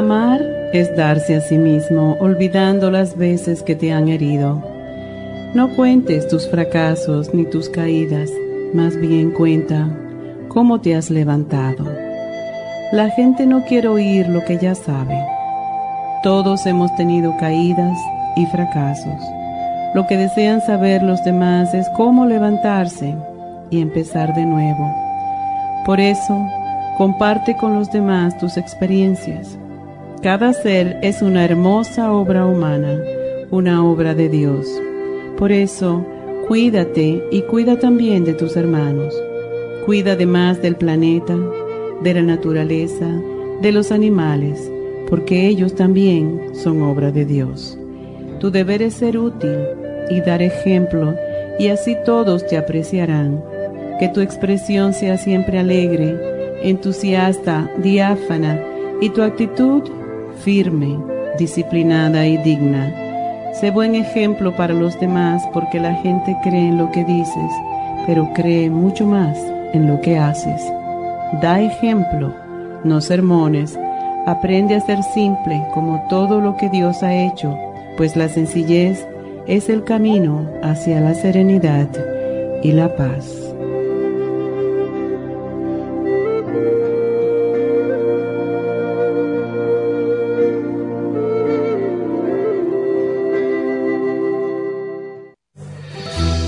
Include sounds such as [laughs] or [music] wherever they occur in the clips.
Amar es darse a sí mismo, olvidando las veces que te han herido. No cuentes tus fracasos ni tus caídas, más bien cuenta cómo te has levantado. La gente no quiere oír lo que ya sabe. Todos hemos tenido caídas y fracasos. Lo que desean saber los demás es cómo levantarse y empezar de nuevo. Por eso, comparte con los demás tus experiencias cada ser es una hermosa obra humana, una obra de Dios. Por eso, cuídate y cuida también de tus hermanos. Cuida además del planeta, de la naturaleza, de los animales, porque ellos también son obra de Dios. Tu deber es ser útil y dar ejemplo, y así todos te apreciarán. Que tu expresión sea siempre alegre, entusiasta, diáfana, y tu actitud firme, disciplinada y digna. Sé buen ejemplo para los demás porque la gente cree en lo que dices, pero cree mucho más en lo que haces. Da ejemplo, no sermones. Aprende a ser simple como todo lo que Dios ha hecho, pues la sencillez es el camino hacia la serenidad y la paz.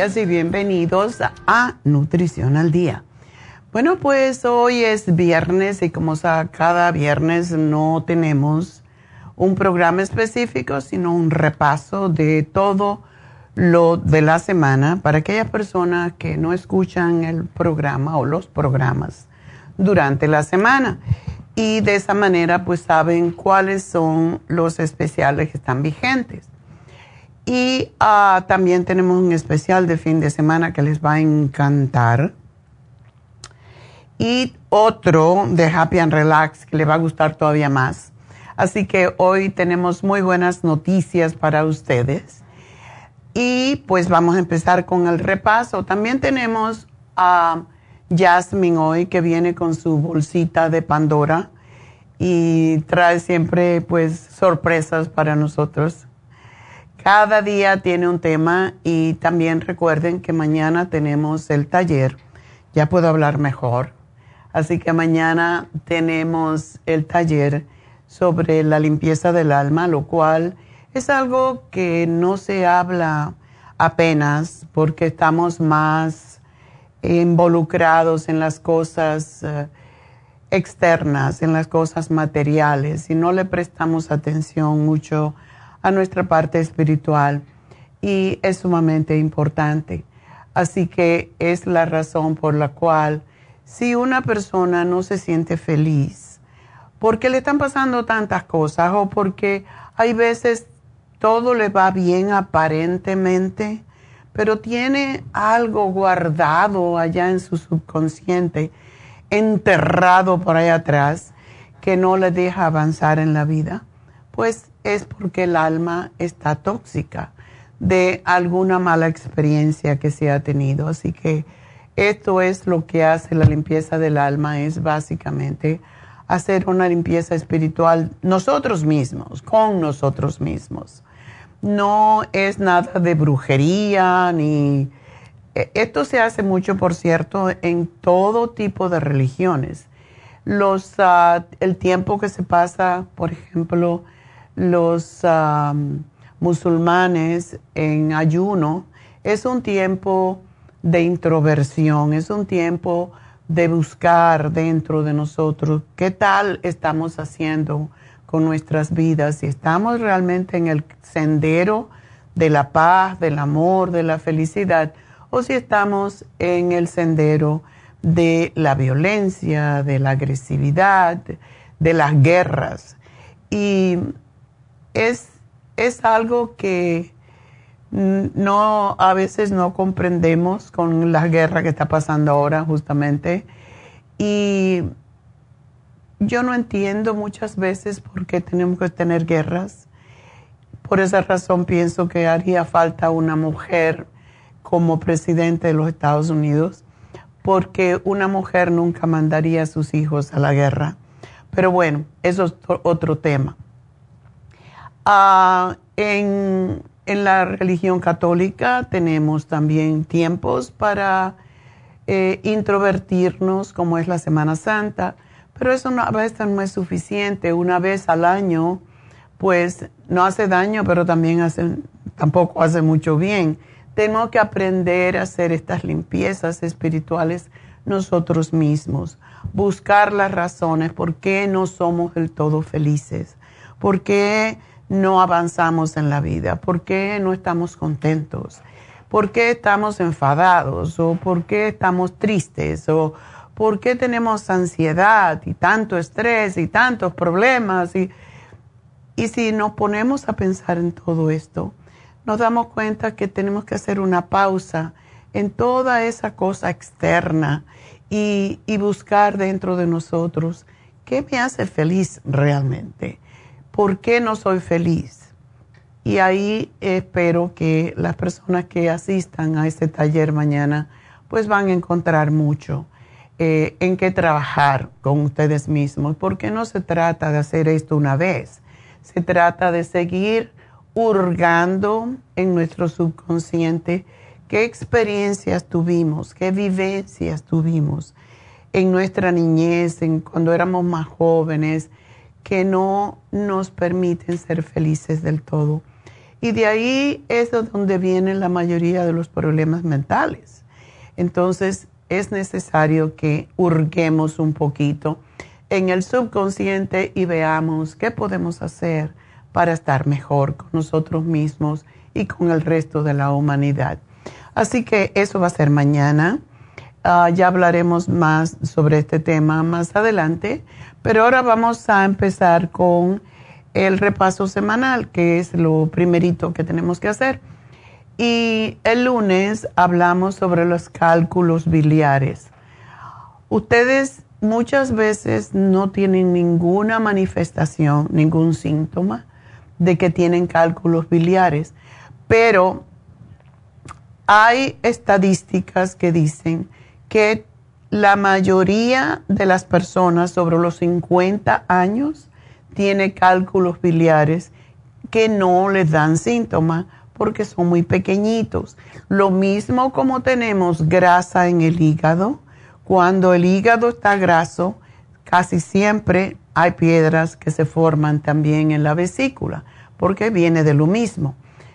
818-841-1422. y bienvenidos a Nutrición al Día. Bueno, pues hoy es viernes y como cada viernes no tenemos un programa específico, sino un repaso de todo lo de la semana para aquellas personas que no escuchan el programa o los programas durante la semana. Y de esa manera pues saben cuáles son los especiales que están vigentes. Y ah, también tenemos un especial de fin de semana que les va a encantar. Y otro de Happy and Relax que les va a gustar todavía más. Así que hoy tenemos muy buenas noticias para ustedes. Y pues vamos a empezar con el repaso. También tenemos a Jasmine hoy que viene con su bolsita de Pandora y trae siempre pues sorpresas para nosotros. Cada día tiene un tema y también recuerden que mañana tenemos el taller. Ya puedo hablar mejor. Así que mañana tenemos el taller sobre la limpieza del alma, lo cual es algo que no se habla apenas porque estamos más involucrados en las cosas eh, externas, en las cosas materiales y no le prestamos atención mucho nuestra parte espiritual. Y es sumamente importante. Así que es la razón por la cual si una persona no se siente feliz, porque le están pasando tantas cosas o porque hay veces todo le va bien aparentemente, pero tiene algo guardado allá en su subconsciente, enterrado por ahí atrás, que no le deja avanzar en la vida, pues es porque el alma está tóxica de alguna mala experiencia que se ha tenido. Así que esto es lo que hace la limpieza del alma, es básicamente hacer una limpieza espiritual nosotros mismos, con nosotros mismos. No es nada de brujería ni... E, esto se hace mucho, por cierto, en todo tipo de religiones. Los, ah, el tiempo que se pasa, por ejemplo, los musulmanes en ayuno, es un tiempo de introversión, es un tiempo de buscar dentro de nosotros qué tal estamos haciendo con nuestras vidas, si estamos realmente en el sendero de la paz, del amor, de la felicidad, o si estamos en el sendero de la violencia, de la agresividad, de las guerras. Y es, es algo que no, a veces no comprendemos con la guerra que está pasando ahora justamente. Y yo no entiendo muchas veces por qué tenemos que tener guerras. Por esa razón pienso que haría falta una mujer como presidente de los Estados Unidos, porque una mujer nunca mandaría a sus hijos a la guerra. Pero bueno, eso es otro tema. Ah, en en la religión católica tenemos también tiempos para eh, introvertirnos, como es la Semana Santa, pero eso a veces no es suficiente. Una vez al año, pues no hace daño, pero también hace, tampoco hace mucho bien. Tenemos que aprender a hacer estas limpiezas espirituales nosotros mismos, buscar las razones por qué no somos del todo felices, por qué no avanzamos en la vida? ¿Por qué no estamos contentos? ¿Por qué estamos enfadados? ¿O por qué estamos tristes? ¿O por qué tenemos ansiedad y tanto estrés y tantos problemas? Y, y si nos ponemos a pensar en todo esto, nos damos cuenta que tenemos que hacer una pausa en toda esa cosa externa y, y buscar dentro de nosotros qué me hace feliz realmente ¿por qué no soy feliz? Y ahí espero que las personas que asistan a este taller mañana pues van a encontrar mucho eh, en qué trabajar con ustedes mismos, porque no se trata de hacer esto una vez, se trata de seguir hurgando en nuestro subconsciente qué experiencias tuvimos, qué vivencias tuvimos en nuestra niñez, en cuando éramos más jóvenes, que no nos permiten ser felices del todo. Y de ahí es donde vienen la mayoría de los problemas mentales. Entonces es necesario que hurguemos un poquito en el subconsciente y veamos qué podemos hacer para estar mejor con nosotros mismos y con el resto de la humanidad. Así que eso va a ser mañana. Ah, ya hablaremos más sobre este tema más adelante, pero ahora vamos a empezar con el repaso semanal, que es lo primerito que tenemos que hacer. Y el lunes hablamos sobre los cálculos biliares. Ustedes muchas veces no tienen ninguna manifestación, ningún síntoma de que tienen cálculos biliares, pero hay estadísticas que dicen que la mayoría de las personas sobre los 50 años tiene cálculos biliares que no les dan síntomas porque son muy pequeñitos. Lo mismo como tenemos grasa en el hígado, cuando el hígado está graso, casi siempre hay piedras que se forman también en la vesícula, porque viene de lo mismo.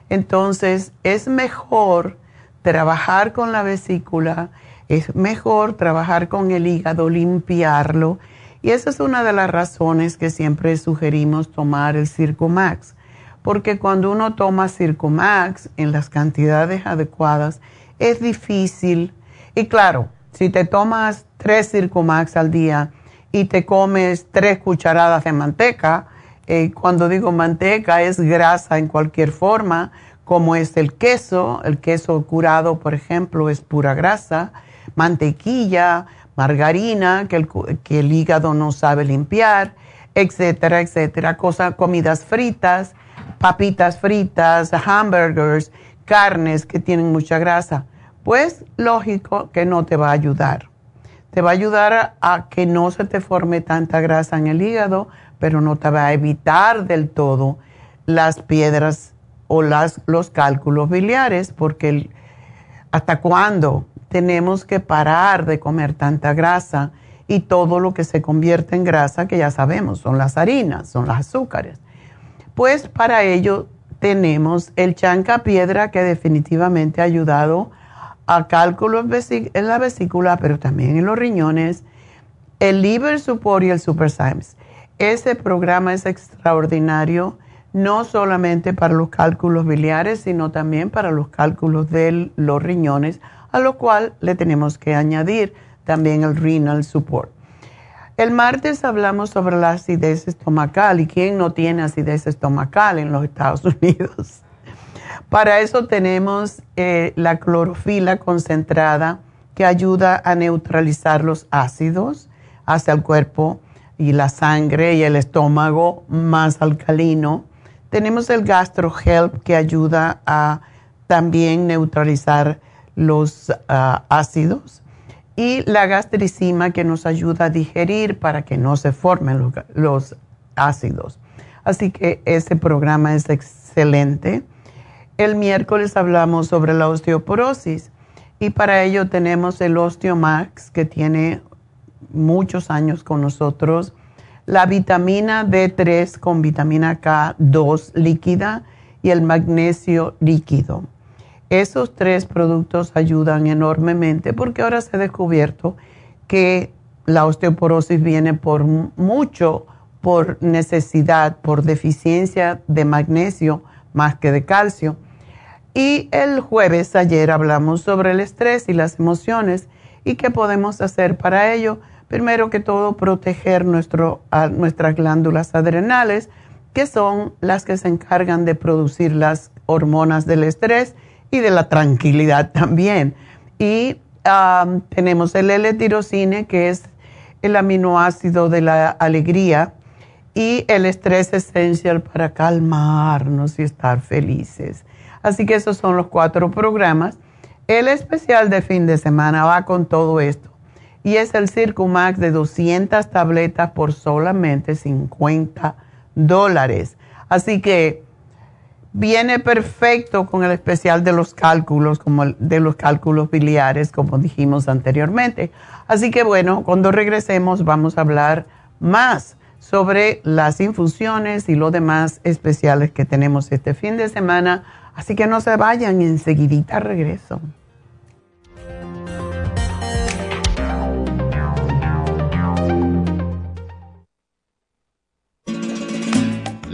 Entonces, es mejor trabajar con la vesícula, es mejor trabajar con el hígado, limpiarlo. Y esa es una de las razones que siempre sugerimos tomar el Circumax. Porque cuando uno toma Circumax en las cantidades adecuadas, es difícil. Y claro, si te tomas tres Circumax al día y te comes tres cucharadas de manteca, eh, cuando digo manteca es grasa en cualquier forma, como es el queso, el queso curado, por ejemplo, es pura grasa, mantequilla, margarina, que el, que el hígado no sabe limpiar, etcétera, etcétera, cosas, comidas fritas, papitas fritas, hamburgers, carnes que tienen mucha grasa. Pues lógico que no te va a ayudar. Te va a ayudar a que no se te forme tanta grasa en el hígado, pero no te va a evitar del todo las piedras o las, los cálculos biliares, porque hasta cuándo tenemos que parar de comer tanta grasa y todo lo que se convierte en grasa, que ya sabemos, son las harinas, son los azúcares. Pues para ello tenemos el chanca piedra que definitivamente ha ayudado a cálculos en la vesícula, pero también en los riñones, el liver support y el super Ese programa es extraordinario no solamente para los cálculos biliares, sino también para los cálculos de los riñones, a lo cual le tenemos que añadir también el renal support. El martes hablamos sobre la acidez estomacal y quién no tiene acidez estomacal en los Estados [laughs] Unidos. Para eso tenemos eh, la clorofila concentrada que ayuda a neutralizar los ácidos hacia el cuerpo y la sangre y el estómago más alcalino tenemos el GastroHelp que ayuda a también neutralizar los ah, ácidos y la gastricima que nos ayuda a digerir para que no se formen los, los ácidos. Así que ese programa es excelente. El miércoles hablamos sobre la osteoporosis y para ello tenemos el Osteomax que tiene muchos años con nosotros la vitamina D3 con vitamina K2 líquida y el magnesio líquido. Esos tres productos ayudan enormemente porque ahora se ha descubierto que la osteoporosis viene por mucho por necesidad, por deficiencia de magnesio más que de calcio. Y el jueves ayer hablamos sobre el estrés y las emociones y qué podemos hacer para ello primero que todo, proteger nuestro, nuestras glándulas adrenales, que son las que se encargan de producir las hormonas del estrés y de la tranquilidad también. Y tenemos el L-tirocine, que es el aminoácido de la alegría, y el estrés esencial para calmarnos y estar felices. Así que esos son los cuatro programas. El especial de fin de semana va con todo esto y es el Circumax de 200 tabletas por solamente 50 dólares. Así que viene perfecto con el especial de los cálculos, como el de los cálculos biliares, como dijimos anteriormente. Así que bueno, cuando regresemos vamos a hablar más sobre las infusiones y los demás especiales que tenemos este fin de semana. Así que no se vayan, enseguidita regreso.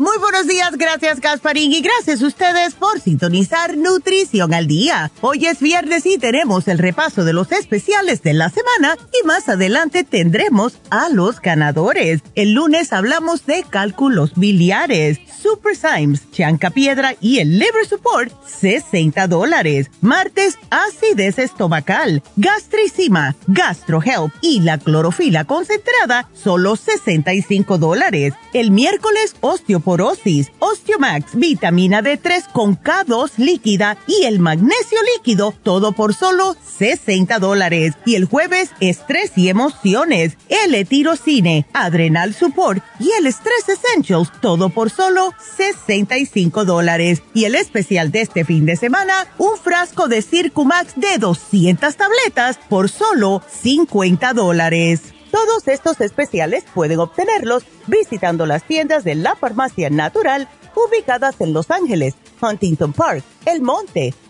Muy buenos días, gracias Gasparín y gracias a ustedes por sintonizar Nutrición al Día. Hoy es viernes y tenemos el repaso de los especiales de la semana y más adelante tendremos a los ganadores. El lunes hablamos de cálculos biliares, Super Symes, Chanca Piedra y el Liver Support, 60 dólares. Martes, acidez estomacal, gastricima, Gastro Help y la clorofila concentrada, solo 65 dólares. El miércoles, osteoporosis osteoporosis, Osteomax, vitamina D3 con K2 líquida y el magnesio líquido, todo por solo 60 dólares. Y el jueves, estrés y emociones, L-tirocine, Adrenal Support y el Stress Essentials, todo por solo 65 dólares. Y el especial de este fin de semana, un frasco de Circumax de 200 tabletas por solo 50 dólares. Todos estos especiales pueden obtenerlos visitando las tiendas de la farmacia natural ubicadas en Los Ángeles, Huntington Park, El Monte,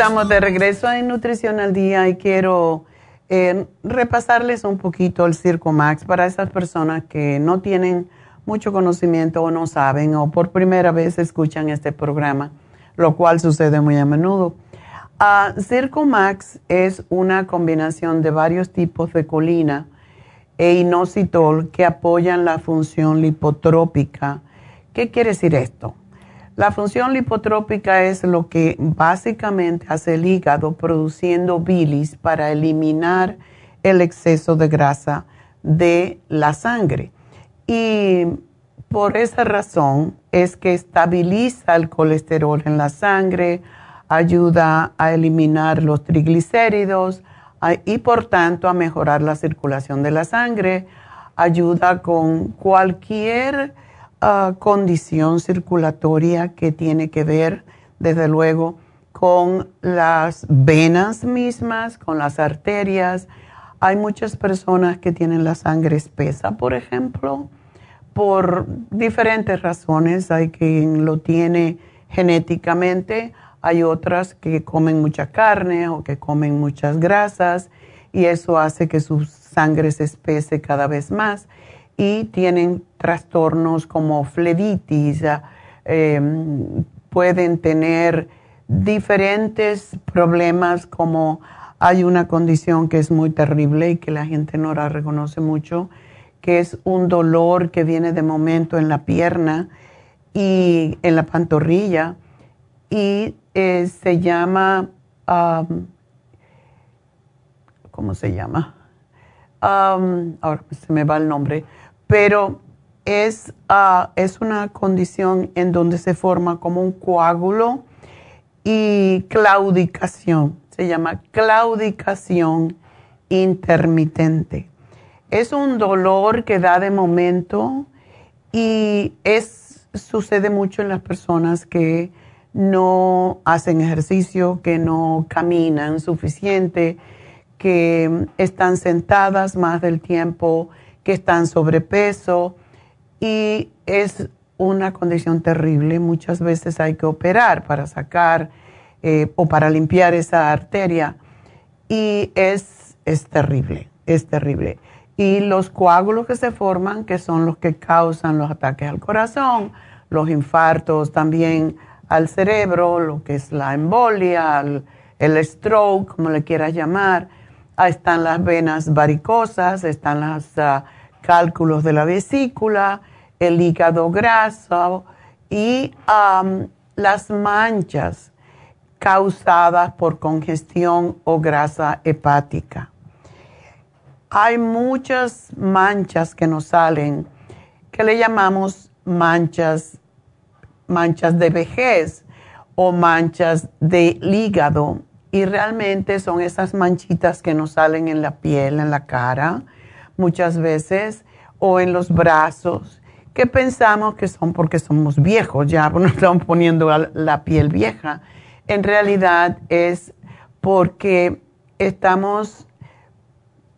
Estamos de regreso en Nutrición al Día y quiero eh, repasarles un poquito el Circo Max para esas personas que no tienen mucho conocimiento o no saben o por primera vez escuchan este programa, lo cual sucede muy a menudo. Uh, Circo Max es una combinación de varios tipos de colina e inositol que apoyan la función lipotrópica. ¿Qué quiere decir esto? La función lipotrópica es lo que básicamente hace el hígado produciendo bilis para eliminar el exceso de grasa de la sangre. Y por esa razón es que estabiliza el colesterol en la sangre, ayuda a eliminar los triglicéridos y por tanto a mejorar la circulación de la sangre, ayuda con cualquier condición circulatoria que tiene que ver, desde luego, con las venas mismas, con las arterias. Hay muchas personas que tienen la sangre espesa, por ejemplo, por diferentes razones. Hay quien lo tiene genéticamente, hay otras que comen mucha carne o que comen muchas grasas y eso hace que su sangre se espese cada vez más y tienen trastornos como fleditis, em, pueden tener diferentes problemas como hay una condición que es muy terrible y que la gente no la reconoce mucho, que es un dolor que viene de momento en la pierna y en la pantorrilla y eh, se llama, ¿cómo se llama? ahora se me va el nombre pero es, ah, es una condición en donde se forma como un coágulo y claudicación, se llama claudicación intermitente. Es un dolor que da de momento y es, sucede mucho en las personas que no hacen ejercicio, que no caminan suficiente, que están sentadas más del tiempo, que están sobrepeso y es una condición terrible. Muchas veces hay que operar para sacar eh, o para limpiar esa arteria y es, es terrible, es terrible. Y los coágulos que se forman, que son los que causan los ataques al corazón, los infartos también al cerebro, lo que es la embolia, el stroke, como le quieras llamar, están las venas varicosas, están los ah, cálculos de la vesícula, el hígado graso y las manchas causadas por congestión o grasa hepática. Hay muchas manchas que nos salen que le llamamos manchas, manchas de vejez o manchas de hígado y realmente son esas manchitas que nos salen en la piel, en la cara, muchas veces, o en los brazos, que pensamos que son porque somos viejos, ya nos [laughs] estamos poniendo la piel vieja. En realidad es porque estamos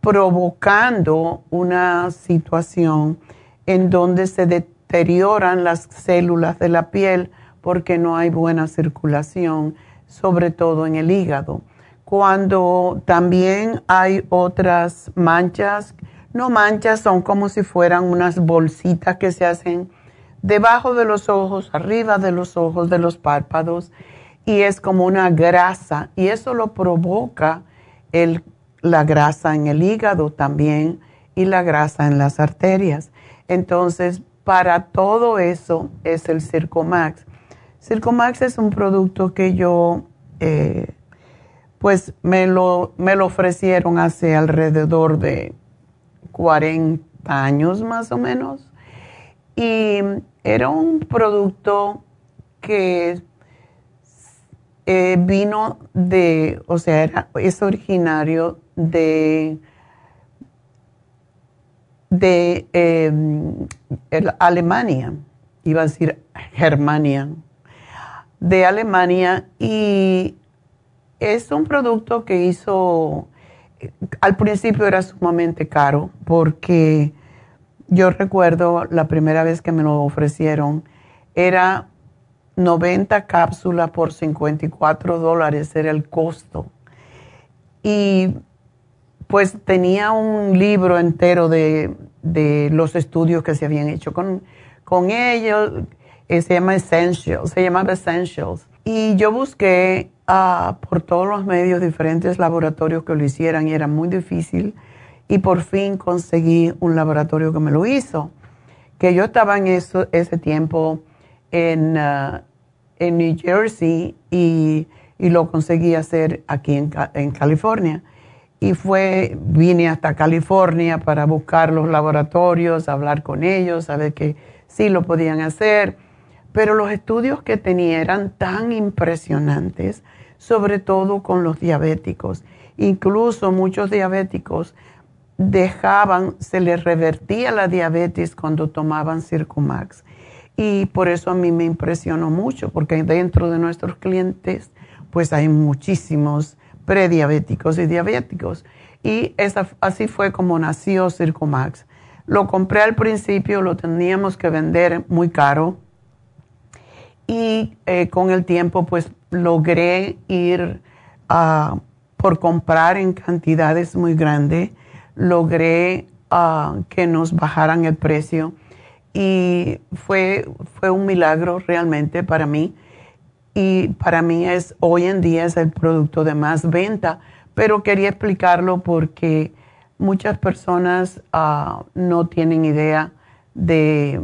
provocando una situación en donde se deterioran las células de la piel porque no hay buena circulación sobre todo en el hígado. Cuando también hay otras manchas, no manchas, son como si fueran unas bolsitas que se hacen debajo de los ojos, arriba de los ojos, de los párpados, y es como una grasa, y eso lo provoca la grasa en el hígado también y la grasa en las arterias. Entonces, para todo eso es el Circomax. Circomax es un producto que yo, eh, pues me lo, me lo ofrecieron hace alrededor de 40 años más o menos. Y era un producto que eh, vino de, o sea, es originario de, de em, Alemania, iba a decir Germania de Alemania y es un producto que hizo, al principio era sumamente caro porque yo recuerdo la primera vez que me lo ofrecieron, era 90 cápsulas por 54 dólares, era el costo. Y pues tenía un libro entero de, los estudios que se habían hecho con, con ellos eh, se llama Essentials, se llamaba Essentials. Y yo busqué ah, por todos los medios diferentes laboratorios que lo hicieran y era muy difícil. Y por fin conseguí un laboratorio que me lo hizo. Que yo estaba en eso, ese tiempo en, ah, en New Jersey y, y, lo conseguí hacer aquí en, en California. Y fue, vine hasta California para buscar los laboratorios, hablar con ellos, saber que sí lo podían hacer pero los estudios que tenía eran tan impresionantes, sobre todo con los diabéticos. Incluso muchos diabéticos dejaban, se les revertía la diabetes cuando tomaban Circumax. Y por eso a mí me impresionó mucho, porque dentro de nuestros clientes, pues hay muchísimos prediabéticos y diabéticos. Y así fue como nació Circumax. Lo compré al principio, lo teníamos que vender muy caro y eh, con el tiempo pues logré ir ah, por comprar en cantidades muy grandes, logré ah, que nos bajaran el precio. Y fue, fue un milagro realmente para mí. Y para mí es hoy en día es el producto de más venta, pero quería explicarlo porque muchas personas ah, no tienen idea de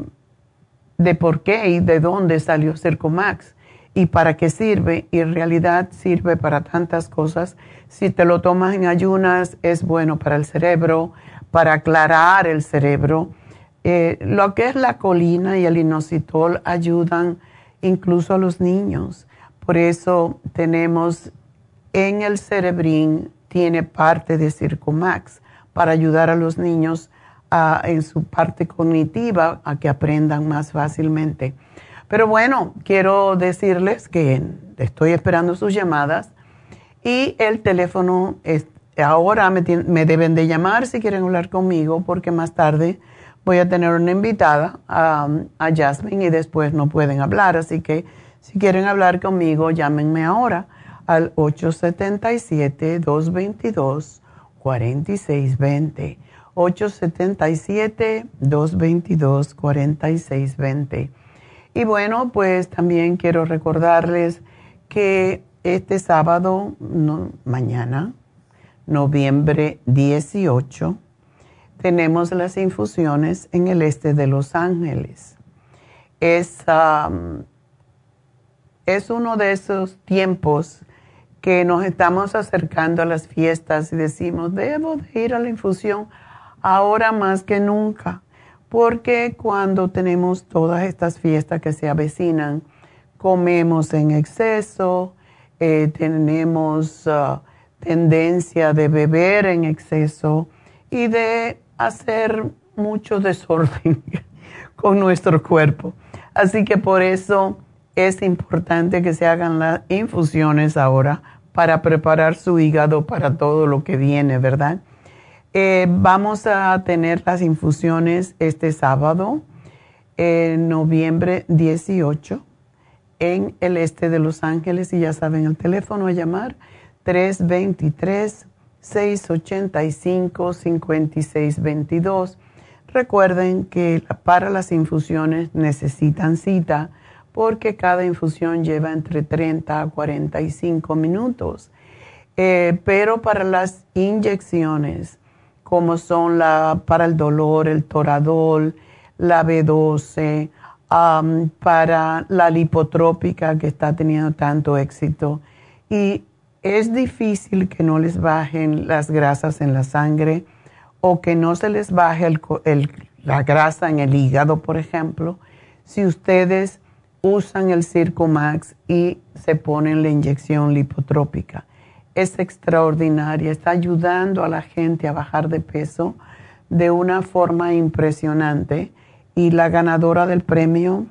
de por qué y de dónde salió Cercomax y para qué sirve. Y en realidad sirve para tantas cosas. Si te lo tomas en ayunas, es bueno para el cerebro, para aclarar el cerebro. Eh, lo que es la colina y el inositol ayudan incluso a los niños. Por eso tenemos en el cerebrín, tiene parte de Circomax para ayudar a los niños en su parte cognitiva a que aprendan más fácilmente. Pero bueno, quiero decirles que estoy esperando sus llamadas y el teléfono ahora me, deben de llamar si quieren hablar conmigo porque más tarde voy a tener una invitada a, a Jasmine y después no pueden hablar. Así que si quieren hablar conmigo, llámenme ahora al 877-222-4620. 877-222-4620. Y bueno, pues también quiero recordarles que este sábado, mañana, noviembre 18, tenemos las infusiones en el este de Los Ángeles. Es, es uno de esos tiempos que nos estamos acercando a las fiestas y decimos, debo de ir a la infusión ahora más que nunca, porque cuando tenemos todas estas fiestas que se avecinan, comemos en exceso, eh, tenemos ah, tendencia de beber en exceso y de hacer mucho desorden [laughs] con nuestro cuerpo. Así que por eso es importante que se hagan las infusiones ahora para preparar su hígado para todo lo que viene, ¿verdad? Eh, vamos a tener las infusiones este sábado, en noviembre 18, en el este de Los Ángeles. Y ya saben, el teléfono a llamar 323-685-5622. Recuerden que para las infusiones necesitan cita porque cada infusión lleva entre 30 a 45 minutos. Eh, pero para las inyecciones, como son la, para el dolor, el toradol, la B12, para la lipotrópica que está teniendo tanto éxito. Y es difícil que no les bajen las grasas en la sangre o que no se les baje la grasa en el hígado, por ejemplo, si ustedes usan el Circumax y se ponen la inyección lipotrópica es extraordinaria, está ayudando a la gente a bajar de peso de una forma impresionante y la ganadora del premio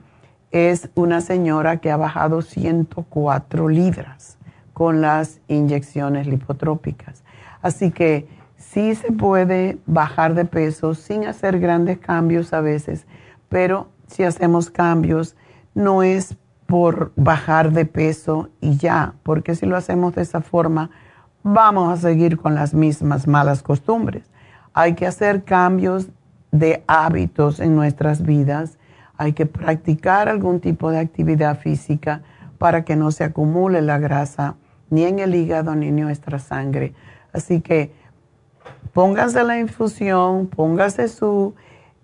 es una señora que ha bajado 104 libras con las inyecciones lipotrópicas. Así que sí se puede bajar de peso sin hacer grandes cambios a veces, pero si hacemos cambios no es por bajar de peso y ya, porque si lo hacemos de esa forma, vamos a seguir con las mismas malas costumbres. Hay que hacer cambios de hábitos en nuestras vidas, hay que practicar algún tipo de actividad física para que no se acumule la grasa ni en el hígado ni en nuestra sangre. Así que pónganse la infusión, póngase su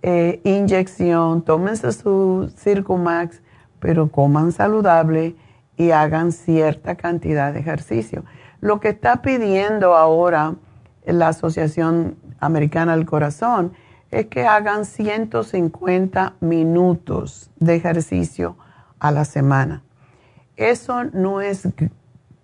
eh, inyección, tómense su Circumax pero coman saludable y hagan cierta cantidad de ejercicio. Lo que está pidiendo ahora la Asociación Americana del Corazón es que hagan 150 minutos de ejercicio a la semana. Eso no es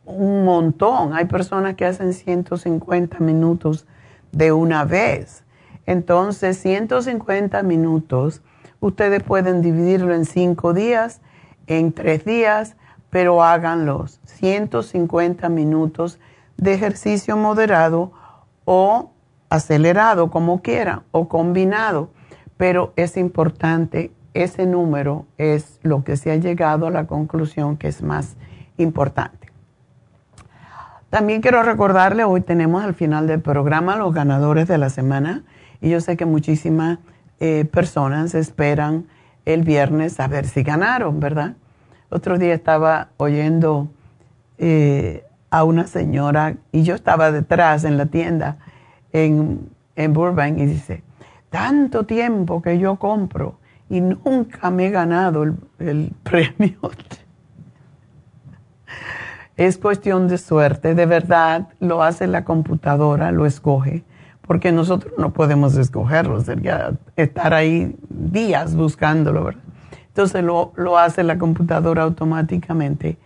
un montón. Hay personas que hacen 150 minutos de una vez. Entonces, 150 minutos, ustedes pueden dividirlo en cinco días en tres días, pero háganlos 150 minutos de ejercicio moderado o acelerado, como quieran, o combinado. Pero es importante, ese número es lo que se ha llegado a la conclusión que es más importante. También quiero recordarle, hoy tenemos al final del programa los ganadores de la semana y yo sé que muchísimas eh, personas esperan el viernes a ver si ganaron, ¿verdad? Otro día estaba oyendo eh, a una señora y yo estaba detrás en la tienda en, en Burbank y dice, tanto tiempo que yo compro y nunca me he ganado el, el [laughs] premio. es cuestión de suerte, de verdad lo hace la computadora, lo escoge porque nosotros no podemos escogerlo, sería estar ahí días buscándolo, ¿verdad? Entonces lo, hace la computadora automáticamente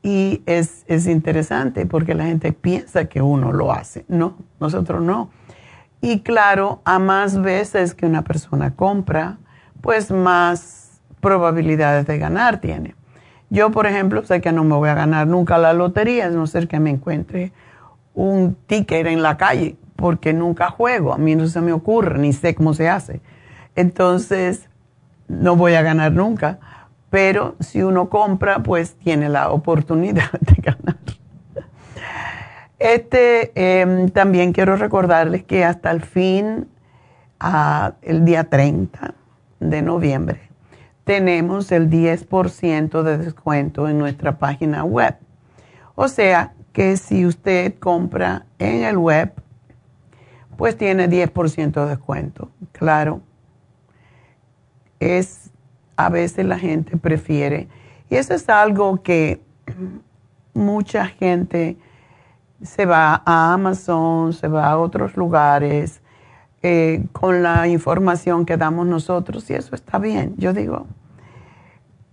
y es, es, interesante porque la gente piensa que uno lo hace, no, nosotros no. Y claro, a más veces que una persona compra, pues más probabilidades de ganar tiene. Yo, por ejemplo, sé que no me voy a ganar nunca la lotería, a no ser que me encuentre un ticket en la calle porque nunca juego, a mí no se me ocurre, ni sé cómo se hace. Entonces, no voy a ganar nunca, pero si uno compra, pues tiene la oportunidad [laughs] de ganar. Este, em, también quiero recordarles que hasta el fin, el día 30 de noviembre, tenemos el 10% de descuento en nuestra página web. O sea que si usted compra en el web, pues tiene 10% de descuento. Claro, es a veces la gente prefiere. Y eso es algo que mucha gente se va a Amazon, se va a otros lugares eh, con la información que damos nosotros y eso está bien. Yo digo,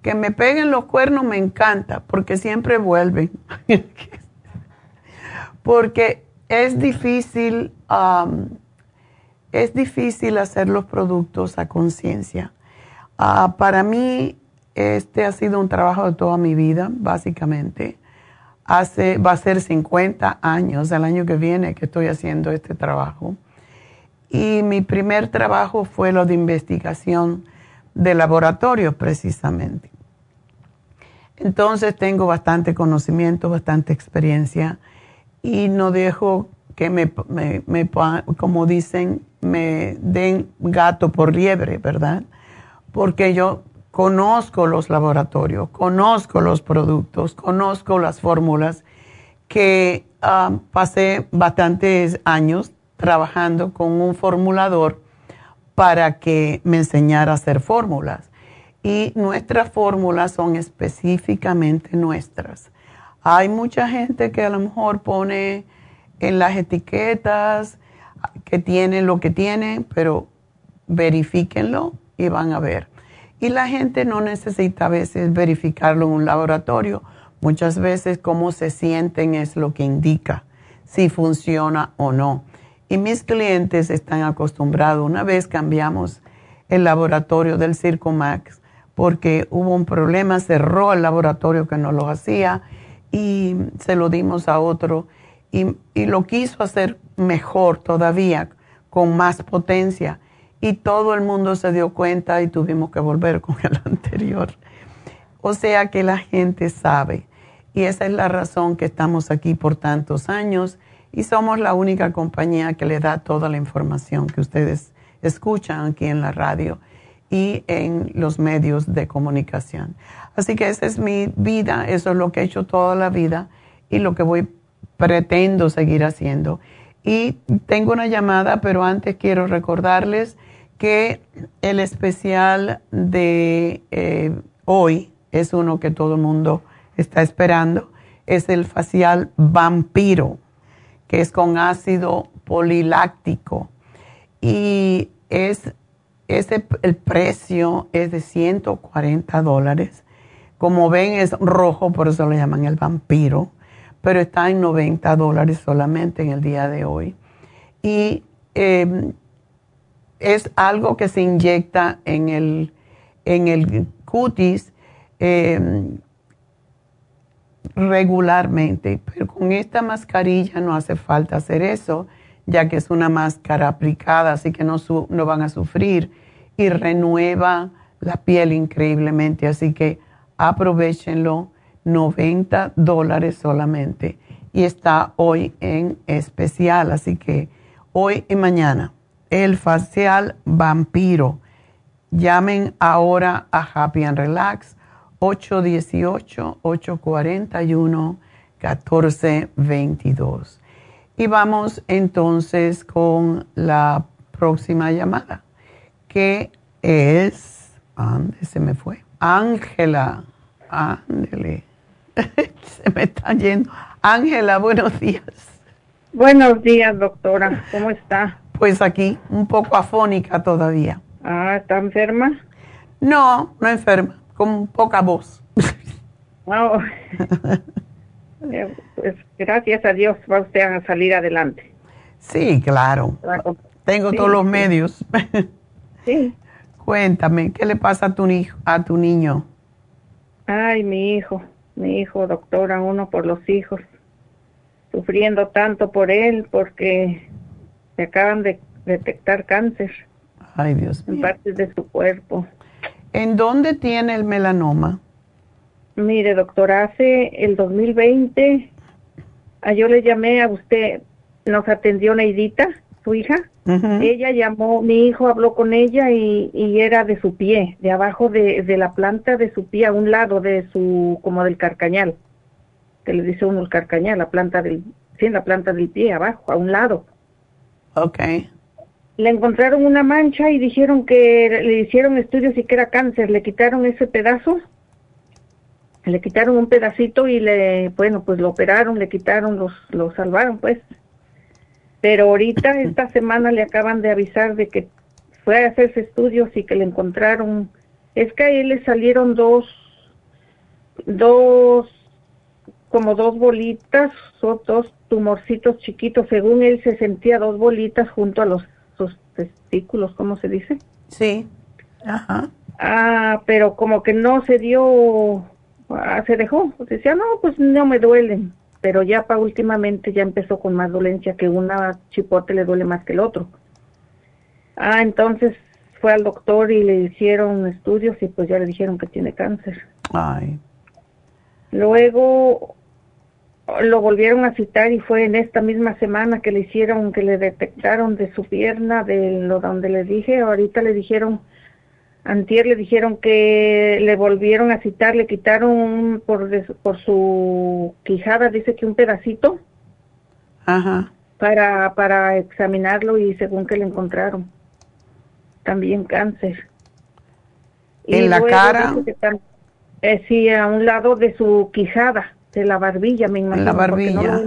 que me peguen los cuernos me encanta porque siempre vuelven. [laughs] porque es difícil, es difícil hacer los productos a conciencia. Ah, para mí, este ha sido un trabajo de toda mi vida, básicamente. Hace, va a ser 50 años el año que viene que estoy haciendo este trabajo. Y mi primer trabajo fue lo de investigación de laboratorio, precisamente. Entonces tengo bastante conocimiento, bastante experiencia y no dejo que me, me, como dicen, me den gato por liebre, ¿verdad? Porque yo conozco los laboratorios, conozco los productos, conozco las fórmulas que ah, pasé bastantes años trabajando con un formulador para que me enseñara a hacer fórmulas. Y nuestras fórmulas son específicamente nuestras. Hay mucha gente que a lo mejor pone en las etiquetas que tiene lo que tiene, pero verifíquenlo y van a ver. Y la gente no necesita a veces verificarlo en un laboratorio. Muchas veces cómo se sienten es lo que indica si funciona o no. Y mis clientes están acostumbrados. Una vez cambiamos el laboratorio del Circo Max porque hubo un problema, cerró el laboratorio que no lo hacía y se lo dimos a otro y, lo quiso hacer mejor todavía, con más potencia. Y todo el mundo se dio cuenta y tuvimos que volver con [laughs] el anterior. O sea que la gente sabe. Y esa es la razón que estamos aquí por tantos años y somos la única compañía que le da toda la información que ustedes escuchan aquí en la radio y en los medios de comunicación. Así que esa es mi vida, eso es lo que he hecho toda la vida y lo que voy pretendo seguir haciendo. Y tengo una llamada, pero antes quiero recordarles que el especial de eh, hoy es uno que todo el mundo está esperando, es el facial vampiro que es con ácido poliláctico. Y es, el precio es de 140 dólares. Como ven es rojo, por eso lo llaman el vampiro, pero está en 90 dólares solamente en el día de hoy. Y em, es algo que se inyecta en el, en el cutis. Em, regularmente, pero con esta mascarilla no hace falta hacer eso, ya que es una máscara aplicada, así que no, no van a sufrir y renueva la piel increíblemente, así que aprovechenlo, 90 dólares solamente y está hoy en especial, así que hoy y mañana el facial vampiro. Llamen ahora a Happy and Relax 818-841-1422. Y vamos entonces con la próxima llamada, que es, ¿dónde se me fue? Ángela, ándele, [laughs] se me está yendo. Ángela, buenos días. Buenos días, doctora, ¿cómo está? Pues aquí, un poco afónica todavía. Ah, ¿está enferma? No, no enferma con poca voz. Oh. [laughs] Eh, pues gracias a Dios va usted a salir adelante. Sí, claro. Tengo todos los medios. sí. [laughs] Cuéntame, ¿qué le pasa a tu, a tu niño? Ay, mi hijo, mi hijo, doctora, uno por los hijos. sufriendo tanto por él porque se acaban de detectar cáncer. Ay, Dios En partes de su cuerpo. ¿En dónde tiene el melanoma? Mire, doctora, hace el 2020, a yo le llamé a usted, nos atendió Neidita, su hija. Ella llamó, mi hijo habló con ella y, y era de su pie, de abajo de, de, la planta de su pie, a un lado de su, como del carcañal, que le dice uno el carcañal, la planta del, sí, la planta del pie, abajo, a un lado. Ok. Le encontraron una mancha y dijeron que le hicieron estudios y que era cáncer, le quitaron ese pedazo le quitaron un pedacito y le, bueno, pues lo operaron, le quitaron, los, lo salvaron, pues. Pero ahorita, esta semana, le acaban de avisar de que fue a hacerse estudios y que le encontraron, es que a él le salieron dos, dos, como dos bolitas, o dos tumorcitos chiquitos, según él se sentía dos bolitas junto a los sus testículos, ¿cómo se dice? Sí. Ajá. Ah, pero como que no se dio Ah, se dejó. Decía, no, pues no me duelen. Pero ya para últimamente ya empezó con más dolencia, que una chipote le duele más que el otro. Ah, entonces fue al doctor y le hicieron estudios y pues ya le dijeron que tiene cáncer. Ay. Luego lo volvieron a citar y fue en esta misma semana que le hicieron, que le detectaron de su pierna, de lo donde le dije, ahorita le dijeron Antier le dijeron que le volvieron a citar, le quitaron por, por su quijada, dice que un pedacito. Ajá. Para, para examinarlo y según que le encontraron. También cáncer. ¿En la cara? Eh, sí, a un lado de su quijada, de la barbilla, me imagino. La barbilla.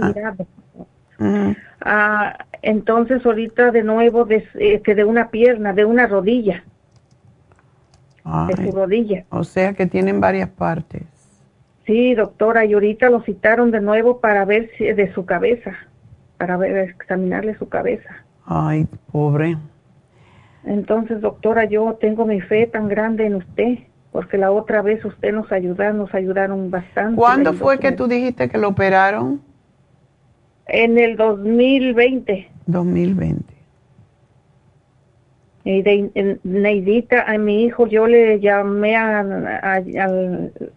ah, entonces ahorita de nuevo de, este, de una pierna, de una rodilla de su rodilla. O sea que tienen varias partes. Sí, doctora, y ahorita lo citaron de nuevo para ver si de su cabeza, para ver, examinarle su cabeza. Ay, pobre. Entonces, doctora, yo tengo mi fe tan grande en usted, porque la otra vez usted nos ayudó, nos ayudaron bastante. ¿Cuándo fue que tú dijiste que lo operaron? En el 2020. 2020. Y de Neidita, a mi hijo, yo le llamé a,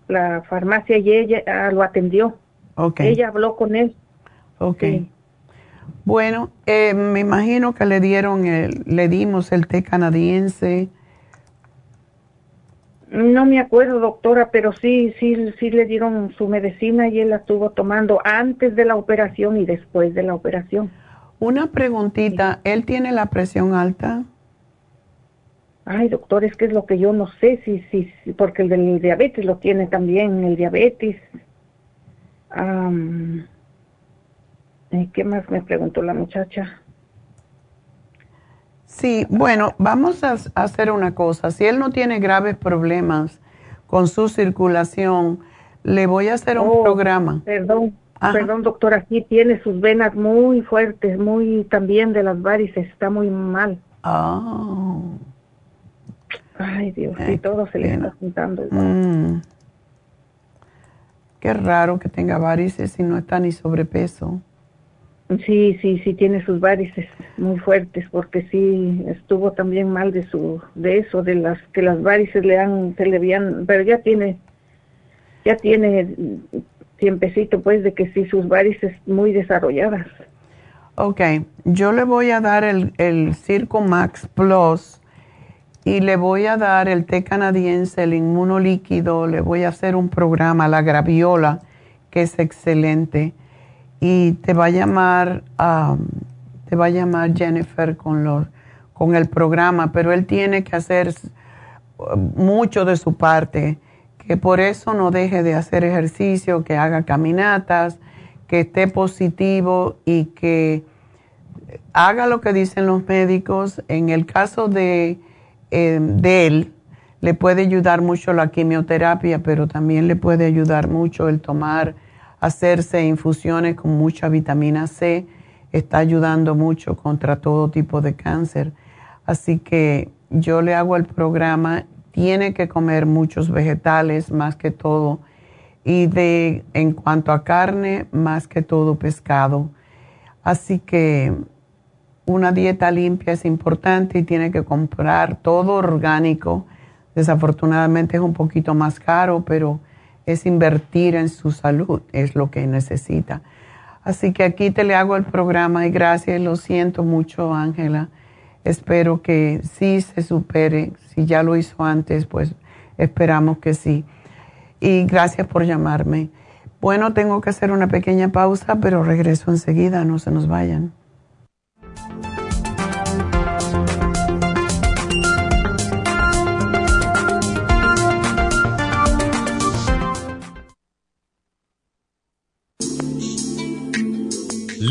la farmacia y ella lo atendió. Okay. Ella habló con él. Ok. Bueno, eh, me imagino que le dieron, el, le dimos el té canadiense. No me acuerdo, doctora, pero sí, sí, sí le dieron su medicina y él la estuvo tomando antes de la operación y después de la operación. Una preguntita, ¿él tiene la presión alta? Ay, doctor, es que es lo que yo no sé, si, si, si porque el del diabetes lo tiene también, el diabetes. ¿Qué más me preguntó la muchacha? Sí, bueno, vamos a, hacer una cosa. Si él no tiene graves problemas con su circulación, le voy a hacer un oh, programa. Perdón, perdón, doctor, aquí tiene sus venas muy fuertes, muy también de las varices, está muy mal. Ah. Ay, Dios, y todo se le está juntando. Mm. Qué raro que tenga varices y no está ni sobrepeso. Sí, sí, sí tiene sus varices muy fuertes porque sí estuvo también mal de su de eso de las que las varices le han se le habían pero ya tiene ya tiene tiempecito pues de que sí sus varices muy desarrolladas. Ok, yo le voy a dar el, el Circo Max Plus y le voy a dar el té canadiense, el inmunolíquido, le voy a hacer un programa, la graviola, que es excelente. Y te va a llamar, te va a llamar Jennifer con, con el programa, pero él tiene que hacer mucho de su parte, que por eso no deje de hacer ejercicio, que haga caminatas, que esté positivo y que haga lo que dicen los médicos. En el caso de eh, de él, le puede ayudar mucho la quimioterapia, pero también le puede ayudar mucho el tomar, hacerse infusiones con mucha vitamina C, está ayudando mucho contra todo tipo de cáncer. Así que yo le hago el programa, tiene que comer muchos vegetales, más que todo y de en cuanto a carne, más que todo pescado. Así que una dieta limpia es importante y tiene que comprar todo orgánico. Desafortunadamente es un poquito más caro, pero es invertir en su salud, es lo que necesita. Así que aquí te le hago el programa y gracias, lo siento mucho, Ángela. Espero que sí se supere. Si ya lo hizo antes, pues esperamos que sí. Y gracias por llamarme. Bueno, tengo que hacer una pequeña pausa, pero regreso enseguida, no se nos vayan. Bye.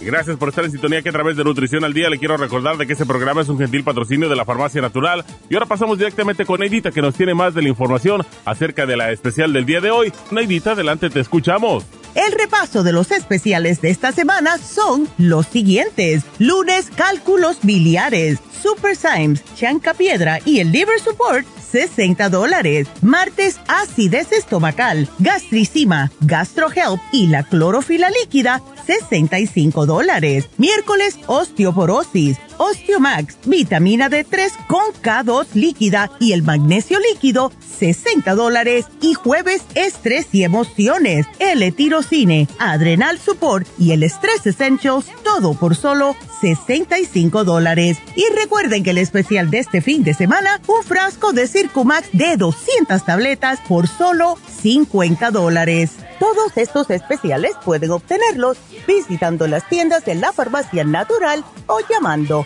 Gracias por estar en sintonía que a través de Nutrición al Día le quiero recordar de que este programa es un gentil patrocinio de la Farmacia Natural. Y ahora pasamos directamente con Neidita que nos tiene más de la información acerca de la especial del día de hoy. Neidita, adelante, te escuchamos. El repaso de los especiales de esta semana son los siguientes. Lunes, cálculos biliares, Super Symes, Chanca Piedra y el Liver Support, 60 dólares. Martes, acidez estomacal, gastricima, GastroHelp y la clorofila líquida, 65 dólares. Miércoles, osteoporosis, Osteomax, vitamina D3 con K2 líquida y el magnesio líquido, 60 dólares. Y jueves, estrés y emociones, L-tirocine, Adrenal Support y el Stress Essentials, todo por solo 65 dólares. Y recuerden que el especial de este fin de semana, un frasco de Circumax de 200 tabletas por solo 50 dólares. Todos estos especiales pueden obtenerlos visitando las tiendas de la farmacia natural o llamando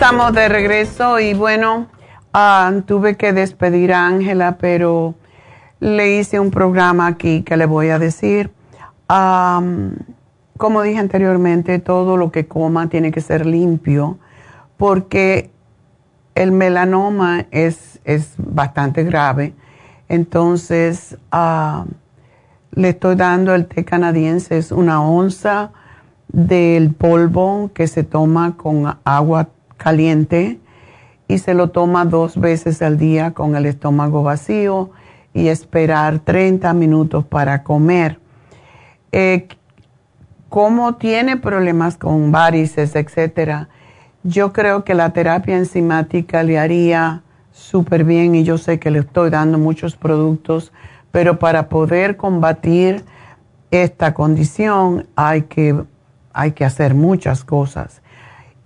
Estamos de regreso y bueno, ah, tuve que despedir a Ángela, pero le hice un programa aquí que le voy a decir. como dije anteriormente, todo lo que coma tiene que ser limpio porque el melanoma es, es bastante grave. Entonces, ah, le estoy dando el té canadiense, es una onza del polvo que se toma con agua caliente y se lo toma dos veces al día con el estómago vacío y esperar 30 minutos para comer. Eh, como tiene problemas con varices, etcétera, yo creo que la terapia enzimática le haría súper bien y yo sé que le estoy dando muchos productos, pero para poder combatir esta condición hay que, hay que hacer muchas cosas.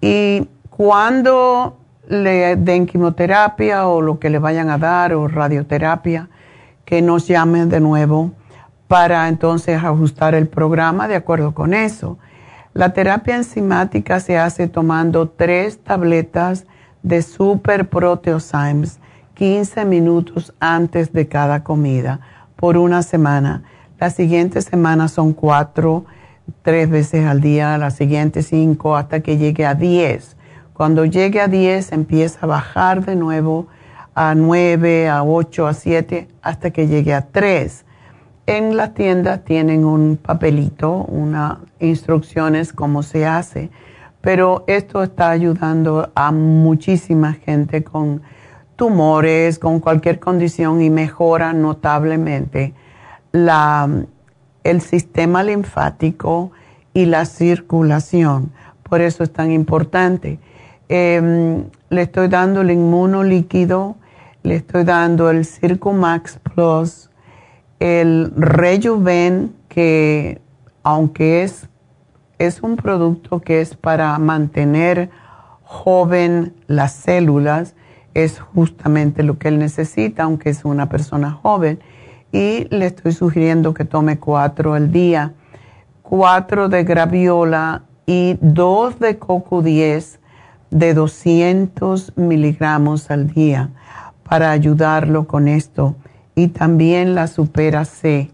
Y cuando le den quimioterapia o lo que le vayan a dar o radioterapia, que nos llamen de nuevo para entonces ajustar el programa de acuerdo con eso. La terapia enzimática se hace tomando tres tabletas de Super Proteosymes 15 minutos antes de cada comida por una semana. La siguiente semana son cuatro, tres veces al día, la siguiente cinco, hasta que llegue a diez. Cuando llegue a diez, empieza a bajar de nuevo a nueve, a ocho, a siete, hasta que llegue a tres. En las tiendas tienen un papelito, unas instrucciones cómo se hace, pero esto está ayudando a muchísima gente con tumores, con cualquier condición y mejora notablemente la, el sistema linfático y la circulación. Por eso es tan importante. Em, le estoy dando el inmunolíquido, le estoy dando el Circumax Plus, el Rejuven, que aunque es, es un producto que es para mantener joven las células, es justamente lo que él necesita, aunque es una persona joven. Y le estoy sugiriendo que tome cuatro al día, cuatro de graviola y dos de coco 10 de 200 miligramos al día para ayudarlo con esto. Y también la supera C,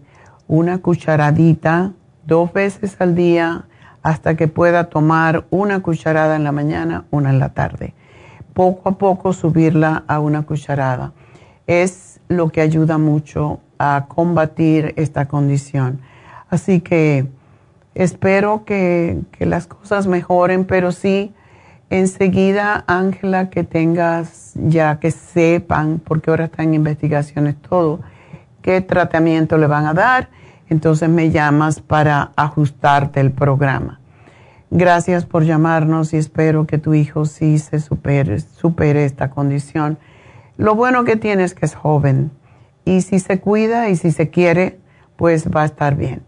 una cucharadita dos veces al día hasta que pueda tomar una cucharada en la mañana, una en la tarde poco a poco subirla a una cucharada. Es lo que ayuda mucho a combatir esta condición. Así que espero que, las cosas mejoren, pero sí, enseguida, Ángela, que tengas ya que sepan, porque ahora está en investigaciones todo, qué tratamiento le van a dar, entonces me llamas para ajustarte el programa. Gracias por llamarnos y espero que tu hijo sí se supere, supere esta condición. Lo bueno que tiene es que es joven y si se cuida y si se quiere, pues va a estar bien.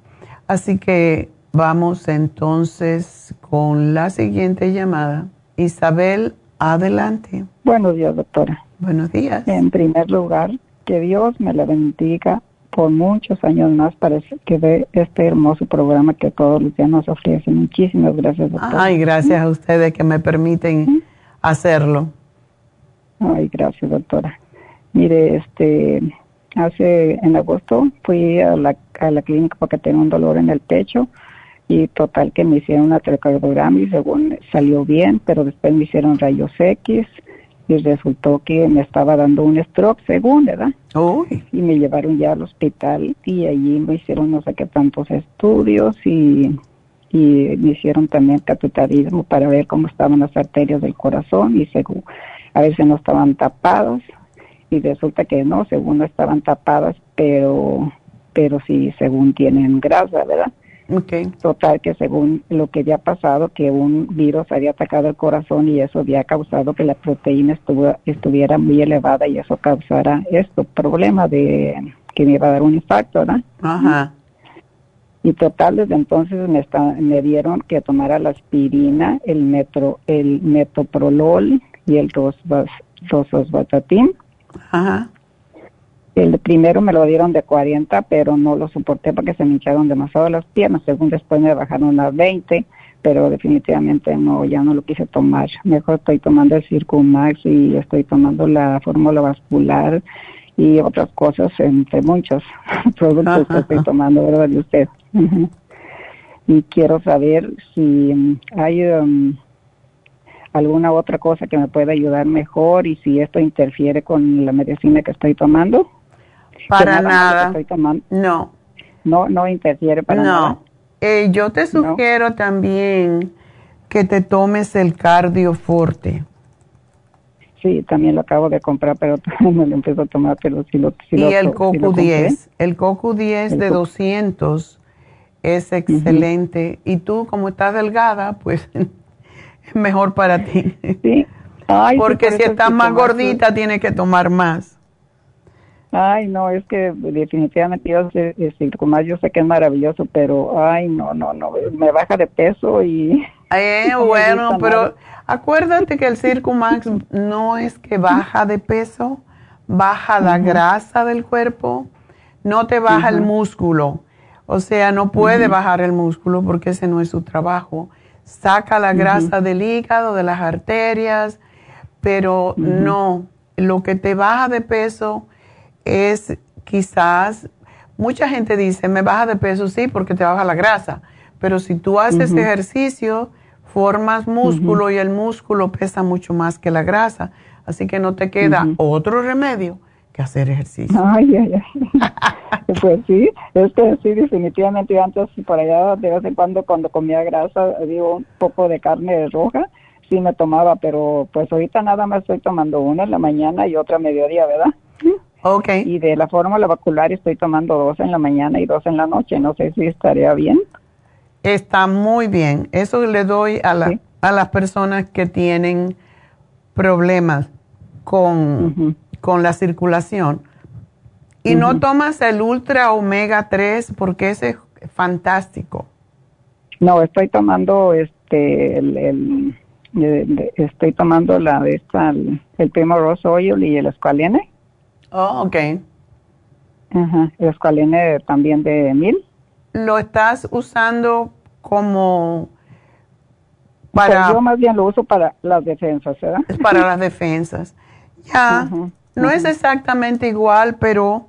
Así que vamos entonces con la siguiente llamada. Isabel, adelante. Buenos días, doctora. Buenos días. En primer lugar, que Dios me la bendiga por muchos años más para que ve este hermoso programa que todos los días nos ofrecen. Muchísimas gracias, doctora. Ay, gracias a ustedes que me permiten hacerlo. Ay, gracias, doctora. Mire, este, hace, en agosto fui a la, a la clínica porque tenía un dolor en el pecho y total que me hicieron una telecardiograma y según salió bien, pero después me hicieron rayos X y resultó que me estaba dando un stroke, según, ¿verdad? Y me llevaron ya al hospital y allí me hicieron no sé qué tantos estudios y, y me hicieron también cateterismo para ver cómo estaban las arterias del corazón y según, a si no estaban tapadas y resulta que no, según no estaban tapadas, pero, pero sí, según tienen grasa, ¿verdad? Okay. Total, que según lo que había pasado, que un virus había atacado el corazón y eso había causado que la proteína estuviera muy elevada y eso causara esto, problema de que me iba a dar un infarto, ¿verdad? Ajá. Y total, desde entonces me, está, me dieron que tomara la aspirina, el metro, el metoprolol y el rososbatatin. Ajá. El primero me lo dieron de 40, pero no lo soporté porque se me hincharon demasiado las piernas. Según después me bajaron a 20, pero definitivamente no, ya no lo quise tomar. Mejor estoy tomando el Circumax y estoy tomando la fórmula vascular y otras cosas, entre muchos [laughs] productos que estoy tomando, ¿verdad? De usted. [laughs] y quiero saber si hay um, alguna otra cosa que me pueda ayudar mejor y si esto interfiere con la medicina que estoy tomando. Para nada. No. No, no interfiere para nada. No. Eh, yo te sugiero también que te tomes el cardioforte. Sí, también lo acabo de comprar, pero [laughs] no lo empiezo a tomar, pero sí lo Y el Coco 10. El Coco 10 de 200 es excelente. Y tú, como estás delgada, pues [laughs] es mejor para ti. Sí. Porque si estás más gordita, tienes que tomar más. Ay, no, es que definitivamente yo sé, decir, como yo sé que es maravilloso, pero ay, no, no, no, me baja de peso y... [laughs] Eh, bueno, pero acuérdate que el Circumax no es que baja de peso, baja la grasa del cuerpo, no te baja el músculo. O sea, no puede bajar el músculo porque ese no es su trabajo. Saca la grasa del hígado, de las arterias, pero no, lo que te baja de peso es quizás mucha gente dice, me baja de peso, sí, porque te baja la grasa, pero si tú haces ejercicio, formas músculo y el músculo pesa mucho más que la grasa, así que no te queda otro remedio que hacer ejercicio. Ay, ay, ay. [laughs] pues sí, es que sí, definitivamente antes por allá de vez en cuando cuando comía grasa, digo, un poco de carne roja, sí me tomaba, pero pues ahorita nada más estoy tomando una en la mañana y otra a mediodía, ¿verdad? Ok. Y de la fórmula vascular estoy tomando dos en la mañana y dos en la noche, no sé si estaría bien. Está muy bien. Eso le doy a, la, a las personas que tienen problemas con, con la circulación. Y no tomas el Ultra Omega 3 porque ese es fantástico. No, estoy tomando este el, estoy tomando la de esta el, Primo Rose Oil y el Esqualene. Oh, ok. Ajá, el Esqualene también de mil lo estás usando como para... yo más bien lo uso para las defensas, ¿verdad? Es para las defensas. Ya, no es exactamente igual, pero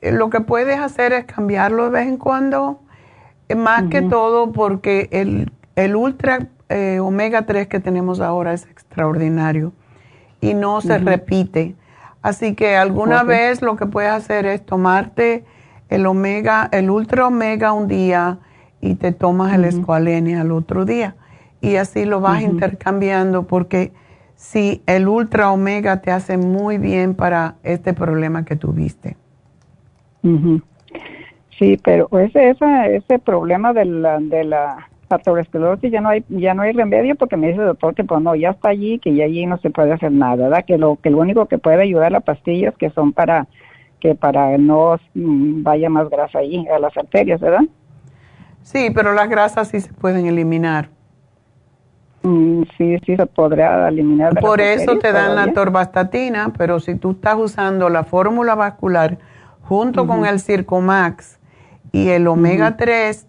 eh, lo que puedes hacer es cambiarlo de vez en cuando, eh, más que todo porque el, el ultra eh, omega 3 que tenemos ahora es extraordinario y no se repite. Así que alguna vez lo que puedes hacer es tomarte el omega, el ultra omega un día y te tomas el escualene al otro día. Y así lo vas intercambiando porque si el ultra omega te hace muy bien para este problema que tuviste. Sí, pero ese, ese, ese problema de la, de la aterosclerosis ya no hay ya no hay remedio porque me dice el doctor que pues no ya está allí que ya allí no se puede hacer nada ¿verdad? que lo que lo único que puede ayudar las pastillas que son para que para no mm, vaya más grasa ahí a las arterias, ¿verdad? Sí, pero las grasas sí se pueden eliminar. Mm, sí, sí se podría eliminar. Por eso te dan la torvastatina, pero si tú estás usando la fórmula vascular junto con el Circomax y el omega 3,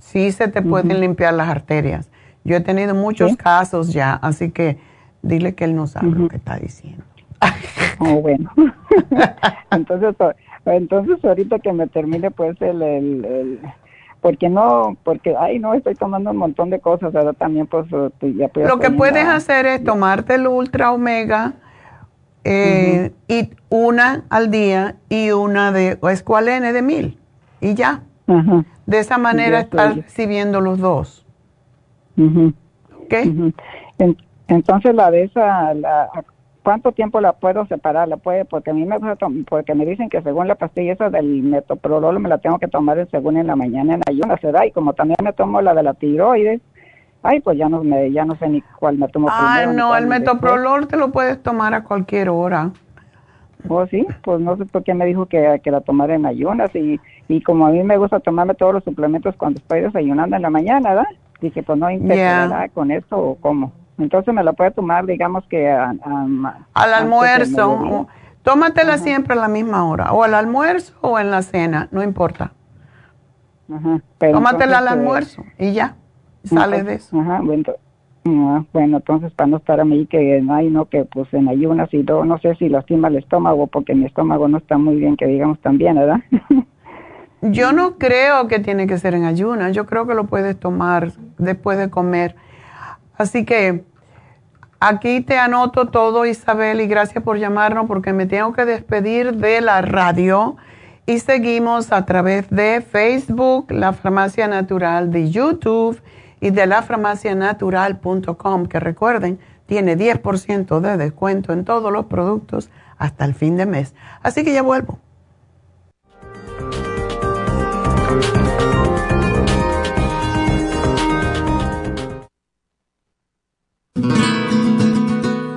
sí se te pueden limpiar las arterias. Yo he tenido muchos casos ya, así que dile que él no sabe lo que está diciendo. Oh, bueno. [laughs] entonces, entonces ahorita que me termine pues el, el, porque no, porque ay no estoy tomando un montón de cosas, ¿verdad? También pues, pues ya Lo que puedes hacer es tomarte el Ultra Omega eh, y una al día y una de Escualene de mil y ya. De esa manera estás recibiendo los dos. ¿Ok? entonces la de esa, la, ¿Cuánto tiempo la puedo separar? La puede, porque a mí me porque me dicen que según la pastilla esa del metoprolol me la tengo que tomar según en la mañana en ayunas, ¿verdad? Y como también me tomo la de la tiroides, ay, pues ya no me ya no sé ni cuál me tomo Ay, no, el metoprolol te lo puedes tomar a cualquier hora. ¿Oh, sí? Pues no sé por qué me dijo que, que la tomara en ayunas y, y como a mí me gusta tomarme todos los suplementos cuando estoy desayunando en la mañana, ¿verdad? Dije, pues no interesa con esto o cómo. Entonces me la puede tomar, digamos que al almuerzo. Tómatela siempre a la misma hora, o al almuerzo o en la cena, no importa. Ajá, Tómatela al eh, almuerzo y ya, sales de eso. Ajá, bueno, ah, bueno, entonces para no estar a mí que hay no que pues en ayunas y no, no sé si lastima el estómago porque mi estómago no está muy bien, que digamos también, ¿verdad? [laughs] yo no creo que tiene que ser en ayunas, yo creo que lo puedes tomar después de comer. Así que Aquí te anoto todo, Isabel, y gracias por llamarnos porque me tengo que despedir de la radio. Y seguimos a través de Facebook, La Farmacia Natural, de YouTube y de lafarmacianatural.com, que recuerden, tiene 10% de descuento en todos los productos hasta el fin de mes. Así que ya vuelvo.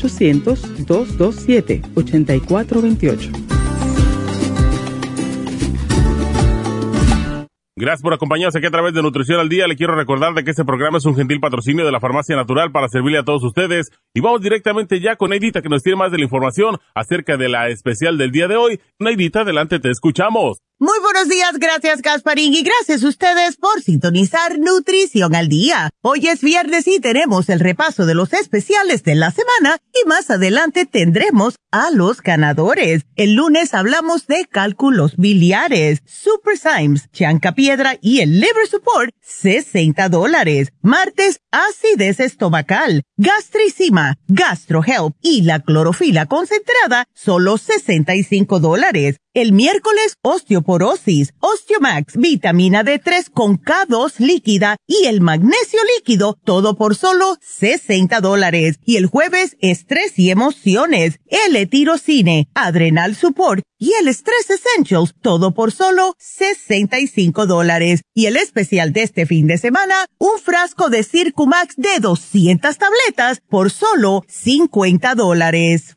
1-800-227-8428. Gracias por acompañarnos aquí a través de Nutrición al Día. Le quiero recordar de que este programa es un gentil patrocinio de la Farmacia Natural para servirle a todos ustedes. Y vamos directamente ya con Neidita que nos tiene más de la información acerca de la especial del día de hoy. Neidita, adelante, te escuchamos. Muy buenos días, gracias Gasparín y gracias a ustedes por sintonizar Nutrición al Día. Hoy es viernes y tenemos el repaso de los especiales de la semana y más adelante tendremos a los ganadores. El lunes hablamos de cálculos biliares, Super Symes, Chanca Piedra y el Liver Support, 60 dólares. Martes, acidez estomacal, gastricima, GastroHelp y la clorofila concentrada, solo 65 dólares. El miércoles, osteoporosis, Osteomax, vitamina D3 con K2 líquida y el magnesio líquido, todo por solo 60 dólares. Y el jueves, estrés y emociones, L-tirocine, adrenal support y el Stress Essentials, todo por solo 65 dólares. Y el especial de este fin de semana, un frasco de Circumax de 200 tabletas por solo 50 dólares.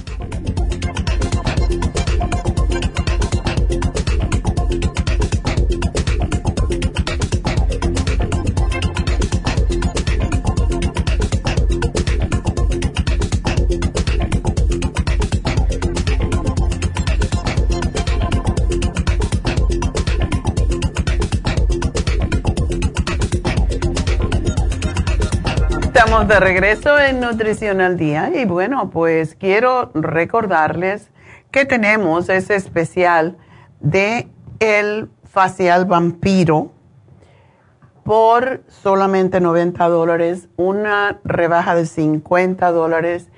Estamos de regreso en Nutrición al Día y bueno, pues quiero recordarles que tenemos ese especial de el facial vampiro por solamente 90 dólares, una rebaja de 50 dólares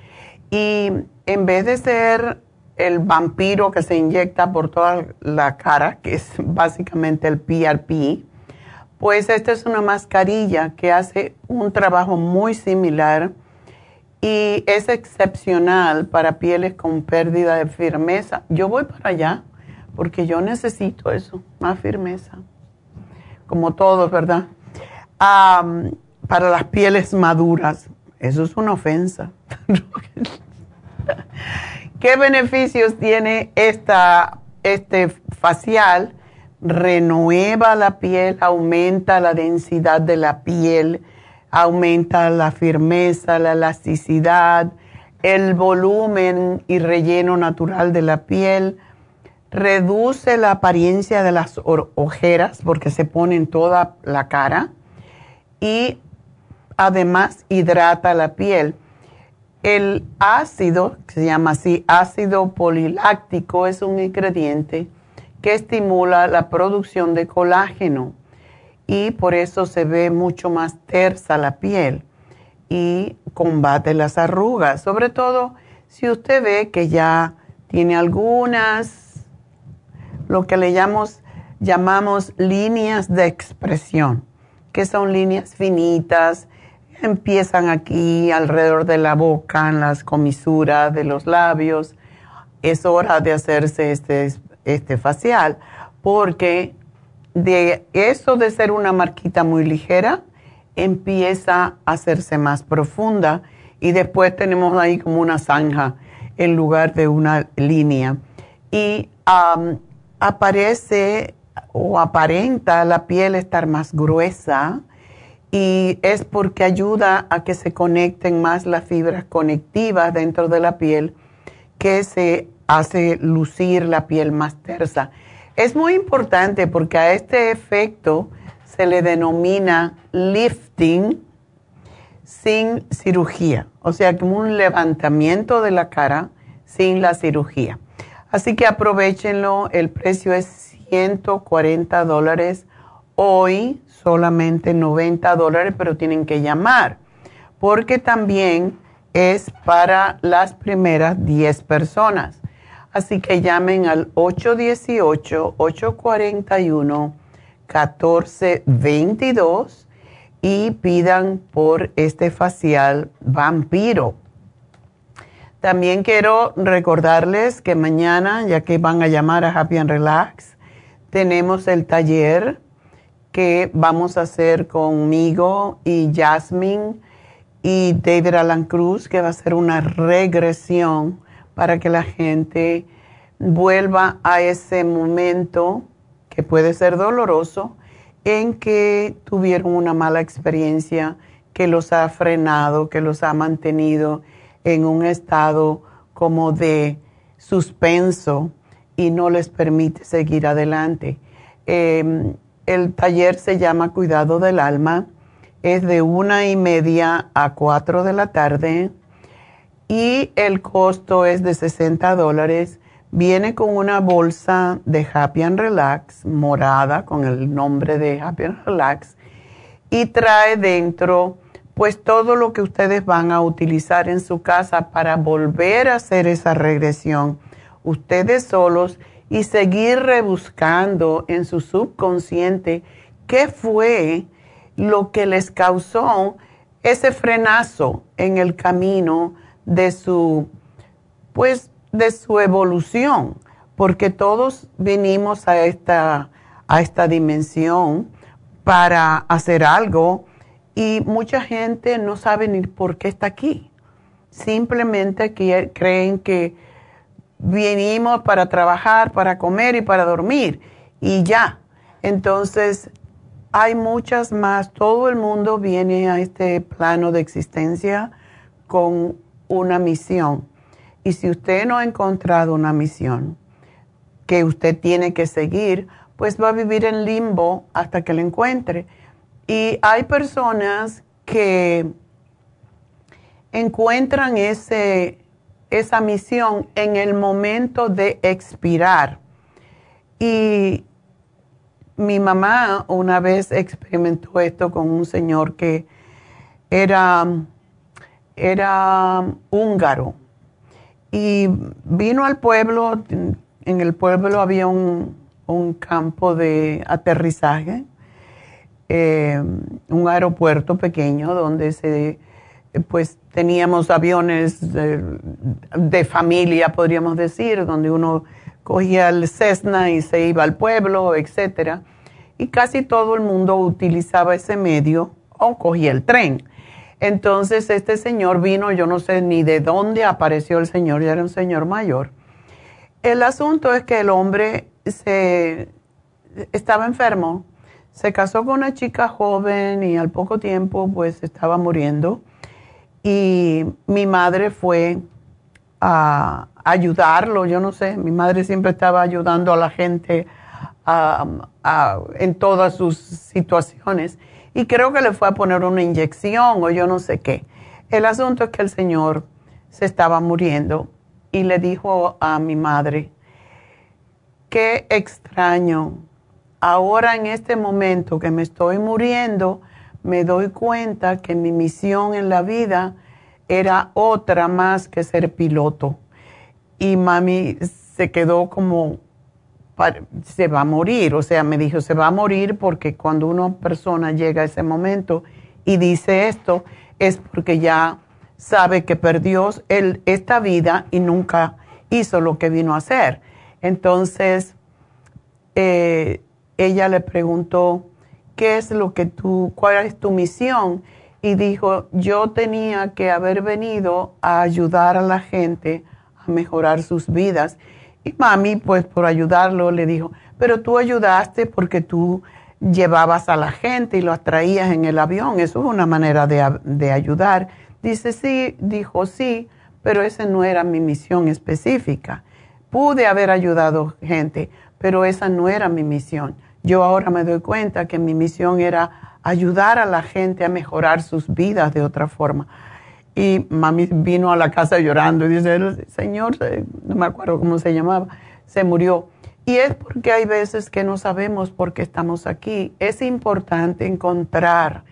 y en vez de ser el vampiro que se inyecta por toda la cara, que es básicamente el PRP, pues esta es una mascarilla que hace un trabajo muy similar y es excepcional para pieles con pérdida de firmeza. Yo voy para allá porque yo necesito eso, más firmeza, como todos, ¿verdad? para las pieles maduras, eso es una ofensa. [laughs] ¿Qué beneficios tiene esta, este facial? Renueva la piel, aumenta la densidad de la piel, aumenta la firmeza, la elasticidad, el volumen y relleno natural de la piel, reduce la apariencia de las ojeras porque se pone en toda la cara y además hidrata la piel. El ácido, que se llama así, ácido poliláctico, es un ingrediente que estimula la producción de colágeno y por eso se ve mucho más tersa la piel y combate las arrugas, sobre todo si usted ve que ya tiene algunas, lo que le llamamos, llamamos líneas de expresión, que son líneas finitas, empiezan aquí alrededor de la boca, en las comisuras de los labios. Es hora de hacerse este este facial, porque de eso de ser una marquita muy ligera, empieza a hacerse más profunda y después tenemos ahí como una zanja en lugar de una línea. Y aparece o aparenta la piel estar más gruesa y es porque ayuda a que se conecten más las fibras conectivas dentro de la piel que se hace lucir la piel más tersa. Es muy importante porque a este efecto se le denomina lifting sin cirugía, o sea, como un levantamiento de la cara sin la cirugía. Así que aprovechenlo, el precio es 140 dólares, hoy solamente 90 dólares, pero tienen que llamar, porque también es para las primeras 10 personas. Así que llamen al 818-841-1422 y pidan por este facial vampiro. También quiero recordarles que mañana, ya que van a llamar a Happy and Relax, tenemos el taller que vamos a hacer conmigo y Jasmine y David Alan Cruz, que va a ser una regresión para que la gente vuelva a ese momento que puede ser doloroso en que tuvieron una mala experiencia que los ha frenado, que los ha mantenido en un estado como de suspenso y no les permite seguir adelante. Em, el taller se llama Cuidado del Alma es de una y media a cuatro de la tarde y el costo es de 60 dólares. Viene con una bolsa de Happy and Relax morada con el nombre de Happy and Relax y trae dentro pues todo lo que ustedes van a utilizar en su casa para volver a hacer esa regresión ustedes solos y seguir rebuscando en su subconsciente qué fue lo que les causó ese frenazo en el camino de su, pues, de su evolución, porque todos venimos a esta, a esta dimensión para hacer algo y mucha gente no sabe ni por qué está aquí. Simplemente creen que venimos para trabajar, para comer y para dormir y ya. Entonces, hay muchas más. Todo el mundo viene a este plano de existencia con una misión. Y si usted no ha encontrado una misión que usted tiene que seguir, pues va a vivir en limbo hasta que la encuentre. Y hay personas que encuentran ese, esa misión en el momento de expirar. Y mi mamá una vez experimentó esto con un señor que era, era húngaro y vino al pueblo, en el pueblo había un, campo de aterrizaje, eh, un aeropuerto pequeño donde se, pues teníamos aviones de, de familia, podríamos decir, donde uno cogía el Cessna y se iba al pueblo, etcétera. Y casi todo el mundo utilizaba ese medio o cogía el tren. Entonces este señor vino, yo no sé ni de dónde apareció el señor, ya era un señor mayor. El asunto es que el hombre se estaba enfermo, se casó con una chica joven y al poco tiempo pues estaba muriendo. Y mi madre fue a, ayudarlo, yo no sé, mi madre siempre estaba ayudando a la gente en todas sus situaciones y creo que le fue a poner una inyección o yo no sé qué. El asunto es que el señor se estaba muriendo y le dijo a mi madre, qué extraño, ahora en este momento que me estoy muriendo, me doy cuenta que mi misión en la vida era otra más que ser piloto y mami se quedó como, se va a morir, o sea, me dijo, se va a morir porque cuando una persona llega a ese momento y dice esto, es porque ya sabe que perdió esta vida y nunca hizo lo que vino a hacer. Entonces, eh, ella le preguntó, ¿qué es lo que tú, cuál es tu misión? Y dijo, yo tenía que haber venido a ayudar a la gente mejorar sus vidas. Y mami, pues por ayudarlo, le dijo, pero tú ayudaste porque tú llevabas a la gente y lo atraías en el avión. Eso es una manera de, de ayudar. Dice, sí, dijo, sí, pero esa no era mi misión específica. Pude haber ayudado gente, pero esa no era mi misión. yo ahora me doy cuenta que mi misión era ayudar a la gente a mejorar sus vidas de otra forma. Y mami vino a la casa llorando y dice, el señor, no me acuerdo cómo se llamaba, se murió. Y es porque hay veces que no sabemos por qué estamos aquí. Es importante encontrar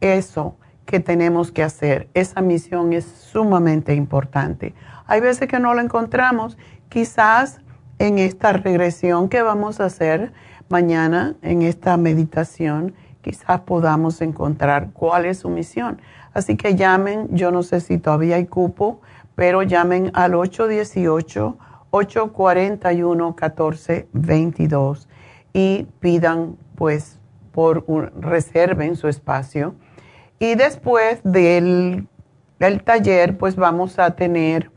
eso que tenemos que hacer. Esa misión es sumamente importante. Hay veces que no la encontramos. Quizás en esta regresión que vamos a hacer mañana, en esta meditación, quizás podamos encontrar cuál es su misión. Así que llamen, yo no sé si todavía hay cupo, pero llamen al 818-841-1422 y pidan, pues, por un, reserven su espacio y después del, taller, pues vamos a tener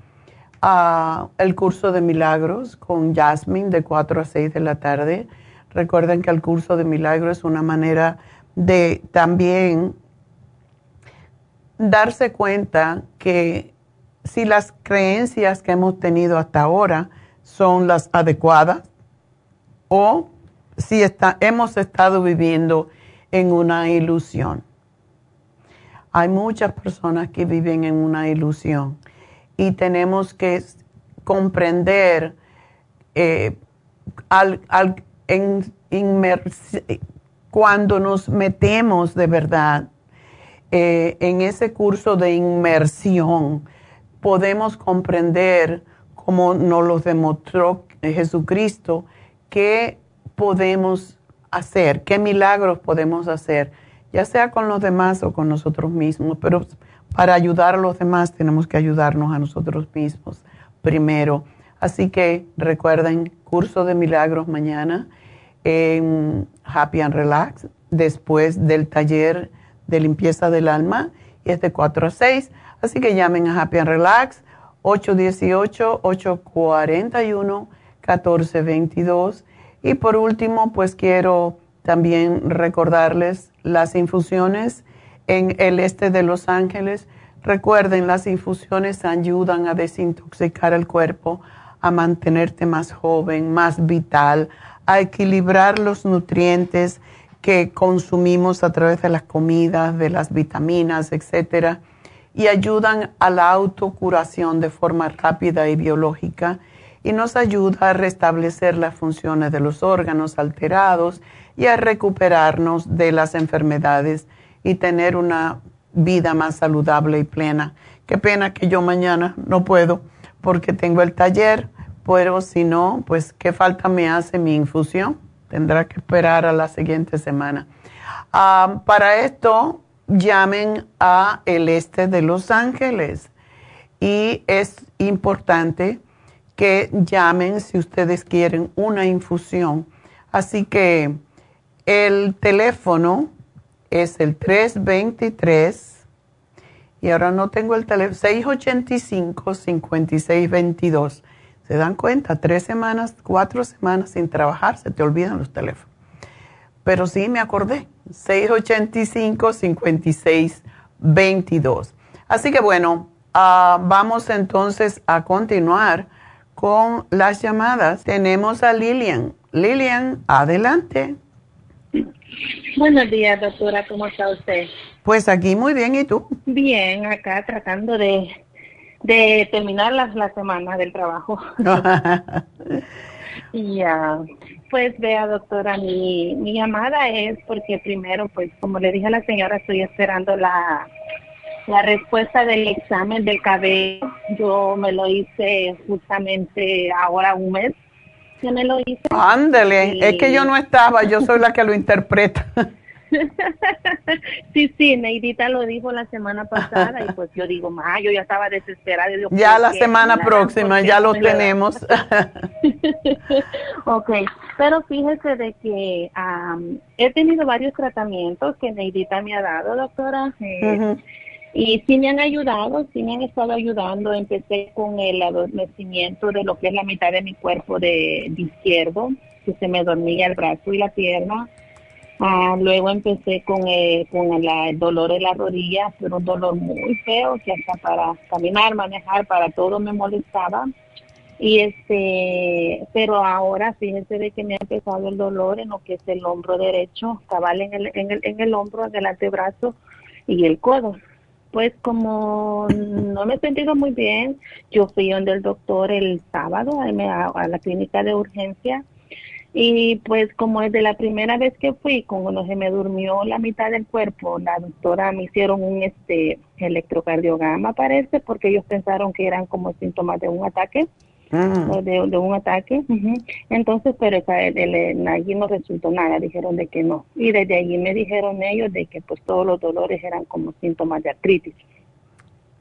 ah, el curso de milagros con Jasmine de 4 a 6 de la tarde. Recuerden que el curso de milagros es una manera de también darse cuenta que si las creencias que hemos tenido hasta ahora son las adecuadas o si está, hemos estado viviendo en una ilusión. Hay muchas personas que viven en una ilusión y tenemos que comprender eh, cuando nos metemos de verdad eh, en ese curso de inmersión, podemos comprender, como nos lo demostró Jesucristo, qué podemos hacer, qué milagros podemos hacer ya sea con los demás o con nosotros mismos, pero para ayudar a los demás tenemos que ayudarnos a nosotros mismos primero. Así que recuerden, curso de milagros mañana en Happy and Relax, después del taller de limpieza del alma, y es de 4 a 6. Así que llamen a Happy and Relax 818-841-1422. Y por último, pues quiero también recordarles las infusiones en el este de Los Ángeles. Recuerden, las infusiones ayudan a desintoxicar el cuerpo, a mantenerte más joven, más vital, a equilibrar los nutrientes que consumimos a través de las comidas, de las vitaminas, etcétera, y ayudan a la autocuración de forma rápida y biológica y nos ayuda a restablecer las funciones de los órganos alterados y a recuperarnos de las enfermedades y tener una vida más saludable y plena. Qué pena que yo mañana no puedo porque tengo el taller, pero si no, pues qué falta me hace mi infusión. Tendrá que esperar a la siguiente semana. Para esto, llamen a el este de Los Ángeles y es importante que llamen si ustedes quieren una infusión. Así que el teléfono es el 323 y ahora no tengo el teléfono, 685-5622. ¿Se dan cuenta? Tres semanas, cuatro semanas sin trabajar, se te olvidan los teléfonos. Pero sí me acordé, 685-5622. Así que bueno, ah, vamos entonces a continuar con las llamadas. Tenemos a Lilian. Lilian, adelante. Buenos días, doctora. ¿Cómo está usted? Pues aquí muy bien. ¿Y tú? Bien, acá tratando de, de terminar la, la semana del trabajo. [laughs] Ya, pues vea, doctora, mi, mi llamada es porque primero, pues como le dije a la señora, estoy esperando la, la respuesta del examen del cabello. Yo me lo hice justamente ahora un mes yo me lo hice. Ándele, es que yo no estaba, yo soy la que lo interpreta. [laughs] sí, sí, Neidita lo dijo la semana pasada y pues yo digo, ma, yo ya estaba desesperada. ya la semana próxima, ya lo tenemos. [laughs] [laughs] ok, pero fíjese de que he tenido varios tratamientos que Neidita me ha dado, doctora. Eh, y sí me han ayudado, sí me han estado ayudando. Empecé con el adormecimiento de lo que es la mitad de mi cuerpo de, izquierdo, que se me dormía el brazo y la pierna. Ah, luego empecé con, el, con el, dolor en la rodilla, pero un dolor muy feo que hasta para caminar, manejar, para todo me molestaba. Y este, pero ahora fíjense de que me ha empezado el dolor en lo que es el hombro derecho, cabal en el, en el, en el hombro, en el antebrazo y el codo. Pues como no me he sentido muy bien, yo fui donde el doctor el sábado a la clínica de urgencia y pues como es de la primera vez que fui, cuando se me durmió la mitad del cuerpo, la doctora me hicieron un este electrocardiograma parece, porque ellos pensaron que eran como síntomas de un ataque. Mm. De, un ataque. Entonces, pero allí no resultó nada, dijeron de que no. Y desde allí me dijeron ellos de que pues todos los dolores eran como síntomas de artritis.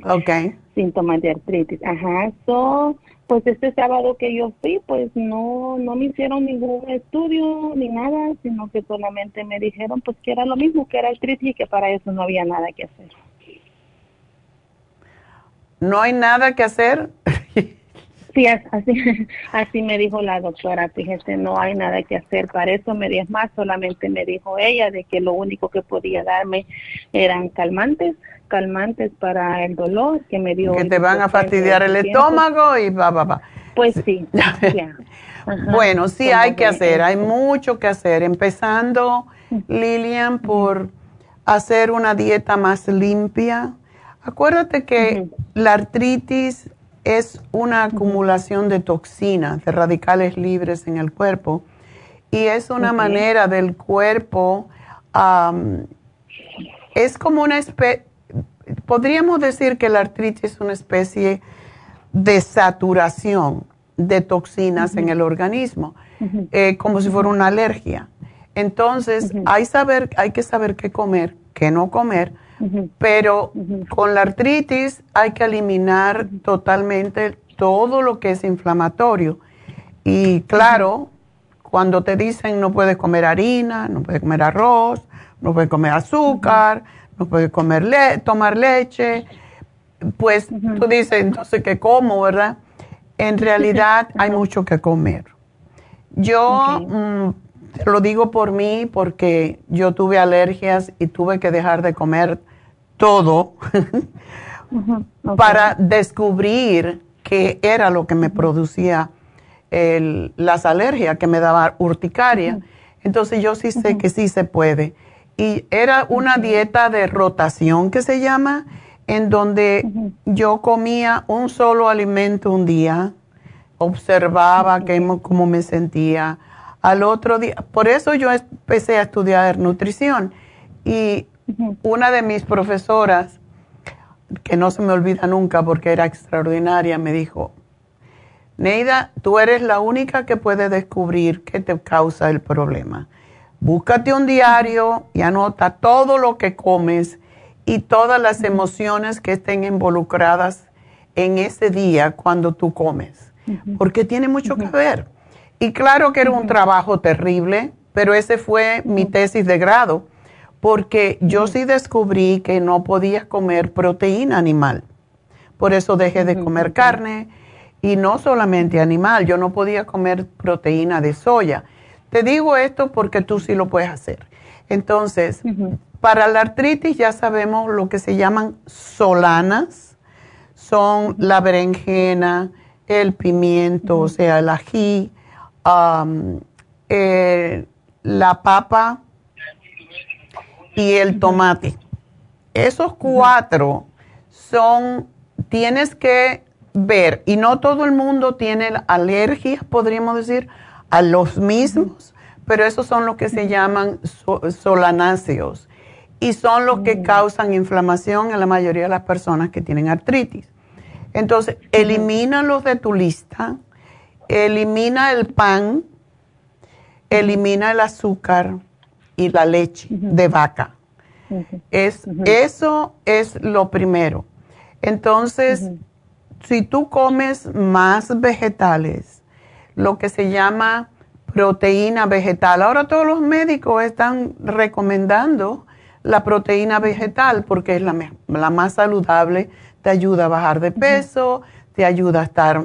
Ok. Síntomas de artritis. Ajá. So, pues este sábado que yo fui, pues no, no me hicieron ningún estudio ni nada, sino que solamente me dijeron pues que era lo mismo, que era artritis y que para eso no había nada que hacer. ¿No hay nada que hacer? Sí, así, [laughs] así me dijo la doctora, fíjese, no hay nada que hacer para eso, me dijo más, solamente me dijo ella de que lo único que podía darme eran calmantes, calmantes para el dolor que me dio. Que te van a fastidiar el estómago y va, va, va. Pues sí. [laughs] bueno, sí hay que hacer, hay mucho que hacer, empezando, Lilian, por hacer una dieta más limpia. Acuérdate que la artritis es una acumulación de toxinas, de radicales libres en el cuerpo, y es una manera del cuerpo, es como una especie, podríamos decir que la artritis es una especie de saturación de toxinas en el organismo, eh, como si fuera una alergia. Entonces, hay, saber, hay que saber qué comer, qué no comer, pero con la artritis hay que eliminar totalmente todo lo que es inflamatorio. Y claro, cuando te dicen no puedes comer harina, no puedes comer arroz, no puedes comer azúcar, no puedes comer le tomar leche, pues tú dices, entonces, ¿qué como, verdad? En realidad hay mucho que comer. Yo mm, lo digo por mí porque yo tuve alergias y tuve que dejar de comer todo para descubrir qué era lo que me producía las alergias, que me daba urticaria. Entonces yo sí sé que sí se puede. Y era una dieta de rotación que se llama, en donde yo comía un solo alimento un día, observaba cómo me sentía. Al otro día, por eso yo empecé a estudiar nutrición. Y una de mis profesoras, que no se me olvida nunca porque era extraordinaria, me dijo, Neida, tú eres la única que puede descubrir qué te causa el problema. Búscate un diario y anota todo lo que comes y todas las emociones que estén involucradas en ese día cuando tú comes, porque tiene mucho que ver. Y claro que era un trabajo terrible, pero ese fue mi tesis de grado porque yo sí descubrí que no podía comer proteína animal. Por eso dejé de comer carne y no solamente animal, yo no podía comer proteína de soya. Te digo esto porque tú sí lo puedes hacer. Entonces, para la artritis ya sabemos lo que se llaman solanas, son la berenjena, el pimiento, o sea, el ají, eh, la papa, y el tomate. Esos cuatro son, tienes que ver, y no todo el mundo tiene alergias, podríamos decir, a los mismos, pero esos son los que se llaman solanáceos y son los que mm. causan inflamación en la mayoría de las personas que tienen artritis. Entonces, elimínalos de tu lista, elimina el pan, elimina el azúcar, y la leche de vaca. es, Eso es lo primero. Entonces, si tú comes más vegetales, lo que se llama proteína vegetal, ahora todos los médicos están recomendando la proteína vegetal porque es la, la más saludable, te ayuda a bajar de peso, te ayuda a estar,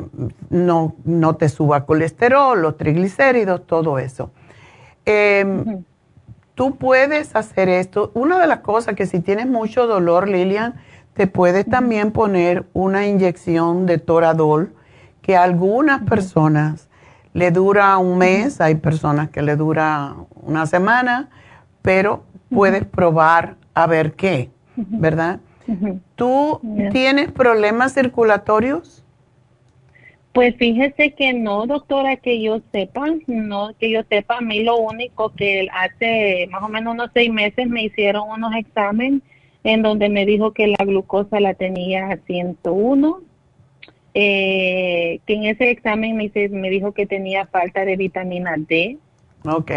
no, no te suba colesterol, los triglicéridos, todo eso. Eh, Tú puedes hacer esto. Una de las cosas que si tienes mucho dolor, Lilian, te puedes también poner una inyección de Toradol, que algunas personas le dura un mes, hay personas que le dura una semana, pero puedes probar a ver qué, ¿verdad? ¿Tú tienes problemas circulatorios? Pues fíjese que no, doctora, que yo sepa, no, que yo sepa, a mí lo único que hace más o menos unos seis meses me hicieron unos exámenes en donde me dijo que la glucosa la tenía a 101, eh, que en ese examen me, me dijo que tenía falta de vitamina D. Ok.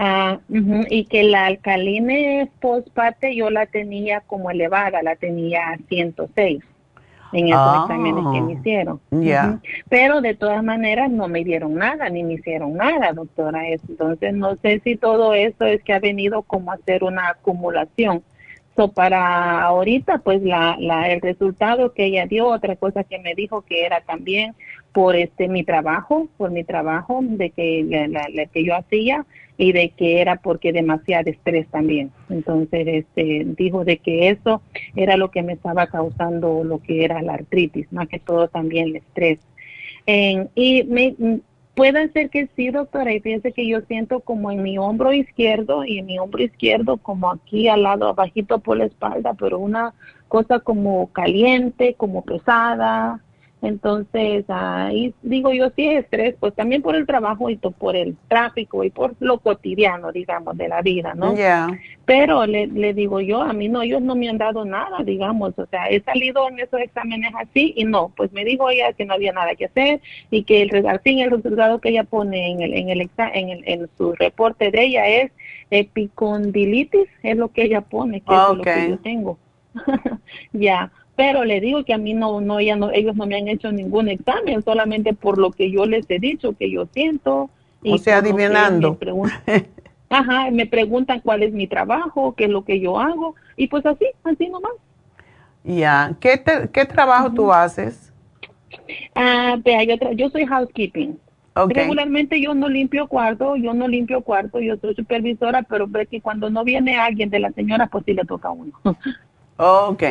Ah, y que la alcalina fosfate yo la tenía como elevada, la tenía a 106 en esos ah. exámenes que me hicieron. Ya. Pero de todas maneras no me dieron nada, ni me hicieron nada, doctora. Entonces no sé si todo eso es que ha venido como a hacer una acumulación para ahorita, pues la, la, el resultado que ella dio, otra cosa que me dijo que era también por este mi trabajo, por mi trabajo de que la, que yo hacía y de que era porque demasiado estrés también. Entonces, este dijo de que eso era lo que me estaba causando lo que era la artritis, más que todo también el estrés. y me, Puede ser que sí, doctora, y fíjense que yo siento como en mi hombro izquierdo y en mi hombro izquierdo como aquí al lado, abajito por la espalda, pero una cosa como caliente, como pesada, entonces, ahí digo yo, sí es estrés, pues también por el trabajo y por el tráfico y por lo cotidiano, digamos, de la vida, ¿no? Pero le, le digo yo, a mí no, ellos no me han dado nada, digamos, o sea, he salido en esos exámenes así y no, pues me dijo ella que no había nada que hacer y que el, al fin el resultado que ella pone en el, en el, en, el, en su reporte de ella es epicondilitis, es lo que ella pone, que es lo que yo tengo. [laughs] ya, pero le digo que a mí no, no, ya no, ellos no me han hecho ningún examen, solamente por lo que yo les he dicho, que yo siento. Y o sea, adivinando. Me [laughs] Ajá, me preguntan cuál es mi trabajo, qué es lo que yo hago, y pues así, así nomás. Ya, ¿Qué, ¿qué trabajo tú haces? Ah, vea, yo, yo soy housekeeping. Regularmente yo no limpio cuarto, yo no limpio cuarto, yo soy supervisora, pero ve que cuando no viene alguien de la señora, pues sí le toca a uno. [laughs] ok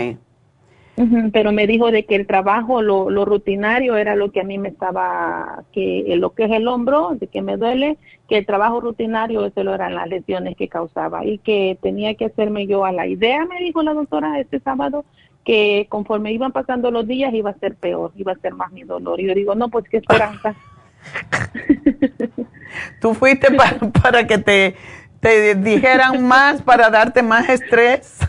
pero me dijo de que el trabajo, lo, lo, rutinario era lo que a mí me estaba, que lo que es el hombro, de que me duele, que el trabajo rutinario eso lo eran las lesiones que causaba y que tenía que hacerme yo a la idea, me dijo la doctora este sábado, que conforme iban pasando los días iba a ser peor, iba a ser más mi dolor. Y yo digo, no, pues qué esperanza. [laughs] Tú fuiste para, para que te, te dijeran más, para darte más estrés.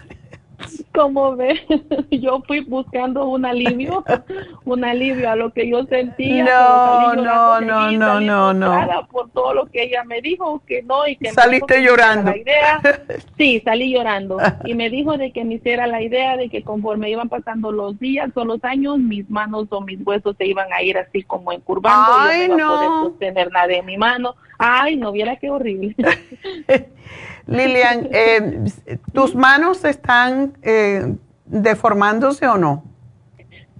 [laughs] Como ve, [laughs] yo fui buscando un alivio, [laughs] un alivio a lo que yo sentía. No, no, no, no, no, no. Por todo lo que ella me dijo, que no, y que Saliste llorando. idea. [laughs] Sí, salí llorando. Y me dijo de que me hiciera la idea de que conforme iban pasando los días o los años, mis manos o mis huesos se iban a ir así como encurvando. Ay, y no. Iba a poder sostener nada de mi mano. Ay, no, viera qué horrible. Lilian, eh, ¿tus manos están eh, deformándose o no?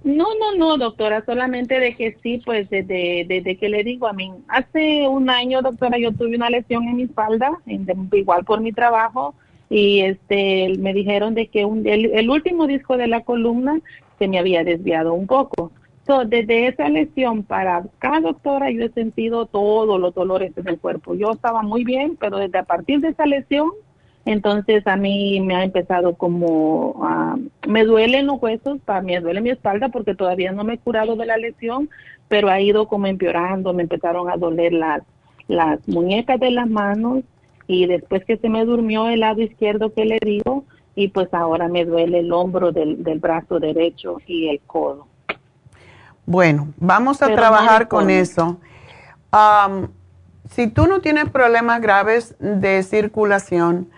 No, no, no, doctora, solamente de que sí, pues desde, desde que le digo a mí, hace un año, doctora, yo tuve una lesión en mi espalda, igual por mi trabajo, y este me dijeron de que un, el último disco de la columna se me había desviado un poco desde esa lesión para acá, doctora, yo he sentido todos los dolores en el cuerpo. Yo estaba muy bien, pero desde a partir de esa lesión, entonces a mí me ha empezado como, me duelen los huesos, para me duele mi espalda porque todavía no me he curado de la lesión, pero ha ido como empeorando, me empezaron a doler las, las muñecas de las manos y después que se me durmió el lado izquierdo que le digo, y pues ahora me duele el hombro del, del brazo derecho y el codo. Bueno, vamos a trabajar con eso. si tú no tienes problemas graves de circulación,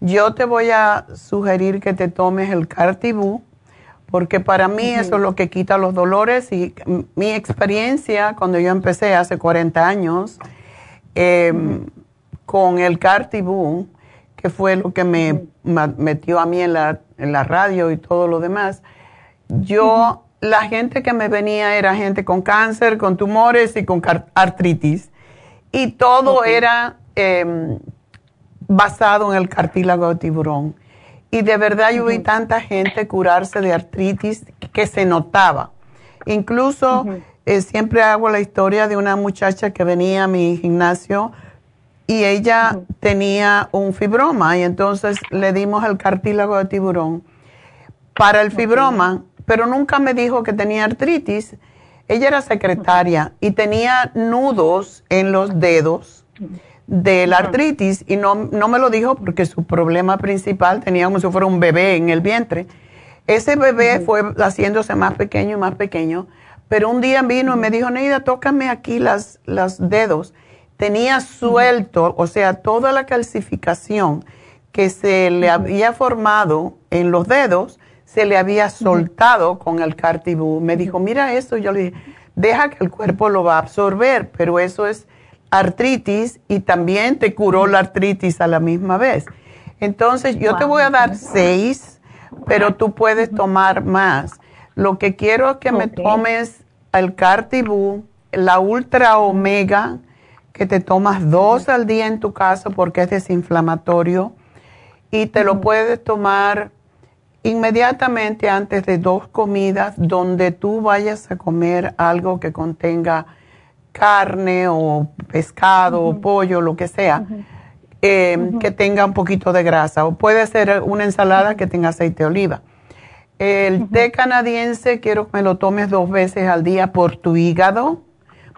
yo te voy a sugerir que te tomes el Cartibú, porque para mí eso es lo que quita los dolores y mi experiencia cuando yo empecé hace 40 años em, con el Cartibú, que fue lo que me metió a mí en la, en la radio y todo lo demás, yo la gente que me venía era gente con cáncer, con tumores y con artritis. Y todo era em, basado en el cartílago de tiburón. Y de verdad yo vi tanta gente curarse de artritis que se notaba. Incluso eh, siempre hago la historia de una muchacha que venía a mi gimnasio y ella tenía un fibroma y entonces le dimos el cartílago de tiburón para el fibroma, pero nunca me dijo que tenía artritis. Ella era secretaria y tenía nudos en los dedos de la artritis y no, no me lo dijo porque su problema principal tenía como si fuera un bebé en el vientre. Ese bebé fue haciéndose más pequeño y más pequeño, pero un día vino y me dijo, Neida, tócame aquí las, los dedos tenía suelto, o sea, toda la calcificación que se le había formado en los dedos, se le había soltado con el cartibú. Me dijo, mira esto, yo le dije, deja que el cuerpo lo va a absorber, pero eso es artritis y también te curó la artritis a la misma vez. Entonces, yo te voy a dar seis, pero tú puedes tomar más. Lo que quiero es que me tomes el cartibú, la ultra omega, que te tomas dos al día en tu casa porque es desinflamatorio y te lo puedes tomar inmediatamente antes de dos comidas donde tú vayas a comer algo que contenga carne o pescado o pollo, lo que sea, em, que tenga un poquito de grasa. O puede ser una ensalada que tenga aceite de oliva. El té canadiense quiero que me lo tomes dos veces al día por tu hígado.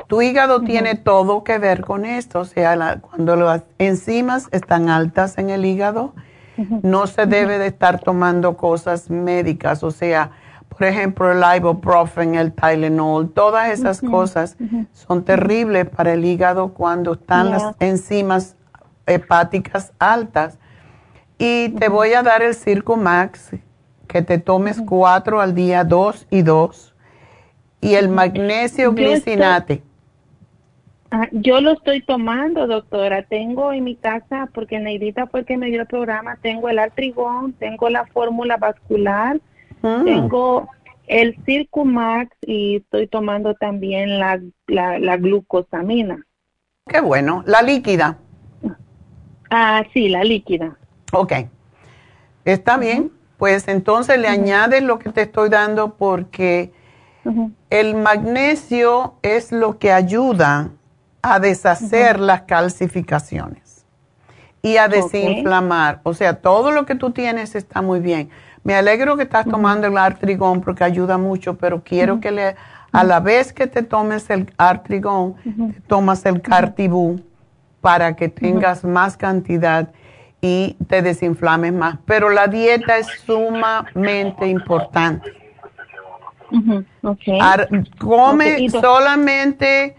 Tu hígado tiene todo que ver con esto, o sea, cuando las enzimas están altas en el hígado, no se debe de estar tomando cosas médicas, o sea, por ejemplo, el ibuprofen, el Tylenol, todas esas cosas son terribles para el hígado cuando están las enzimas hepáticas altas. Y te voy a dar el Circo Max, que te tomes cuatro al día, dos y dos. Y el magnesio glicinate. Ah, yo lo estoy tomando, doctora. Tengo en mi casa, porque Neidita fue el que me dio el programa, tengo el artrigón, tengo la fórmula vascular, ah. tengo el Circumax y estoy tomando también la, la, glucosamina. Qué bueno. ¿La líquida? Ah, sí, la líquida. Ok. Está bien. Pues entonces le añades lo que te estoy dando porque el magnesio es lo que ayuda a deshacer las calcificaciones y a desinflamar. O sea, todo lo que tú tienes está muy bien. Me alegro que estás tomando el artrigón porque ayuda mucho, pero quiero que le, a la vez que te tomes el artrigón, tomas el cartibú para que tengas más cantidad y te desinflames más. Pero la dieta es sumamente importante. come solamente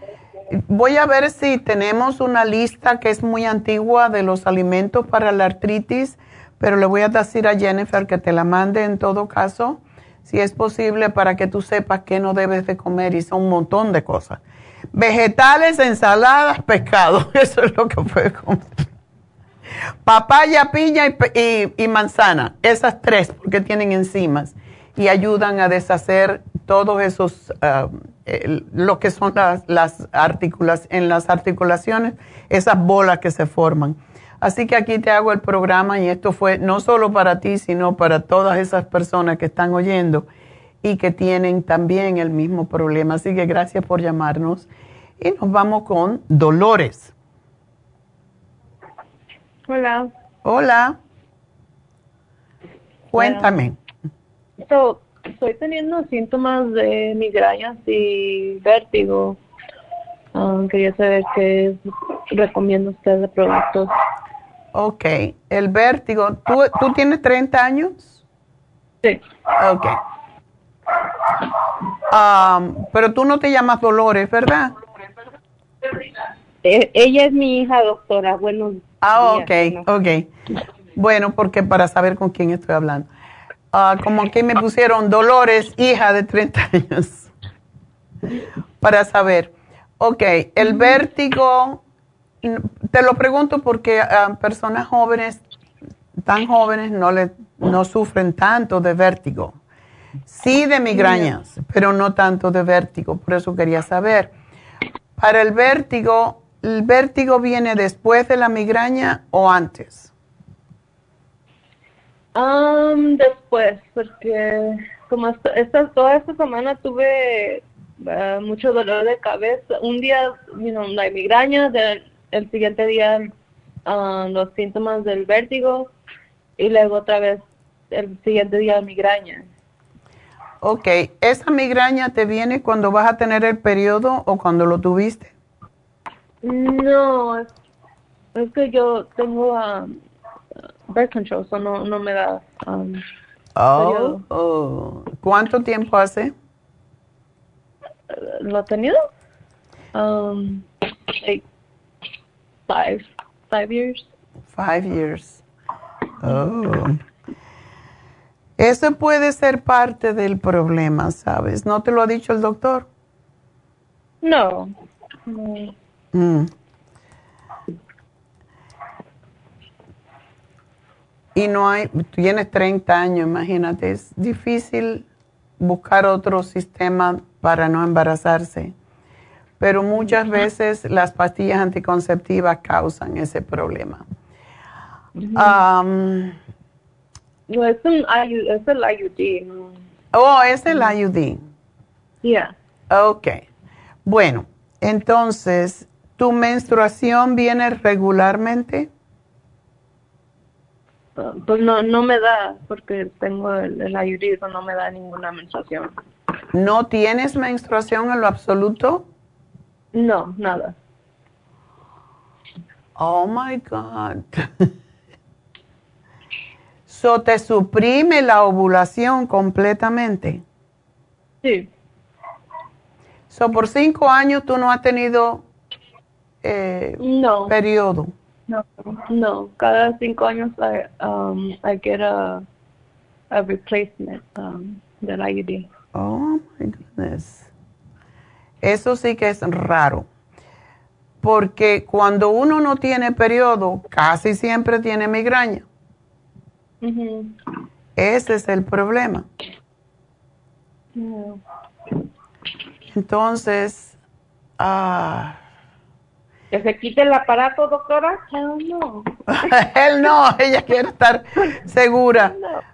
voy a ver si tenemos una lista que es muy antigua de los alimentos para la artritis, pero le voy a decir a Jennifer que te la mande en todo caso, si es posible, para que tú sepas qué no debes de comer y son un montón de cosas. Vegetales, ensaladas, pescado, [laughs] eso es lo que puedes comer. Papaya, piña y, manzana, esas tres, porque tienen enzimas y ayudan a deshacer todos esos... Ah, lo que son las, las en las articulaciones, esas bolas que se forman. Así que aquí te hago el programa y esto fue no solo para ti, sino para todas esas personas que están oyendo y que tienen también el mismo problema. Así que gracias por llamarnos y nos vamos con Dolores. Hola. Hola. Cuéntame estoy teniendo síntomas de migrañas y vértigo. Ah, quería saber qué recomienda usted de productos. Ok, el vértigo. ¿Tú, ¿Tú tienes 30 años? Sí. Ok. Um, pero tú no te llamas Dolores, ¿verdad? Eh, ella es mi hija, doctora. Bueno. Ah, ok, ok. Bueno, porque para saber con quién estoy hablando. Ah, como aquí me pusieron Dolores, hija de 30 años, para saber. Ok, el vértigo, te lo pregunto porque a personas jóvenes, tan jóvenes, no, le, no sufren tanto de vértigo. Sí de migrañas, pero no tanto de vértigo, por eso quería saber. Para el vértigo, ¿el vértigo viene después de la migraña o antes? Um, después, porque como esta, toda esta semana tuve eh, mucho dolor de cabeza. Un día, you know, la migraña, del- el siguiente día ah, los síntomas del vértigo y luego otra vez el siguiente día migraña. Ok, ¿esa migraña te viene cuando vas a tener el periodo o cuando lo tuviste? No, es, es que yo tengo um, birth control, so no, no me da. um, Oh, oh. ¿Cuánto tiempo hace? ¿Lo ha tenido? Um, like five, five years. Five years. Oh. Eso puede ser parte del problema, ¿sabes? ¿No te lo ha dicho el doctor? No. no. Mm. Y no hay, tienes 30 años, imagínate, es difícil buscar otro sistema para no embarazarse. Pero muchas veces las pastillas anticonceptivas causan ese problema. Am, No, es, un, es el IUD. no. oh, es el IUD. Yeah. Ok. Bueno, entonces, ¿tu menstruación viene regularmente? Uh, Pues no, no me da, porque tengo el, el IUD, no me da ninguna menstruación. ¿No tienes menstruación en lo absoluto? No, nada. Oh my God. [laughs] so te suprime la ovulación completamente. Sí. So por cinco años tú no has tenido eh, No. periodo. No, no. Cada cinco años I, um, I get a, a replacement um, del IUD. Oh my goodness. Eso sí que es raro. Porque cuando uno no tiene periodo, casi siempre tiene migraña. Ese es el problema. Entonces, ah, ¿Que se quite el aparato, doctora? Hell no. [laughs] él no, ella quiere estar segura. No.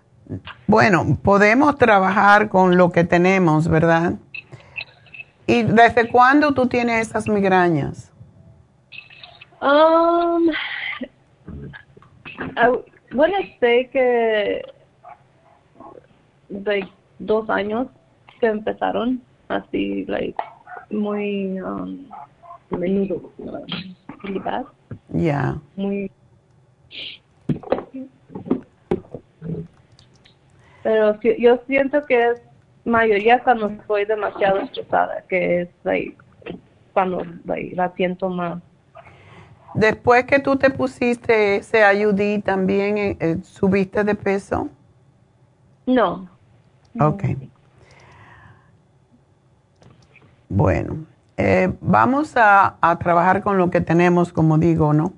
Bueno, podemos trabajar con lo que tenemos, ¿verdad? ¿Y desde cuándo tú tienes esas migrañas? Um, I, bueno, sé que like, dos años que empezaron así, like, muy um, menudo, really bad, muy... Pero yo siento que es mayoría cuando estoy demasiado estresada, que es like, cuando like, la siento más. Después que tú te pusiste ese IUD, ¿también eh, eh, subiste de peso? No. Ok. Bueno, eh, vamos a, a trabajar con lo que tenemos, como digo, ¿no?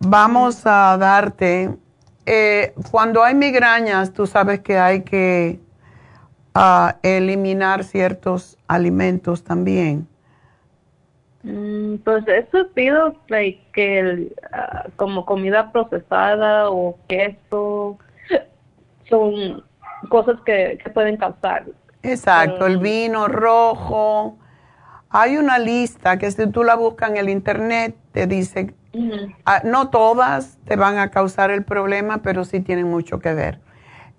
Vamos a darte, eh, cuando hay migrañas, tú sabes que hay que ah, eliminar ciertos alimentos también. Mm, pues eso pido like, que el, ah, como comida procesada o queso [laughs] son cosas que, que pueden causar. Exacto, el Mm. vino rojo. Hay una lista que si tú la buscas en el internet, te dice, ah, no todas te van a causar el problema, pero sí tienen mucho que ver.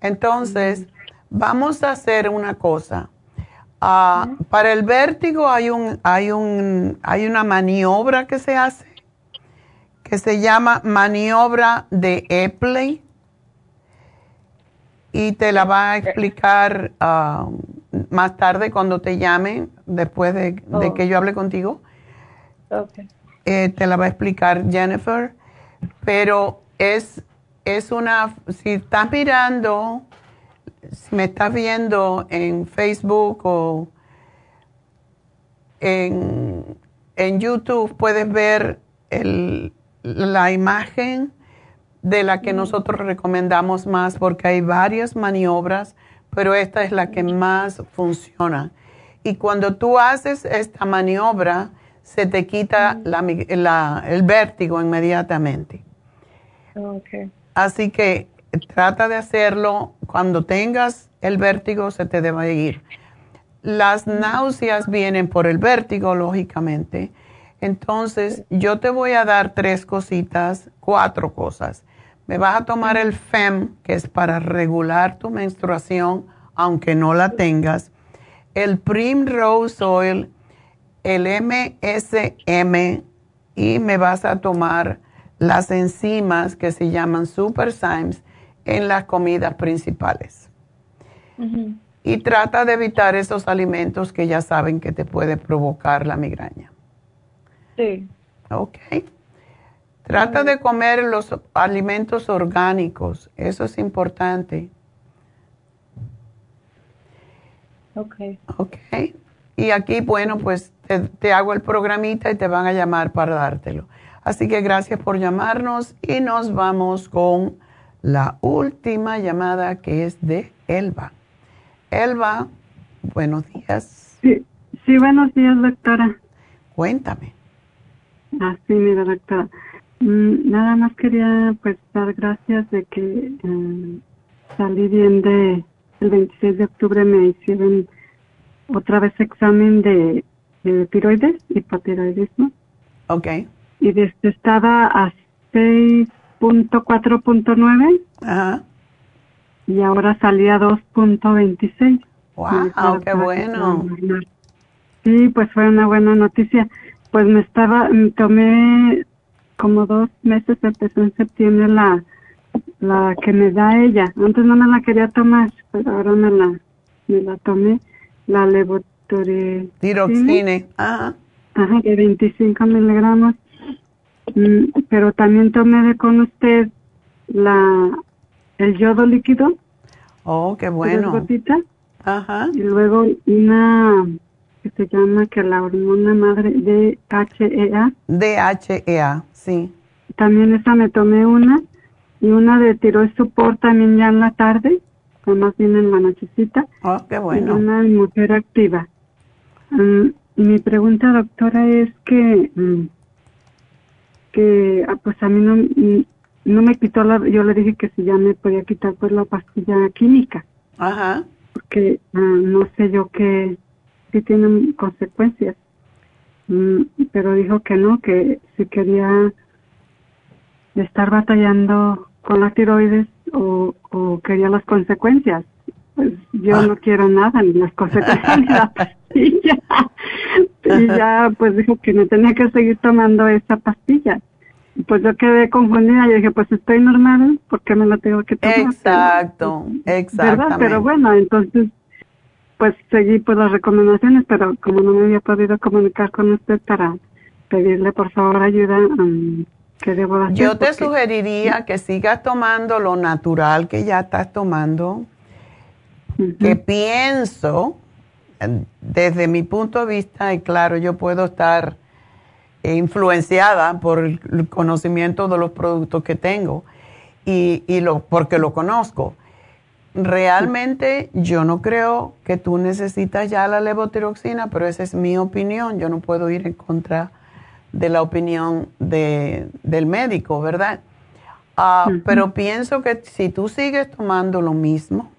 Entonces, vamos a hacer una cosa. Ah, Para el vértigo hay, un, hay, un, hay una maniobra que se hace que se llama maniobra de Epley y te la va a explicar ah, más tarde cuando te llame, después de, de Oh. que yo hable contigo. Okay. Eh, te la va a explicar Jennifer, pero es, es una, si estás mirando, si me estás viendo en Facebook o en, en YouTube, puedes ver el, la imagen de la que nosotros recomendamos más porque hay varias maniobras, pero esta es la que más funciona. Y cuando tú haces esta maniobra, se te quita la mi- la- el vértigo inmediatamente. Okay. Así que trata de hacerlo cuando tengas el vértigo, se te debe ir. las náuseas vienen por el vértigo, lógicamente. Entonces, yo te voy a dar tres cositas, cuatro cosas. Me vas a tomar el FEM, que es para regular tu menstruación, aunque no la tengas. El Primrose Oil, el MSM, y me vas a tomar las enzimas que se llaman Superzymes en las comidas principales. Y trata de evitar esos alimentos que ya saben que te puede provocar la migraña. Sí. Ok. Trata de comer los alimentos orgánicos, eso es importante. Ok. Ok. Y aquí, bueno, pues te, te, hago el programita y te van a llamar para dártelo. Así que gracias por llamarnos y nos vamos con la última llamada que es de Elba. Elba, buenos días. Sí, sí buenos días, doctora. Cuéntame. Ah, sí, mira, doctora. Mm, nada más quería pues dar gracias de que eh, salí bien de el 26 de octubre me hicieron otra vez examen de, de tiroides, hipotiroidismo. Ok. Y desde estaba a 6.4.9. Ajá. Y ahora salí a 2.26. Wow, qué bueno. Sí, pues fue una buena noticia. Pues me estaba, tomé como dos meses, empezó en septiembre la, la que me da ella. Antes no me la quería tomar, pero ahora me la, me la tomé, la levotiroxina. Tiroxine, ajá. Ajá, de 25 miligramos. Mm, pero también tomé de con usted la, el yodo líquido. Oh, qué bueno. Gotitas, ajá. Y luego una que se llama que la hormona madre DHEA. DHEA, sí. También esa me tomé una y una de tiroid support también ya en la tarde, más bien en la nochecita. Oh, qué bueno. Y una mujer activa. Um, mi pregunta, doctora, es que um, que ah, pues a mí no no me quitó la yo le dije que si ya me podía quitar pues la pastilla química. Ajá. Porque uh, no sé yo qué si tienen consecuencias. Mm, pero dijo que no, que si quería estar batallando con la tiroides o, o quería las consecuencias. Pues yo no quiero nada, ni las consecuencias ni la [laughs] pastilla. y ya pues dijo que me tenía que seguir tomando esa pastilla. Pues yo quedé confundida, yo dije, pues estoy normal, ¿por qué me la tengo que tomar? Exacto. ¿Verdad? Pero bueno, entonces pues seguí pues las recomendaciones, pero como no me había podido comunicar con usted para pedirle por favor ayuda, um, ¿qué debo hacer? Yo te sugeriría que sigas tomando lo natural que ya estás tomando, que pienso, desde mi punto de vista, y claro, yo puedo estar influenciada por el conocimiento de los productos que tengo y, y lo, porque lo conozco realmente yo no creo que tú necesitas ya la levotiroxina, pero esa es mi opinión. Yo no puedo ir en contra de la opinión de, del médico, ¿verdad? Ah, pero pienso que si tú sigues tomando lo mismo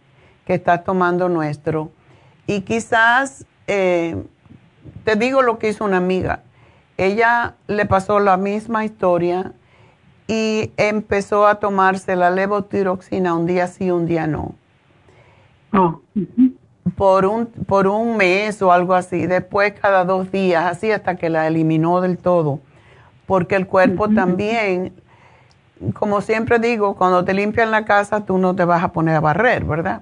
que estás tomando nuestro, y quizás, eh, te digo lo que hizo una amiga, ella le pasó la misma historia y empezó a tomarse la levotiroxina un día sí, un día no. Oh, por, un, por un mes o algo así, después cada dos días, así hasta que la eliminó del todo, porque el cuerpo también, como siempre digo, cuando te limpian la casa, tú no te vas a poner a barrer, ¿verdad?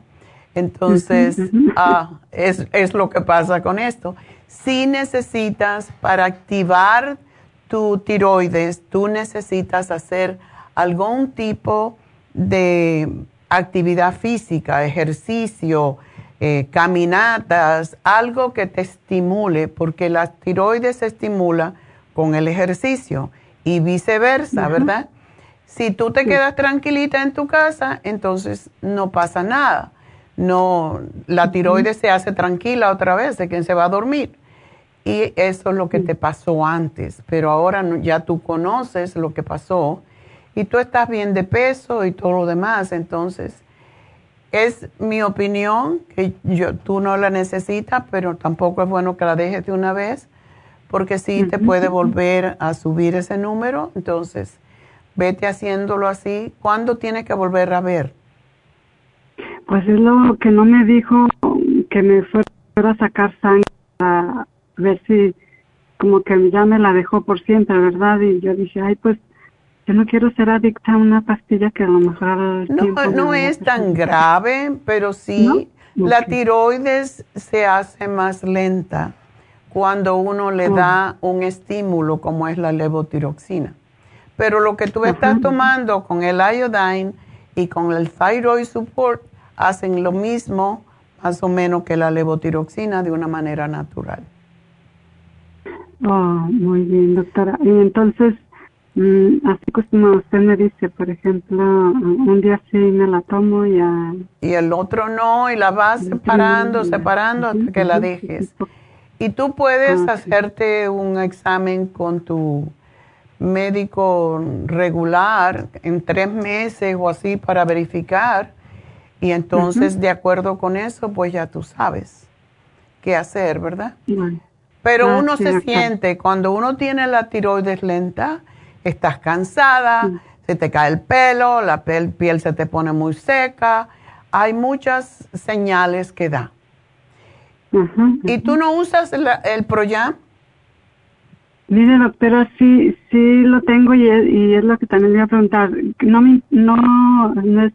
Entonces, ah, es, es lo que pasa con esto. Si necesitas, para activar tu tiroides, tú necesitas hacer algún tipo de actividad física, ejercicio, eh, caminatas, algo que te estimule, porque la tiroides se estimula con el ejercicio y viceversa, ¿verdad? Si tú te quedas tranquilita en tu casa, entonces no pasa nada. No, la tiroides se hace tranquila otra vez, de quien se va a dormir. Y eso es lo que te pasó antes, pero ahora ya tú conoces lo que pasó y tú estás bien de peso y todo lo demás, entonces Es mi opinión que yo, tú no la necesitas, pero tampoco es bueno que la dejes de una vez, porque sí te puede volver a subir ese número. Entonces, vete haciéndolo así. ¿Cuándo tienes que volver a ver? Pues es lo que no me dijo que me fuera a sacar sangre a ver si como que ya me la dejó por siempre, ¿verdad? Y yo dije, ay, pues yo no quiero ser adicta a una pastilla que a lo mejor... no, no es tan grave, pero sí la tiroides se hace más lenta cuando uno le oh. da un estímulo como es la levotiroxina. Pero lo que tú estás tomando con el iodine y con el thyroid support hacen lo mismo más o menos que la levotiroxina de una manera natural. Oh, muy bien, doctora. Y entonces, mm, así como usted me dice, por ejemplo, un día sí me la tomo y, y el otro no, y la vas separando, separando hasta que la dejes. Y tú puedes ah, hacerte un examen con tu médico regular en tres meses o así para verificar y entonces, de acuerdo con eso, pues ya tú sabes qué hacer, ¿verdad? Pero ah, uno se siente, cuando uno tiene la tiroides lenta, estás cansada, se te cae el pelo, la piel, se te pone muy seca. Hay muchas señales que da. ¿Y tú no usas el Proyam? Mire, doctora, sí, sí lo tengo y es, y es lo que también le iba a preguntar. No, no, no es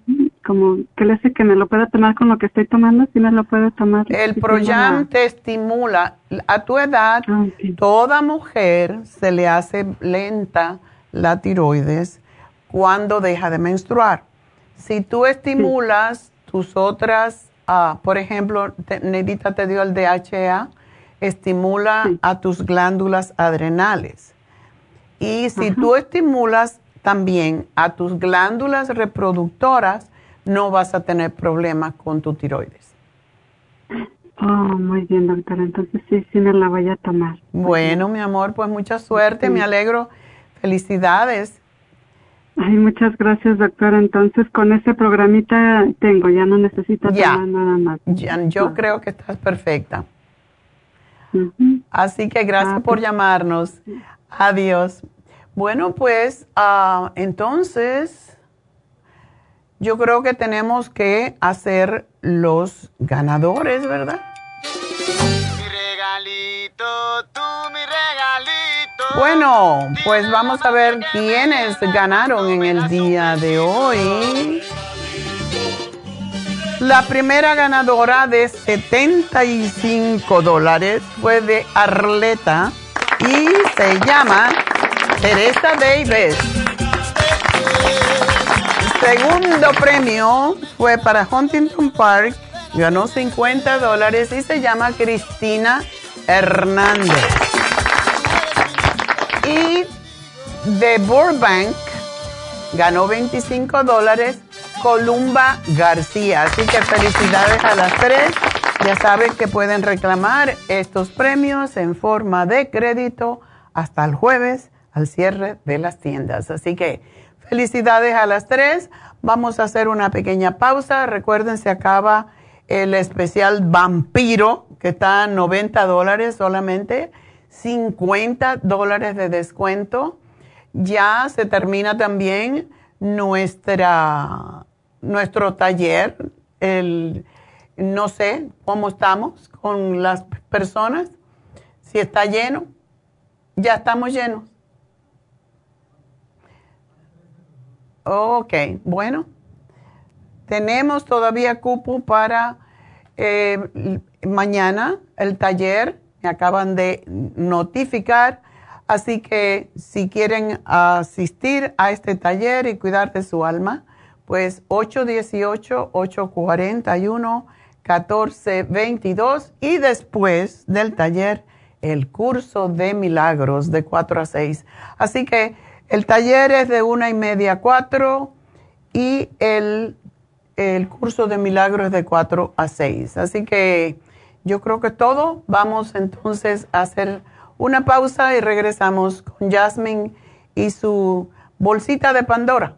como que le sé que me lo pueda tomar con lo que estoy tomando, si me lo puedo tomar. El Proyam te estimula. A tu edad, ah, toda mujer se le hace lenta la tiroides cuando deja de menstruar. Si tú estimulas tus otras, ah, por ejemplo, Nedita te dio el DHA, estimula a tus glándulas adrenales. Y si tú estimulas también a tus glándulas reproductoras, no vas a tener problemas con tu tiroides. Oh, muy bien, doctora. Entonces sí, sí me la voy a tomar. Bueno, mi amor, pues mucha suerte, me alegro. Felicidades. Ay, muchas gracias, doctora. Entonces, con ese programita tengo, ya no necesito nada más. Ya, yo creo que estás perfecta. Así que gracias ah, por pues. llamarnos. Adiós. Bueno, pues ah, entonces yo creo que tenemos que hacer los ganadores, ¿verdad? Mi regalito, tú mi regalito. Bueno, pues vamos a ver quiénes ganaron en el día de hoy. La primera ganadora de 75 dólares fue de Arleta y se llama Teresa Davis. Segundo premio fue para Huntington Park, ganó 50 dólares y se llama Cristina Hernández. Y de Burbank ganó 25 dólares Columba García. Así que felicidades a las tres. Ya saben que pueden reclamar estos premios en forma de crédito hasta el jueves al cierre de las tiendas. Así que felicidades a las tres. Vamos a hacer una pequeña pausa. Recuerden, se acaba el especial Vampiro, que está a 90 dólares solamente, 50 dólares de descuento. Ya se termina también nuestra nuestro taller, el, no sé cómo estamos con las personas, si está lleno, ya estamos llenos. Ok, bueno, tenemos todavía cupo para eh, mañana el taller, me acaban de notificar, así que si quieren asistir a este taller y cuidar de su alma, pues 818-841-1422 y después del taller el curso de milagros de 4 a 6. Así que el taller es de una y media a 4 y el, el curso de milagros es de 4 a 6. Así que yo creo que todo. Vamos entonces a hacer una pausa y regresamos con Jasmine y su bolsita de Pandora.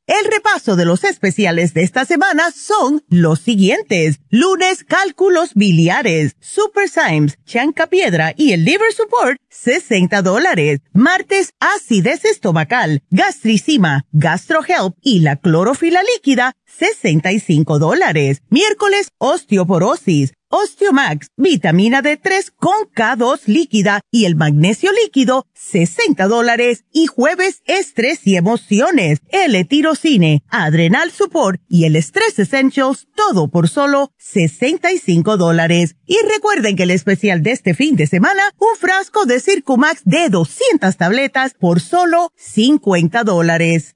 El repaso de los especiales de esta semana son los siguientes. Lunes, cálculos biliares, Super Symes, Chanca Piedra y el Liver Support, 60 dólares. Martes, acidez estomacal, gastricima, GastroHelp y la clorofila líquida, 65 dólares. Miércoles, osteoporosis, Osteomax, vitamina D3 con K2 líquida y el magnesio líquido, 60 dólares. Y jueves, estrés y emociones, el tirocine, adrenal support y el Stress Essentials, todo por solo 65 dólares. Y recuerden que el especial de este fin de semana, un frasco de Circumax de 200 tabletas por solo 50 dólares.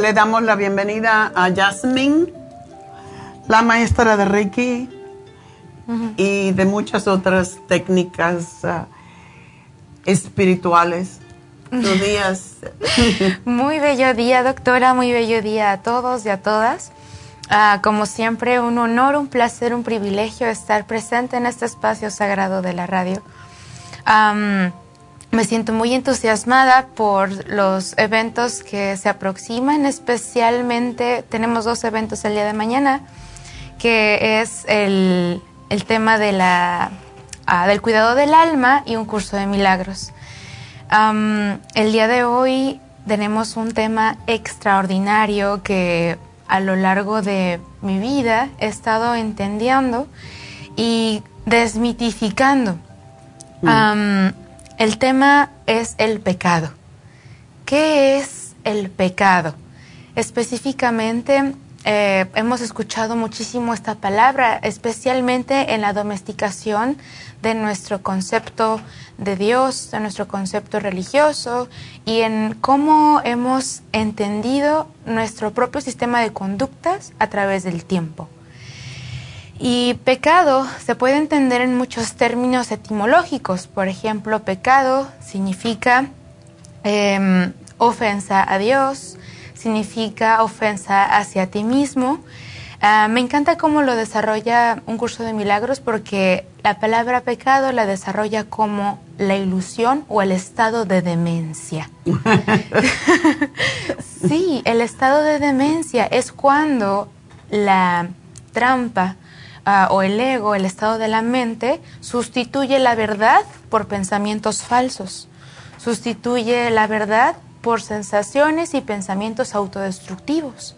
Le damos la bienvenida a Jasmine, la maestra de Reiki y de muchas otras técnicas ah, espirituales. Días. [laughs] Muy bello día, doctora, muy bello día a todos y a todas. Ah, como siempre, un honor, un placer, un privilegio estar presente en este espacio sagrado de la radio. Me siento muy entusiasmada por los eventos que se aproximan, especialmente tenemos dos eventos el día de mañana, que es el, el tema de la, ah, del cuidado del alma y un curso de milagros. El día de hoy tenemos un tema extraordinario que a lo largo de mi vida he estado entendiendo y desmitificando. Am, el tema es el pecado. ¿Qué es el pecado? Específicamente, eh, hemos escuchado muchísimo esta palabra, especialmente en la domesticación de nuestro concepto de Dios, de nuestro concepto religioso y en cómo hemos entendido nuestro propio sistema de conductas a través del tiempo. Y pecado se puede entender en muchos términos etimológicos. Por ejemplo, pecado significa eh, ofensa a Dios, significa ofensa hacia ti mismo. Ah, me encanta cómo lo desarrolla un curso de milagros porque la palabra pecado la desarrolla como la ilusión o el estado de demencia. [laughs] [laughs] sí, el estado de demencia es cuando la trampa ah, o el ego, el estado de la mente, sustituye la verdad por pensamientos falsos, sustituye la verdad por sensaciones y pensamientos autodestructivos.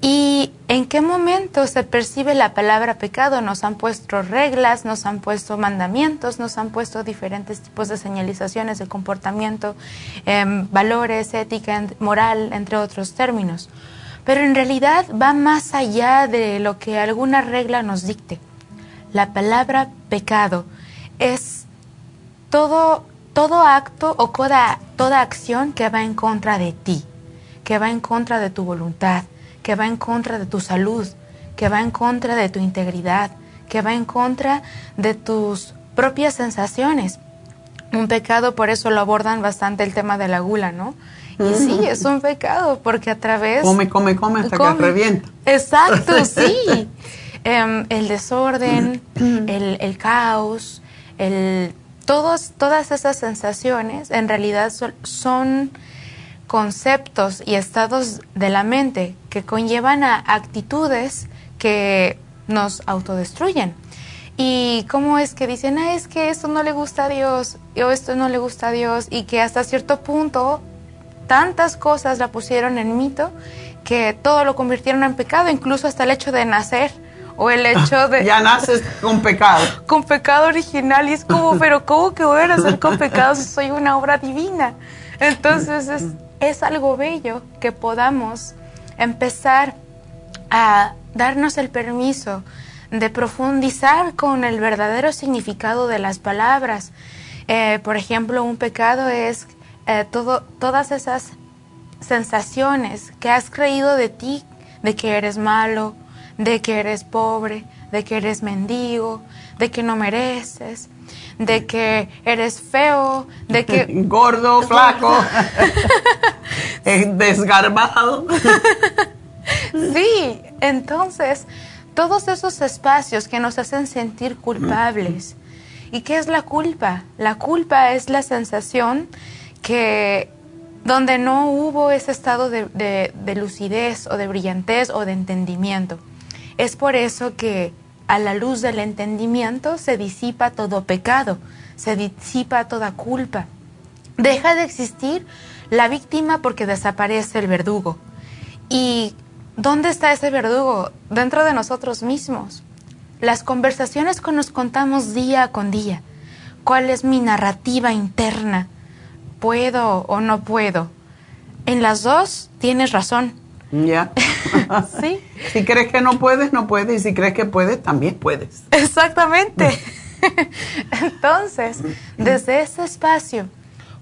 ¿Y en qué momento se percibe la palabra pecado? Nos han puesto reglas, nos han puesto mandamientos, nos han puesto diferentes tipos de señalizaciones de comportamiento, em, valores, ética, moral, entre otros términos. Pero en realidad va más allá de lo que alguna regla nos dicte. La palabra pecado es todo, todo acto o toda, toda acción que va en contra de ti, que va en contra de tu voluntad que va en contra de tu salud, que va en contra de tu integridad, que va en contra de tus propias sensaciones. Un pecado, por eso lo abordan bastante el tema de la gula, ¿no? Y sí, es un pecado, porque a través... Come, come, come hasta que revienta. Exacto, [laughs] sí. Em, el desorden, el, el caos, el, todos, todas esas sensaciones en realidad son conceptos y estados de la mente que conllevan a actitudes que nos autodestruyen. Y cómo es que dicen, ah, es que esto no le gusta a Dios, o esto no le gusta a Dios, y que hasta cierto punto tantas cosas la pusieron en mito que todo lo convirtieron en pecado, incluso hasta el hecho de nacer o el hecho de... ya naces con pecado. [laughs] Con pecado original y es como, pero ¿cómo que voy a nacer con pecado si soy una obra divina? Entonces es es algo bello que podamos empezar a darnos el permiso de profundizar con el verdadero significado de las palabras. Eh, por ejemplo, un pecado es eh, todo, todas esas sensaciones que has creído de ti, de que eres malo, de que eres pobre, de que eres mendigo, de que no mereces, de que eres feo, de que... [laughs] Gordo, flaco, [laughs] desgarbado. [laughs] sí, entonces, todos esos espacios que nos hacen sentir culpables. ¿Y qué es la culpa? La culpa es la sensación que donde no hubo ese estado de, de lucidez o de brillantez o de entendimiento. Es por eso que a la luz del entendimiento se disipa todo pecado, se disipa toda culpa. Deja de existir la víctima porque desaparece el verdugo. ¿Y dónde está ese verdugo? Dentro de nosotros mismos. Las conversaciones que nos contamos día con día. ¿Cuál es mi narrativa interna? ¿Puedo o no puedo? En las dos tienes razón ya. [laughs] sí. Si crees que no puedes, no puedes. Y si crees que puedes, también puedes. Exactamente. [laughs] Entonces, desde ese espacio,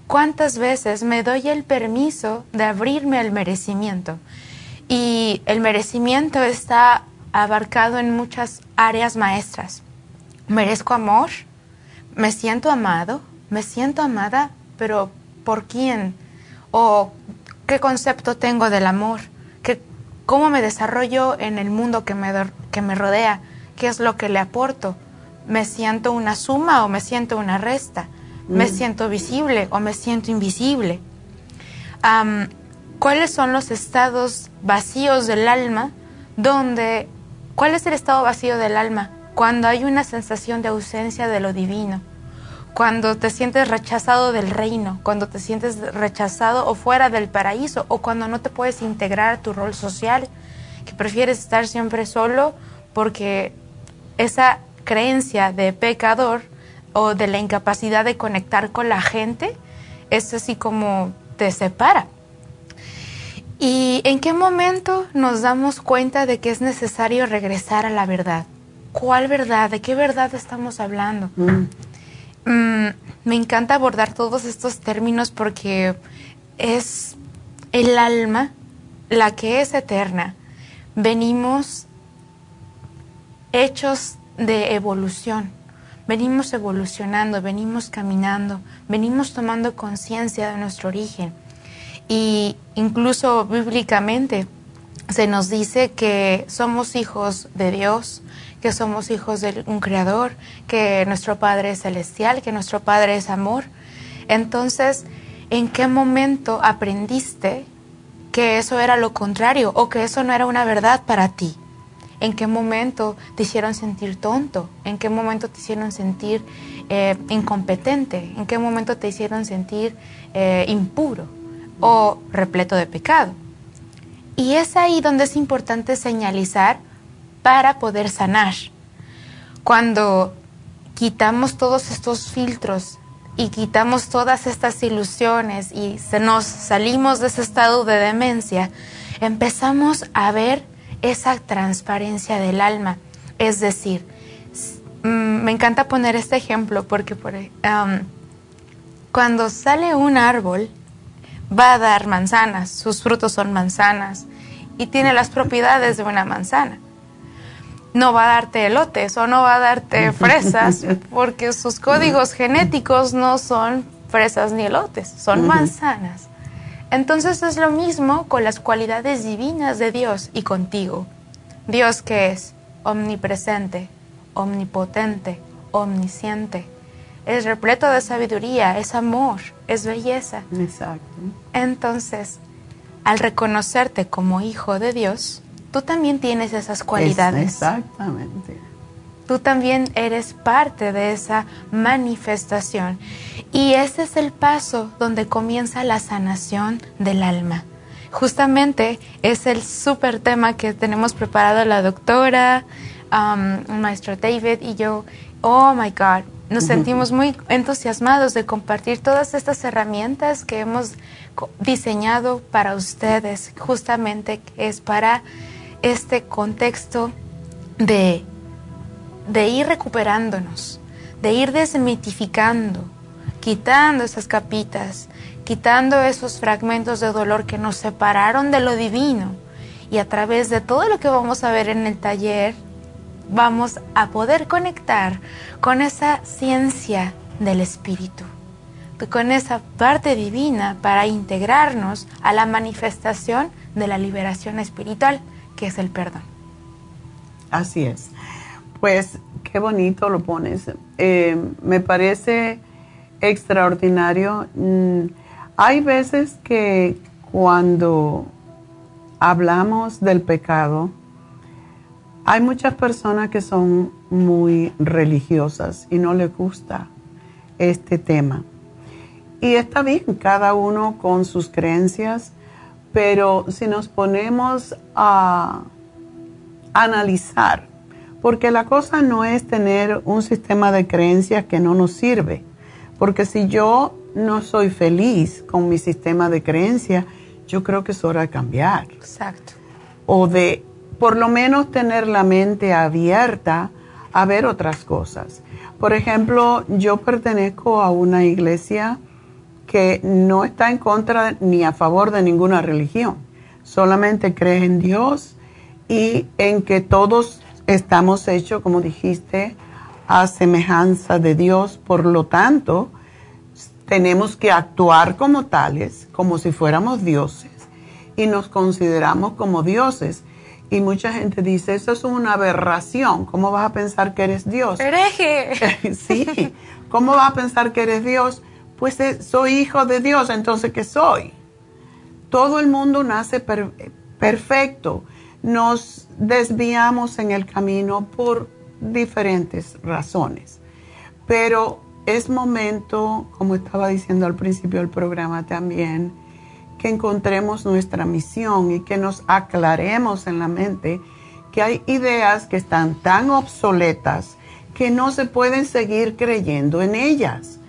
¿cuántas veces me doy el permiso de abrirme al merecimiento? Y el merecimiento está abarcado en muchas áreas maestras. Merezco amor, me siento amado, me siento amada, pero ¿por quién? ¿O qué concepto tengo del amor? cómo me desarrollo en el mundo que me, que me rodea, qué es lo que le aporto. ¿Me siento una suma o me siento una resta? ¿Me mm. siento visible o me siento invisible? ¿Cuáles son los estados vacíos del alma? Donde, ¿Cuál es el estado vacío del alma? Cuando hay una sensación de ausencia de lo divino cuando te sientes rechazado del reino, cuando te sientes rechazado o fuera del paraíso, o cuando no te puedes integrar a tu rol social, que prefieres estar siempre solo porque esa creencia de pecador o de la incapacidad de conectar con la gente es así como te separa. ¿Y en qué momento nos damos cuenta de que es necesario regresar a la verdad? ¿Cuál verdad? ¿De qué verdad estamos hablando? Mm. Mm, me encanta abordar todos estos términos porque es el alma la que es eterna. Venimos hechos de evolución, venimos evolucionando, venimos caminando, venimos tomando conciencia de nuestro origen. Y incluso bíblicamente se nos dice que somos hijos de Dios, que somos hijos de un creador, que nuestro Padre es celestial, que nuestro Padre es amor. Entonces, ¿en qué momento aprendiste que eso era lo contrario o que eso no era una verdad para ti? ¿En qué momento te hicieron sentir tonto? ¿En qué momento te hicieron sentir eh, incompetente? ¿En qué momento te hicieron sentir eh, impuro o repleto de pecado? Y es ahí donde es importante señalizar para poder sanar. Cuando quitamos todos estos filtros y quitamos todas estas ilusiones y se nos salimos de ese estado de demencia, empezamos a ver esa transparencia del alma. Es decir, mm, me encanta poner este ejemplo porque por, cuando sale un árbol va a dar manzanas, sus frutos son manzanas y tiene las propiedades de una manzana. No va a darte elotes o no va a darte [laughs] fresas [laughs] porque sus códigos genéticos no son fresas ni elotes, son manzanas. Entonces es lo mismo con las cualidades divinas de Dios y contigo. Dios que es omnipresente, omnipotente, omnisciente, es repleto de sabiduría, es amor, es belleza. Exacto. Entonces, al reconocerte como hijo de Dios, tú también tienes esas cualidades. exactamente. Tú también eres parte de esa manifestación. Y ese es el paso donde comienza la sanación del alma. Justamente es el súper tema que tenemos preparado la doctora, um, el maestro David y yo. Oh my God, nos sentimos muy entusiasmados de compartir todas estas herramientas que hemos diseñado para ustedes, justamente es para este contexto de, de ir recuperándonos, de ir desmitificando, quitando esas capitas, quitando esos fragmentos de dolor que nos separaron de lo divino. Y a través de todo lo que vamos a ver en el taller, vamos a poder conectar con esa ciencia del espíritu, con esa parte divina para integrarnos a la manifestación de la liberación espiritual, que es el perdón. Así es. Pues qué bonito lo pones. Eh, me parece extraordinario. Mm, hay veces que cuando hablamos del pecado, hay muchas personas que son muy religiosas y no les gusta este tema. Y está bien, cada uno con sus creencias, pero si nos ponemos a analizar, porque la cosa no es tener un sistema de creencias que no nos sirve, porque si yo no soy feliz con mi sistema de creencias, yo creo que es hora de cambiar. Exacto. O de por lo menos tener la mente abierta a ver otras cosas. Por ejemplo, yo pertenezco a una iglesia que no está en contra ni a favor de ninguna religión, solamente cree en Dios y en que todos estamos hechos, como dijiste, a semejanza de Dios, por lo tanto, tenemos que actuar como tales, como si fuéramos dioses, y nos consideramos como dioses. Y mucha gente dice, eso es una aberración. ¿Cómo vas a pensar que eres Dios? Hereje. [laughs] sí. ¿Cómo vas a pensar que eres Dios? Pues eh, soy hijo de Dios, entonces ¿qué soy? Todo el mundo nace perfecto. Nos desviamos en el camino por diferentes razones. Pero es momento, como estaba diciendo al principio del programa también, que encontremos nuestra misión y que nos aclaremos en la mente que hay ideas que están tan obsoletas que no se pueden seguir creyendo en ellas.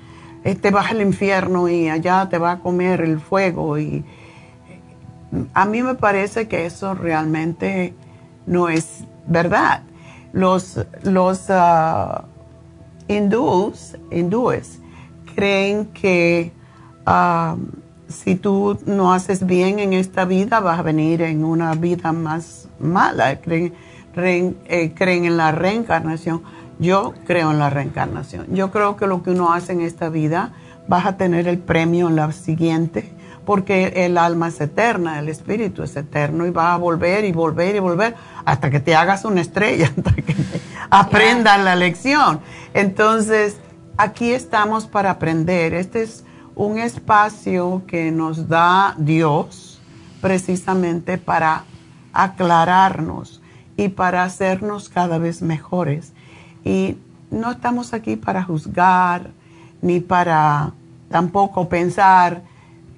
Este vas al infierno y allá te va a comer el fuego y a mí me parece que eso realmente no es verdad. Los, los ah, hindúes, creen que ah, si tú no haces bien en esta vida, vas a venir en una vida más mala. Creen, eh, creen, en la reencarnación. Yo creo en la reencarnación. Yo creo que lo que uno hace en esta vida, vas a tener el premio en la siguiente, porque el alma es eterna, el espíritu es eterno y va a volver y volver y volver hasta que te hagas una estrella, [laughs] hasta que aprendas la lección. Entonces, aquí estamos para aprender. Este es un espacio que nos da Dios precisamente para aclararnos y para hacernos cada vez mejores. Y no estamos aquí para juzgar ni para tampoco pensar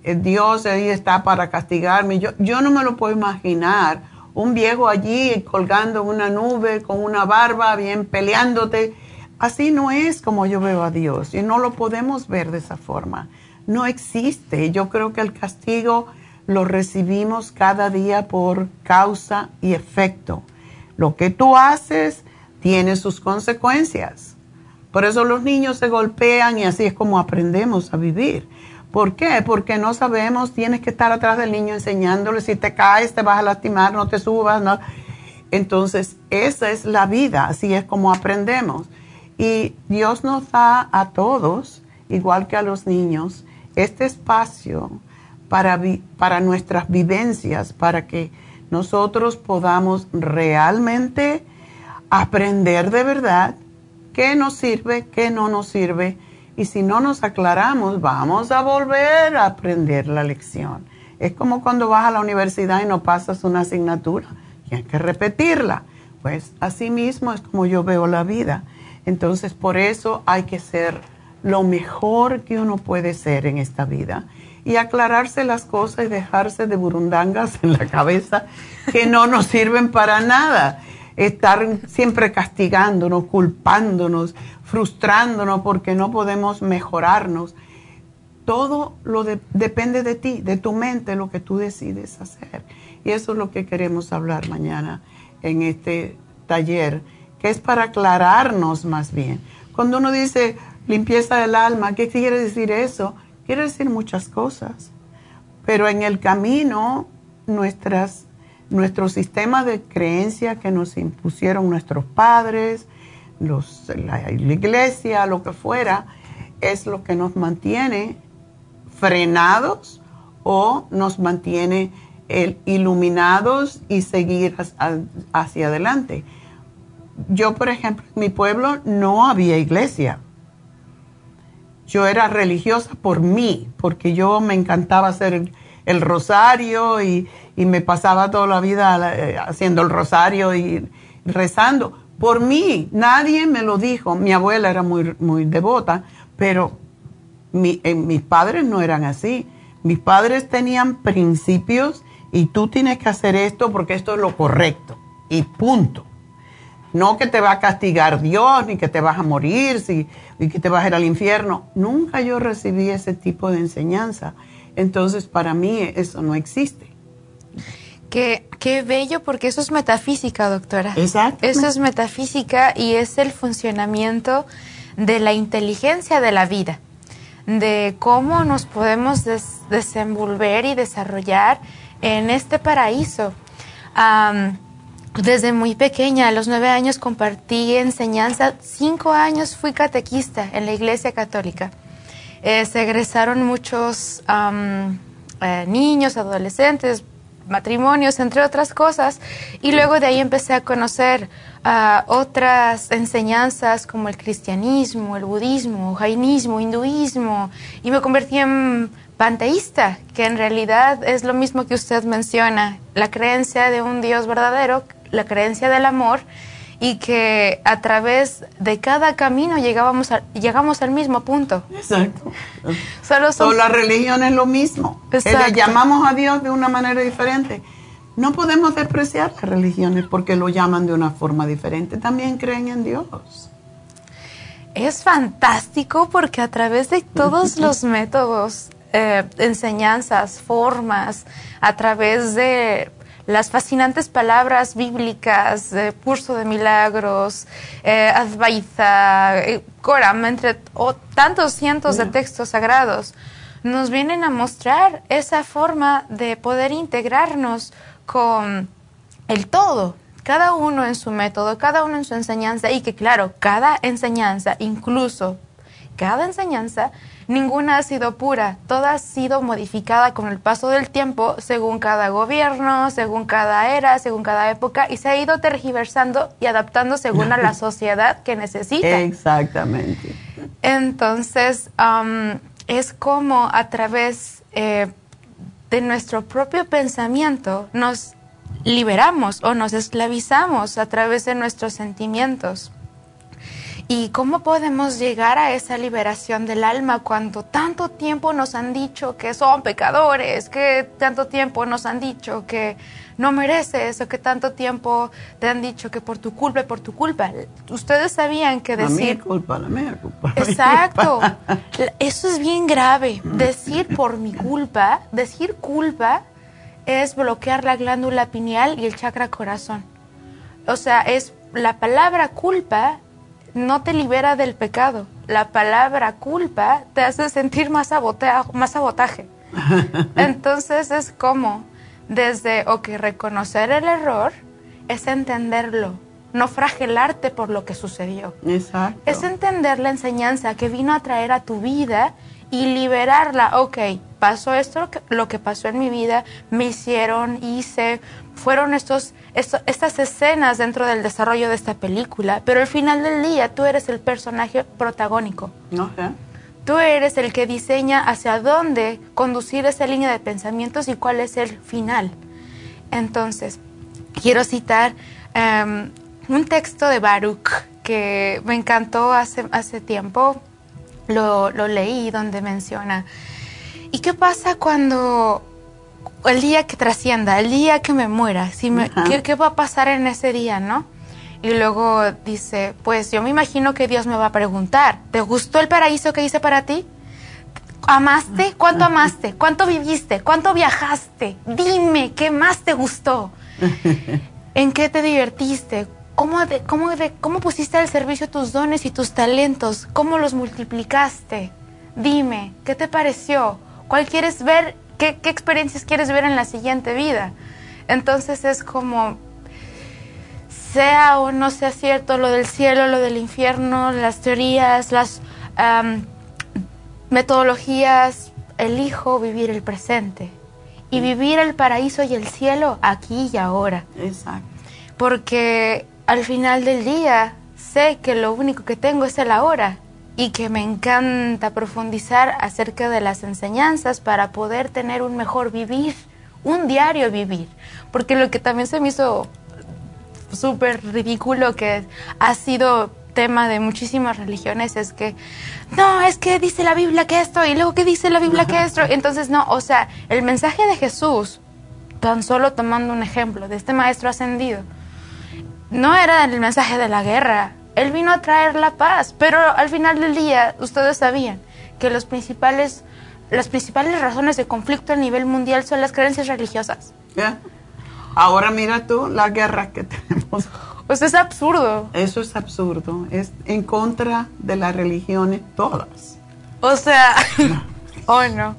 eh, Dios ahí está para castigarme. Yo, yo no me lo puedo imaginar. Un viejo allí colgando una nube con una barba, bien peleándote. Así no es como yo veo a Dios y no lo podemos ver de esa forma. No existe. Yo creo que el castigo lo recibimos cada día por causa y efecto. Lo que tú haces tiene sus consecuencias. Por eso los niños se golpean y así es como aprendemos a vivir. ¿Por qué? Porque no sabemos, tienes que estar atrás del niño enseñándole, si te caes te vas a lastimar, no te subas, no. Entonces, esa es la vida, así es como aprendemos. Y Dios nos da a todos, igual que a los niños, este espacio para, para nuestras vivencias, para que nosotros podamos realmente aprender de verdad qué nos sirve, qué no nos sirve y si no nos aclaramos, vamos a volver a aprender la lección. Es como cuando vas a la universidad y no pasas una asignatura, tienes que repetirla. Pues así mismo es como yo veo la vida. Entonces, por eso hay que ser lo mejor que uno puede ser en esta vida y aclararse las cosas y dejarse de burundangas en la cabeza que no nos sirven para nada. Estar siempre castigándonos, culpándonos, frustrándonos porque no podemos mejorarnos. Todo lo depende de ti, de tu mente, lo que tú decides hacer. Y eso es lo que queremos hablar mañana en este taller, que es para aclararnos más bien. Cuando uno dice limpieza del alma, ¿qué quiere decir eso? Quiere decir muchas cosas. Pero en el camino, nuestras, nuestro sistema de creencia que nos impusieron nuestros padres, la, iglesia, lo que fuera, es lo que nos mantiene frenados o nos mantiene iluminados y seguir hacia adelante. Yo, por ejemplo, en mi pueblo no había iglesia. Yo era religiosa por mí, porque yo me encantaba hacer el, rosario y, me pasaba toda la vida eh, haciendo el rosario y rezando por mí, nadie me lo dijo. Mi abuela era muy, muy devota, pero eh, mis padres no eran así. Mis padres tenían principios y tú tienes que hacer esto porque esto es lo correcto. Y punto. No que te va a castigar Dios, ni que te vas a morir, si, y que te vas a ir al infierno. Nunca yo recibí ese tipo de enseñanza. Entonces, para mí eso no existe. Qué, qué bello, porque eso es metafísica, doctora. Exacto. Eso es metafísica y es el funcionamiento de la inteligencia de la vida, de cómo nos podemos desenvolver y desarrollar en este paraíso. Desde muy pequeña, a los nueve años compartí enseñanza, cinco años fui catequista en la Iglesia Católica. Eh, se egresaron muchos eh, niños, adolescentes, matrimonios, entre otras cosas. Y luego de ahí empecé a conocer ah, otras enseñanzas como el cristianismo, el budismo, jainismo, hinduismo, y me convertí en panteísta, que en realidad es lo mismo que usted menciona, la creencia de un Dios verdadero, la creencia del amor y que a través de cada camino llegábamos llegamos al mismo punto. Exacto. Solo son... la religión es lo mismo. Le llamamos a Dios de una manera diferente. No podemos despreciar las religiones porque lo llaman de una forma diferente. También creen en Dios. Es fantástico porque a través de todos los métodos, eh, enseñanzas, formas, a través de las fascinantes palabras bíblicas, eh, curso de milagros, eh, Advaita, eh, Coram, entre tantos cientos de textos sagrados, nos vienen a mostrar esa forma de poder integrarnos con el todo, cada uno en su método, cada uno en su enseñanza y que claro, cada enseñanza, incluso cada enseñanza, ninguna ha sido pura, toda ha sido modificada con el paso del tiempo según cada gobierno, según cada era, según cada época y se ha ido tergiversando y adaptando según a la [laughs] sociedad que necesita. Exactamente. Entonces, es como a través eh, de nuestro propio pensamiento nos liberamos o nos esclavizamos a través de nuestros sentimientos. ¿Y cómo podemos llegar a esa liberación del alma cuando tanto tiempo nos han dicho que son pecadores, que tanto tiempo nos han dicho que no mereces o que tanto tiempo te han dicho que por tu culpa por tu culpa? Ustedes sabían que decir... La culpa, la mía culpa. [laughs] Exacto. Eso es bien grave. Decir por mi culpa, decir culpa es bloquear la glándula pineal y el chakra corazón. O sea, es la palabra culpa no te libera del pecado. La palabra culpa te hace sentir más, más sabotaje. [laughs] Entonces es como, desde, ok, reconocer el error es entenderlo, no fragelarte por lo que sucedió. Exacto. Es entender la enseñanza que vino a traer a tu vida y liberarla. Ok, pasó esto, lo que pasó en mi vida, me hicieron, hice, fueron estos estas escenas dentro del desarrollo de esta película, pero al final del día tú eres el personaje protagónico. Tú eres el que diseña hacia dónde conducir esa línea de pensamientos y cuál es el final. Entonces, quiero citar em, un texto de Baruch que me encantó hace, hace tiempo, lo, lo leí donde menciona, ¿y qué pasa cuando el día que trascienda, el día que me muera, si me, ¿qué, va a pasar en ese día, no? Y luego dice, pues yo me imagino que Dios me va a preguntar, ¿te gustó el paraíso que hice para ti? ¿Amaste? ¿Cuánto amaste? ¿Cuánto viviste? ¿Cuánto viajaste? Dime, ¿qué más te gustó? [laughs] ¿En qué te divertiste? ¿Cómo, de, cómo, de, ¿Cómo pusiste al servicio tus dones y tus talentos? ¿Cómo los multiplicaste? Dime, ¿qué te pareció? ¿Cuál quieres ver ¿Qué, experiencias quieres ver en la siguiente vida? Entonces es como, sea o no sea cierto lo del cielo, lo del infierno, las teorías, las metodologías, elijo vivir el presente y vivir el paraíso y el cielo aquí y ahora. Exacto. Porque al final del día sé que lo único que tengo es el ahora y que me encanta profundizar acerca de las enseñanzas para poder tener un mejor vivir, un diario vivir. Porque lo que también se me hizo súper ridículo que ha sido tema de muchísimas religiones es que no, es que dice la Biblia que esto y luego que dice la Biblia que esto. Entonces, no, o sea, el mensaje de Jesús, tan solo tomando un ejemplo de este maestro ascendido, no era el mensaje de la guerra, él vino a traer la paz, pero al final del día ustedes sabían que los principales, las principales razones de conflicto a nivel mundial son las creencias religiosas. Ahora mira tú la guerra que [laughs] tenemos. Pues es absurdo. Eso es absurdo. Es en contra de las religiones todas. O sea, [laughs] oh no.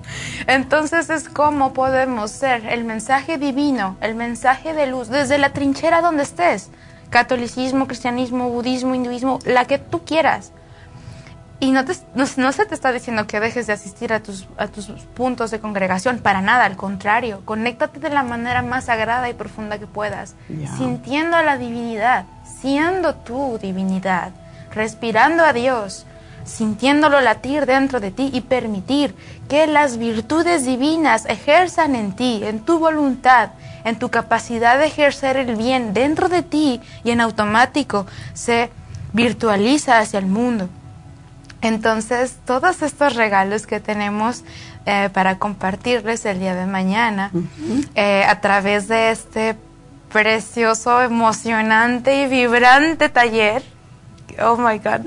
Entonces es como podemos ser el mensaje divino, el mensaje de luz, desde la trinchera donde estés catolicismo, cristianismo, budismo, hinduismo, la que tú quieras. Y no, no, se te está diciendo que dejes de asistir a tus, a tus puntos de congregación, para nada, al contrario, conéctate de la manera más sagrada y profunda que puedas, sintiendo a la divinidad, siendo tu divinidad, respirando a Dios, sintiéndolo latir dentro de ti y permitir que las virtudes divinas ejerzan en ti, en tu voluntad, en tu capacidad de ejercer el bien dentro de ti y en automático se virtualiza hacia el mundo. Entonces, todos estos regalos que tenemos eh, para compartirles el día de mañana eh, a través de este precioso, emocionante y vibrante taller. Oh my God.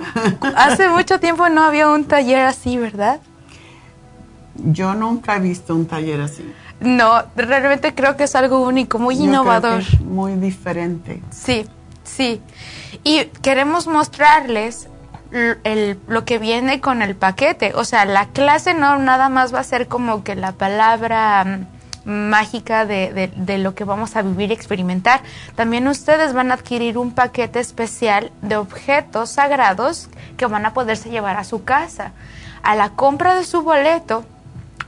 Hace mucho tiempo no había un taller así, ¿verdad? Yo nunca he visto un taller así. No, realmente creo que es algo único, muy innovador. muy diferente. Sí, sí. Y queremos mostrarles lo que viene con el paquete. O sea, la clase no nada más va a ser como que la palabra mm, mágica de, de, lo que vamos a vivir y experimentar. También ustedes van a adquirir un paquete especial de objetos sagrados que van a poderse llevar a su casa. A la compra de su boleto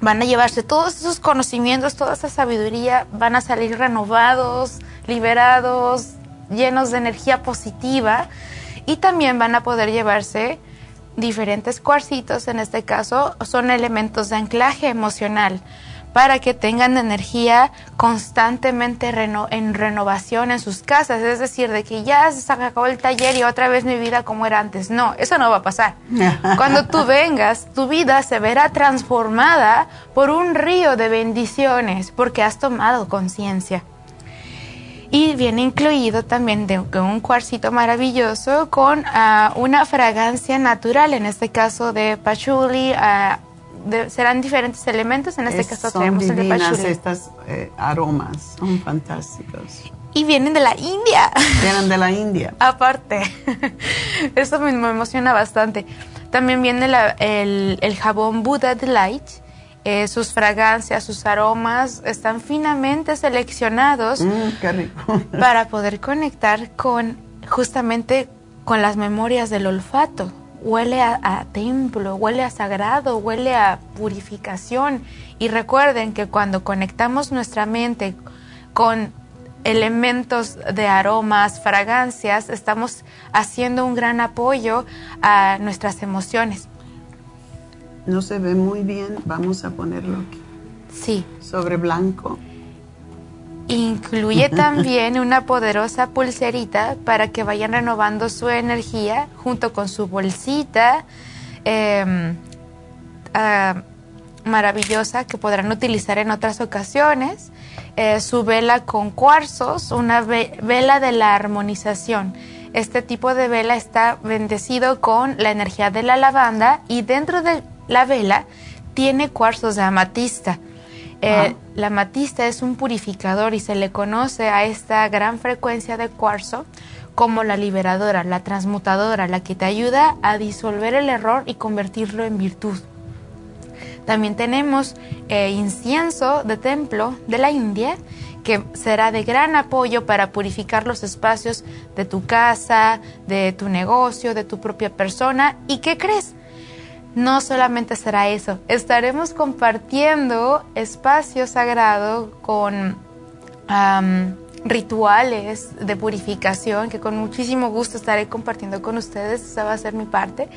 van a llevarse todos esos conocimientos, toda esa sabiduría, van a salir renovados, liberados, llenos de energía positiva y también van a poder llevarse diferentes cuarcitos, en este caso son elementos de anclaje emocional para que tengan energía constantemente en renovación en sus casas. Es decir, de que ya se acabó el taller y otra vez mi vida como era antes. No, eso no va a pasar. [laughs] Cuando tú vengas, tu vida se verá transformada por un río de bendiciones porque has tomado conciencia. Y viene incluido también de un cuarcito maravilloso con ah, una fragancia natural, en este caso de patchouli, uh, serán diferentes elementos. En este caso tenemos el de patchouli. estas eh, aromas, son fantásticos. Y vienen de la India. Vienen de la India. [laughs] Aparte, [laughs] eso me, emociona bastante. También viene el, el, jabón Buddha Delight. Eh, sus fragancias, sus aromas están finamente seleccionados mm, para poder conectar con justamente con las memorias del olfato huele a, templo, huele a sagrado, huele a purificación. Y recuerden que cuando conectamos nuestra mente con elementos de aromas, fragancias, estamos haciendo un gran apoyo a nuestras emociones. No se ve muy bien, vamos a ponerlo aquí. Sí. Sobre blanco. Incluye también una poderosa pulserita para que vayan renovando su energía junto con su bolsita ah, maravillosa que podrán utilizar en otras ocasiones. Eh, su vela con cuarzos, una vela de la armonización. Este tipo de vela está bendecido con la energía de la lavanda y dentro de la vela tiene cuarzos de amatista eh, la matista es un purificador y se le conoce a esta gran frecuencia de cuarzo como la liberadora, la transmutadora, la que te ayuda a disolver el error y convertirlo en virtud. También tenemos eh, incienso de templo de la India, que será de gran apoyo para purificar los espacios de tu casa, de tu negocio, de tu propia persona. ¿Y qué crees? No solamente será eso, estaremos compartiendo espacio sagrado con rituales de purificación que con muchísimo gusto estaré compartiendo con ustedes, esa va a ser mi parte.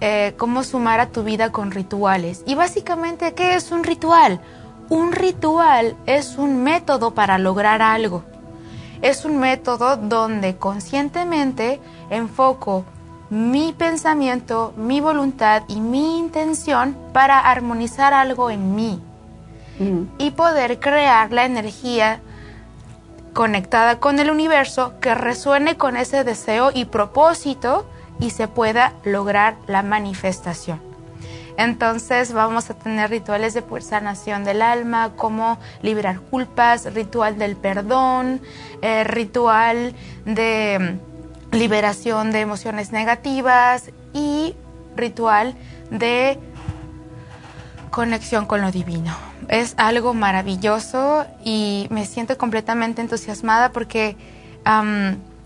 Eh, cómo sumar a tu vida con rituales. Y básicamente, ¿qué es un ritual? Un ritual es un método para lograr algo. Es un método donde conscientemente enfoco mi pensamiento, mi voluntad y mi intención para armonizar algo en mí y poder crear la energía conectada con el universo que resuene con ese deseo y propósito y se pueda lograr la manifestación. Entonces vamos a tener rituales de sanación del alma, como liberar culpas, ritual del perdón, eh, ritual de liberación de emociones negativas y ritual de conexión con lo divino. Es algo maravilloso y me siento completamente entusiasmada porque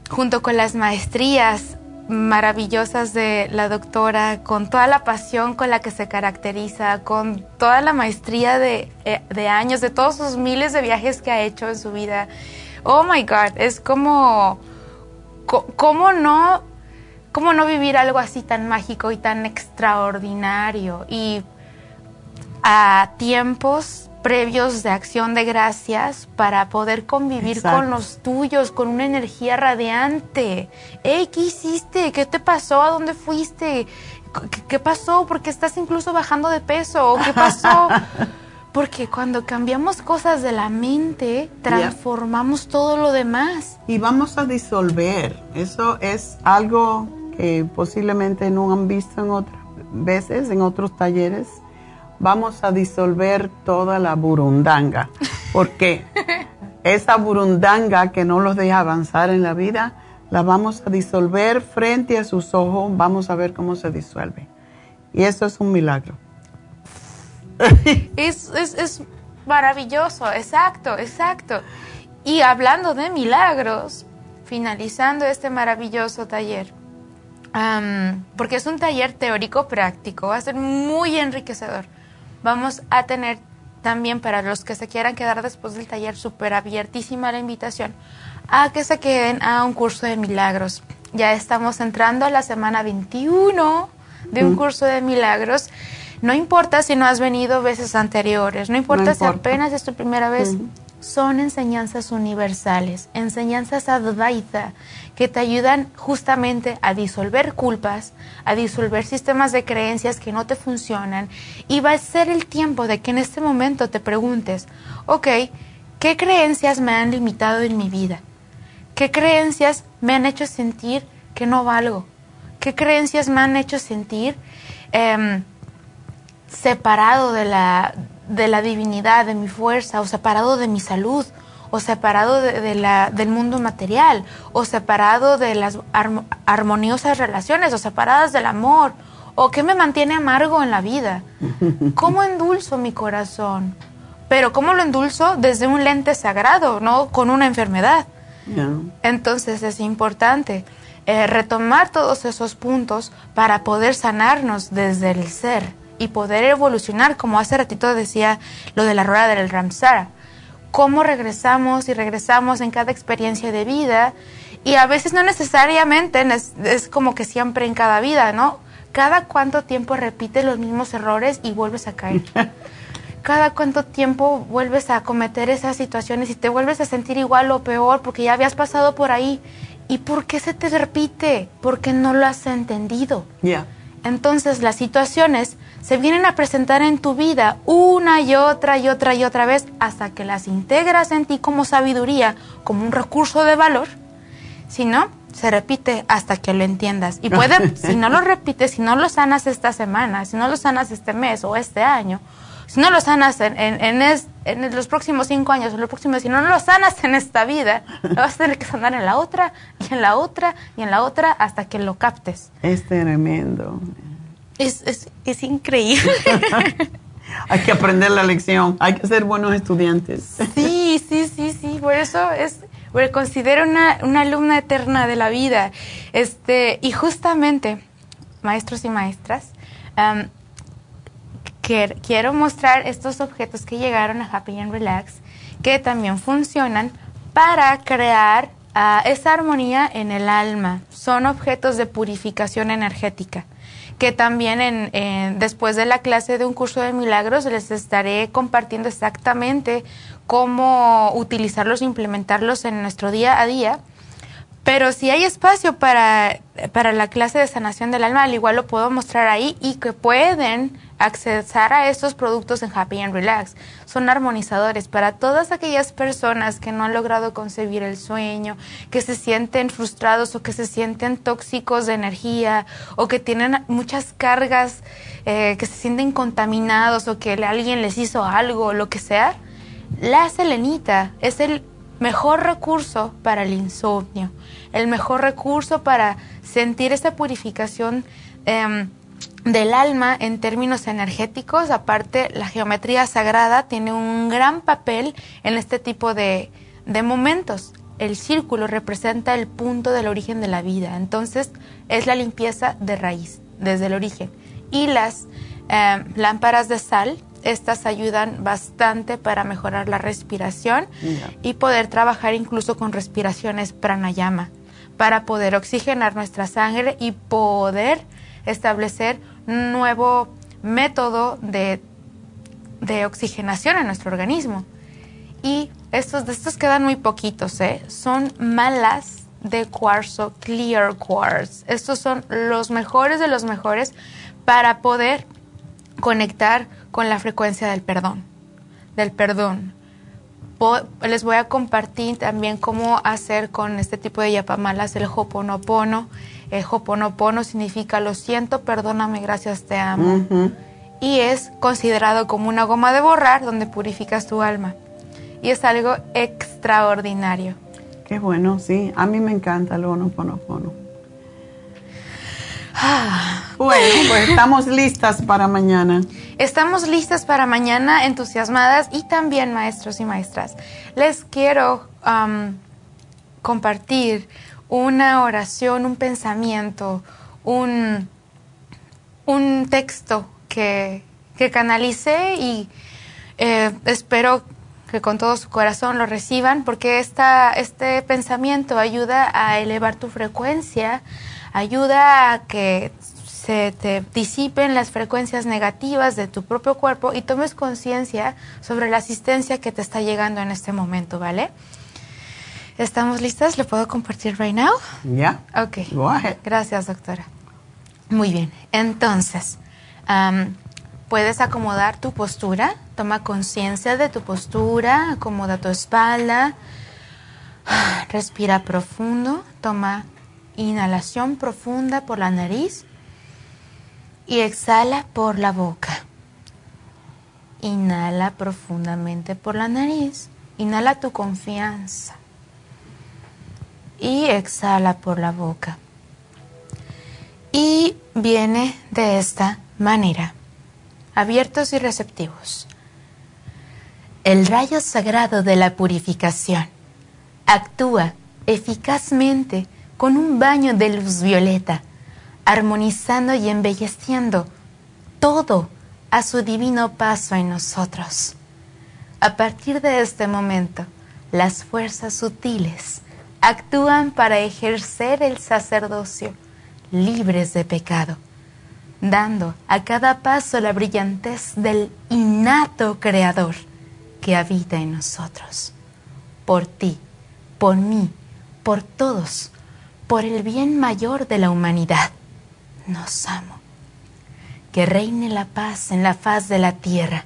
junto con las maestrías maravillosas de la doctora, con toda la pasión con la que se caracteriza, con toda la maestría de, eh, de años, de todos sus miles de viajes que ha hecho en su vida, oh my God, es como ¿cómo no, cómo no vivir algo así tan mágico y tan extraordinario? Y a tiempos previos de acción de gracias para poder convivir con los tuyos, con una energía radiante. Hey, ¿qué hiciste? ¿Qué te pasó? ¿A dónde fuiste? ¿Qué, qué pasó? ¿Por qué estás incluso bajando de peso? ¿Qué pasó? [laughs] Porque cuando cambiamos cosas de la mente, transformamos todo lo demás. Y vamos a disolver. Eso es algo que posiblemente no han visto en otras veces, en otros talleres. Vamos a disolver toda la burundanga. Porque [laughs] esa burundanga que no los deja avanzar en la vida, la vamos a disolver frente a sus ojos. Vamos a ver cómo se disuelve. Y eso es un milagro. [laughs] es, es, maravilloso, exacto, exacto. Y hablando de milagros, finalizando este maravilloso taller, porque es un taller teórico práctico, va a ser muy enriquecedor. Vamos a tener también para los que se quieran quedar después del taller súper abiertísima la invitación a que se queden a un curso de milagros. Ya estamos entrando a la semana 21 de un curso de milagros No importa si no has venido veces anteriores, no importa, si apenas es tu primera vez, son enseñanzas universales, enseñanzas advaita que te ayudan justamente a disolver culpas, a disolver sistemas de creencias que no te funcionan y va a ser el tiempo de que en este momento te preguntes, ok, ¿qué creencias me han limitado en mi vida? ¿Qué creencias me han hecho sentir que no valgo? ¿Qué creencias me han hecho sentir em, separado de la, de la divinidad, de mi fuerza, o separado de mi salud, o separado de, la, del mundo material, o separado de las armoniosas relaciones, o separadas del amor, o qué me mantiene amargo en la vida. [laughs] ¿Cómo endulzo mi corazón? Pero ¿cómo lo endulzo? Desde un lente sagrado, no con una enfermedad. Entonces es importante eh, retomar todos esos puntos para poder sanarnos desde el ser y poder evolucionar, como hace ratito decía lo de la rueda del Ramsara cómo regresamos y regresamos en cada experiencia de vida y a veces no necesariamente es, como que siempre en cada vida, ¿no? Cada cuánto tiempo repites los mismos errores y vuelves a caer. [laughs] cada cuánto tiempo vuelves a cometer esas situaciones y te vuelves a sentir igual o peor porque ya habías pasado por ahí. ¿Y por qué se te repite? Porque no lo has entendido. Ya. Entonces las situaciones se vienen a presentar en tu vida una y otra y otra y otra vez hasta que las integras en ti como sabiduría, como un recurso de valor. Si no, se repite hasta que lo entiendas. Y puede, [laughs] si no lo repites, si no lo sanas esta semana, si no lo sanas este mes o este año, si no lo sanas en, en, en, los próximos cinco años o los próximos, si no lo sanas en esta vida, lo vas a tener que sanar en la otra y en la otra y en la otra hasta que lo captes. Es tremendo. Es, es, es increíble. [laughs] hay que aprender la lección, hay que ser buenos estudiantes. sí, sí, sí, sí, por eso es, me considero una, una alumna eterna de la vida. Este, y justamente, maestros y maestras, quiero mostrar estos objetos que llegaron a Happy and Relax, que también funcionan para crear ah, esa armonía en el alma. Son objetos de purificación energética que también en, después de la clase de un curso de milagros les estaré compartiendo exactamente cómo utilizarlos implementarlos en nuestro día a día. Pero si hay espacio para, para la clase de sanación del alma, al igual lo puedo mostrar ahí y que pueden accesar a estos productos en Happy and Relax. Son armonizadores para todas aquellas personas que no han logrado concebir el sueño, que se sienten frustrados o que se sienten tóxicos de energía o que tienen muchas cargas, eh, que se sienten contaminados o que alguien les hizo algo, lo que sea. La selenita es el mejor recurso para el insomnio, el mejor recurso para sentir esa purificación. Em, del alma en términos energéticos. Aparte, la geometría sagrada tiene un gran papel en este tipo de, de momentos. El círculo representa el punto del origen de la vida, entonces es la limpieza de raíz, desde el origen. Y las eh, lámparas de sal, estas ayudan bastante para mejorar la respiración y poder trabajar incluso con respiraciones pranayama, para poder oxigenar nuestra sangre y poder establecer nuevo método de, oxigenación en nuestro organismo. Y estos de estos quedan muy poquitos, ¿eh? Son malas de cuarzo, clear quartz. Estos son los mejores de los mejores para poder conectar con la frecuencia del perdón, del perdón. les voy a compartir también cómo hacer con este tipo de yapamalas el hoponopono el Hoponopono significa lo siento, perdóname, gracias, te amo. Y es considerado como una goma de borrar donde purificas tu alma. Y es algo extraordinario. Qué bueno, sí. A mí me encanta el Hoponopono. Ah. Bueno, pues estamos listas para mañana. Estamos listas para mañana, entusiasmadas y también maestros y maestras. Les quiero compartir una oración, un pensamiento, un, un texto que, que canalicé y eh, espero que con todo su corazón lo reciban porque esta, este pensamiento ayuda a elevar tu frecuencia, ayuda a que se te disipen las frecuencias negativas de tu propio cuerpo y tomes conciencia sobre la asistencia que te está llegando en este momento, ¿vale? ¿Estamos listas? ¿Le puedo compartir right now? Ya. Ok. Gracias, doctora. Muy bien. Entonces, puedes acomodar tu postura. Toma conciencia de tu postura. Acomoda tu espalda. [sighs] Respira profundo. Toma inhalación profunda por la nariz. Y exhala por la boca. Inhala profundamente por la nariz. Inhala tu confianza y exhala por la boca. Y viene de esta manera, abiertos y receptivos. El rayo sagrado de la purificación actúa eficazmente con un baño de luz violeta, armonizando y embelleciendo todo a su divino paso en nosotros. A partir de este momento, las fuerzas sutiles actúan para ejercer el sacerdocio libres de pecado, dando a cada paso la brillantez del innato Creador que habita en nosotros. Por ti, por mí, por todos, por el bien mayor de la humanidad, nos amo. Que reine la paz en la faz de la tierra,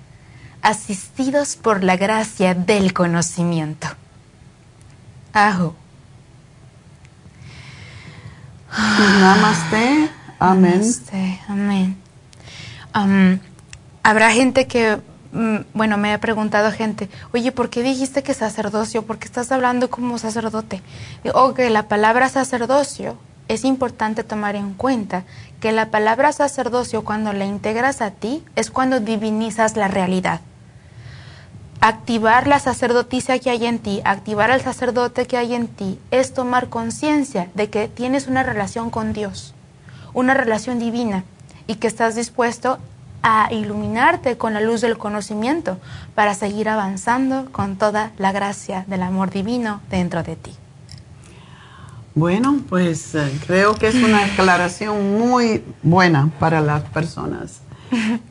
asistidos por la gracia del conocimiento. Ajo. Namaste. Amén. Namaste. Amén. habrá gente que, bueno, me ha preguntado gente, oye, ¿por qué dijiste que sacerdocio? ¿Por qué estás hablando como sacerdote? O que la palabra sacerdocio es importante tomar en cuenta que la palabra sacerdocio cuando la integras a ti es cuando divinizas la realidad activar la sacerdotisa que hay en ti, activar al sacerdote que hay en ti, es tomar conciencia de que tienes una relación con Dios, una relación divina, y que estás dispuesto a iluminarte con la luz del conocimiento para seguir avanzando con toda la gracia del amor divino dentro de ti. Bueno, pues eh, creo que es una [laughs] aclaración muy buena para las personas.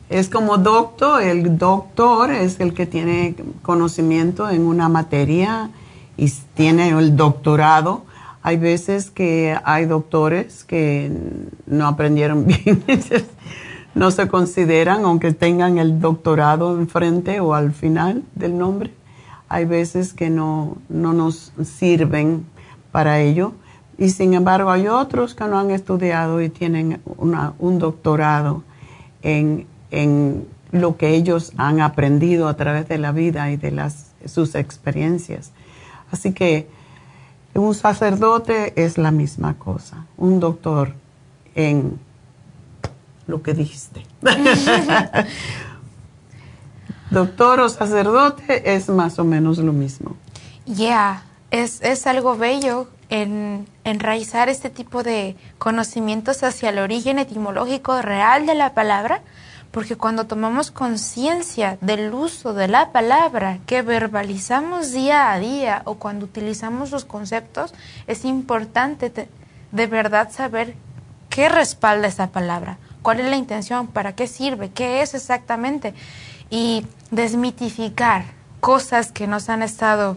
es como doctor, el doctor es el que tiene conocimiento en una materia y tiene el doctorado. Hay veces que hay doctores que no aprendieron [laughs] bien, no se consideran, aunque tengan el doctorado enfrente o al final del nombre. Hay veces que no, no nos sirven para ello. Y sin embargo hay otros que no han estudiado y tienen un doctorado en, lo que ellos han aprendido a través de la vida y de las, sus experiencias. Así que un sacerdote es la misma cosa, un doctor en lo que dijiste. [laughs] doctor o sacerdote es más o menos lo mismo. Ya, es, es algo bello en enraizar este tipo de conocimientos hacia el origen etimológico real de la palabra, porque cuando tomamos conciencia del uso de la palabra que verbalizamos día a día o cuando utilizamos los conceptos, es importante de verdad saber qué respalda esa palabra, cuál es la intención, para qué sirve, qué es exactamente, y desmitificar cosas que nos han estado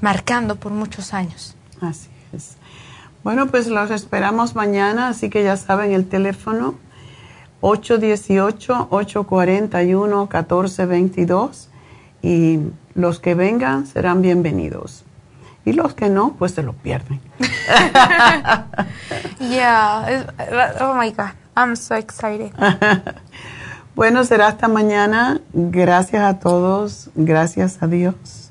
marcando por muchos años. Así es. Bueno, pues los esperamos mañana, así que ya saben el teléfono 818-841-1422 y los que vengan serán bienvenidos. Y los que no, pues se lo pierden. [laughs] yeah, oh my God, I'm so excited. [laughs] bueno, será hasta mañana. Gracias a todos, gracias a Dios.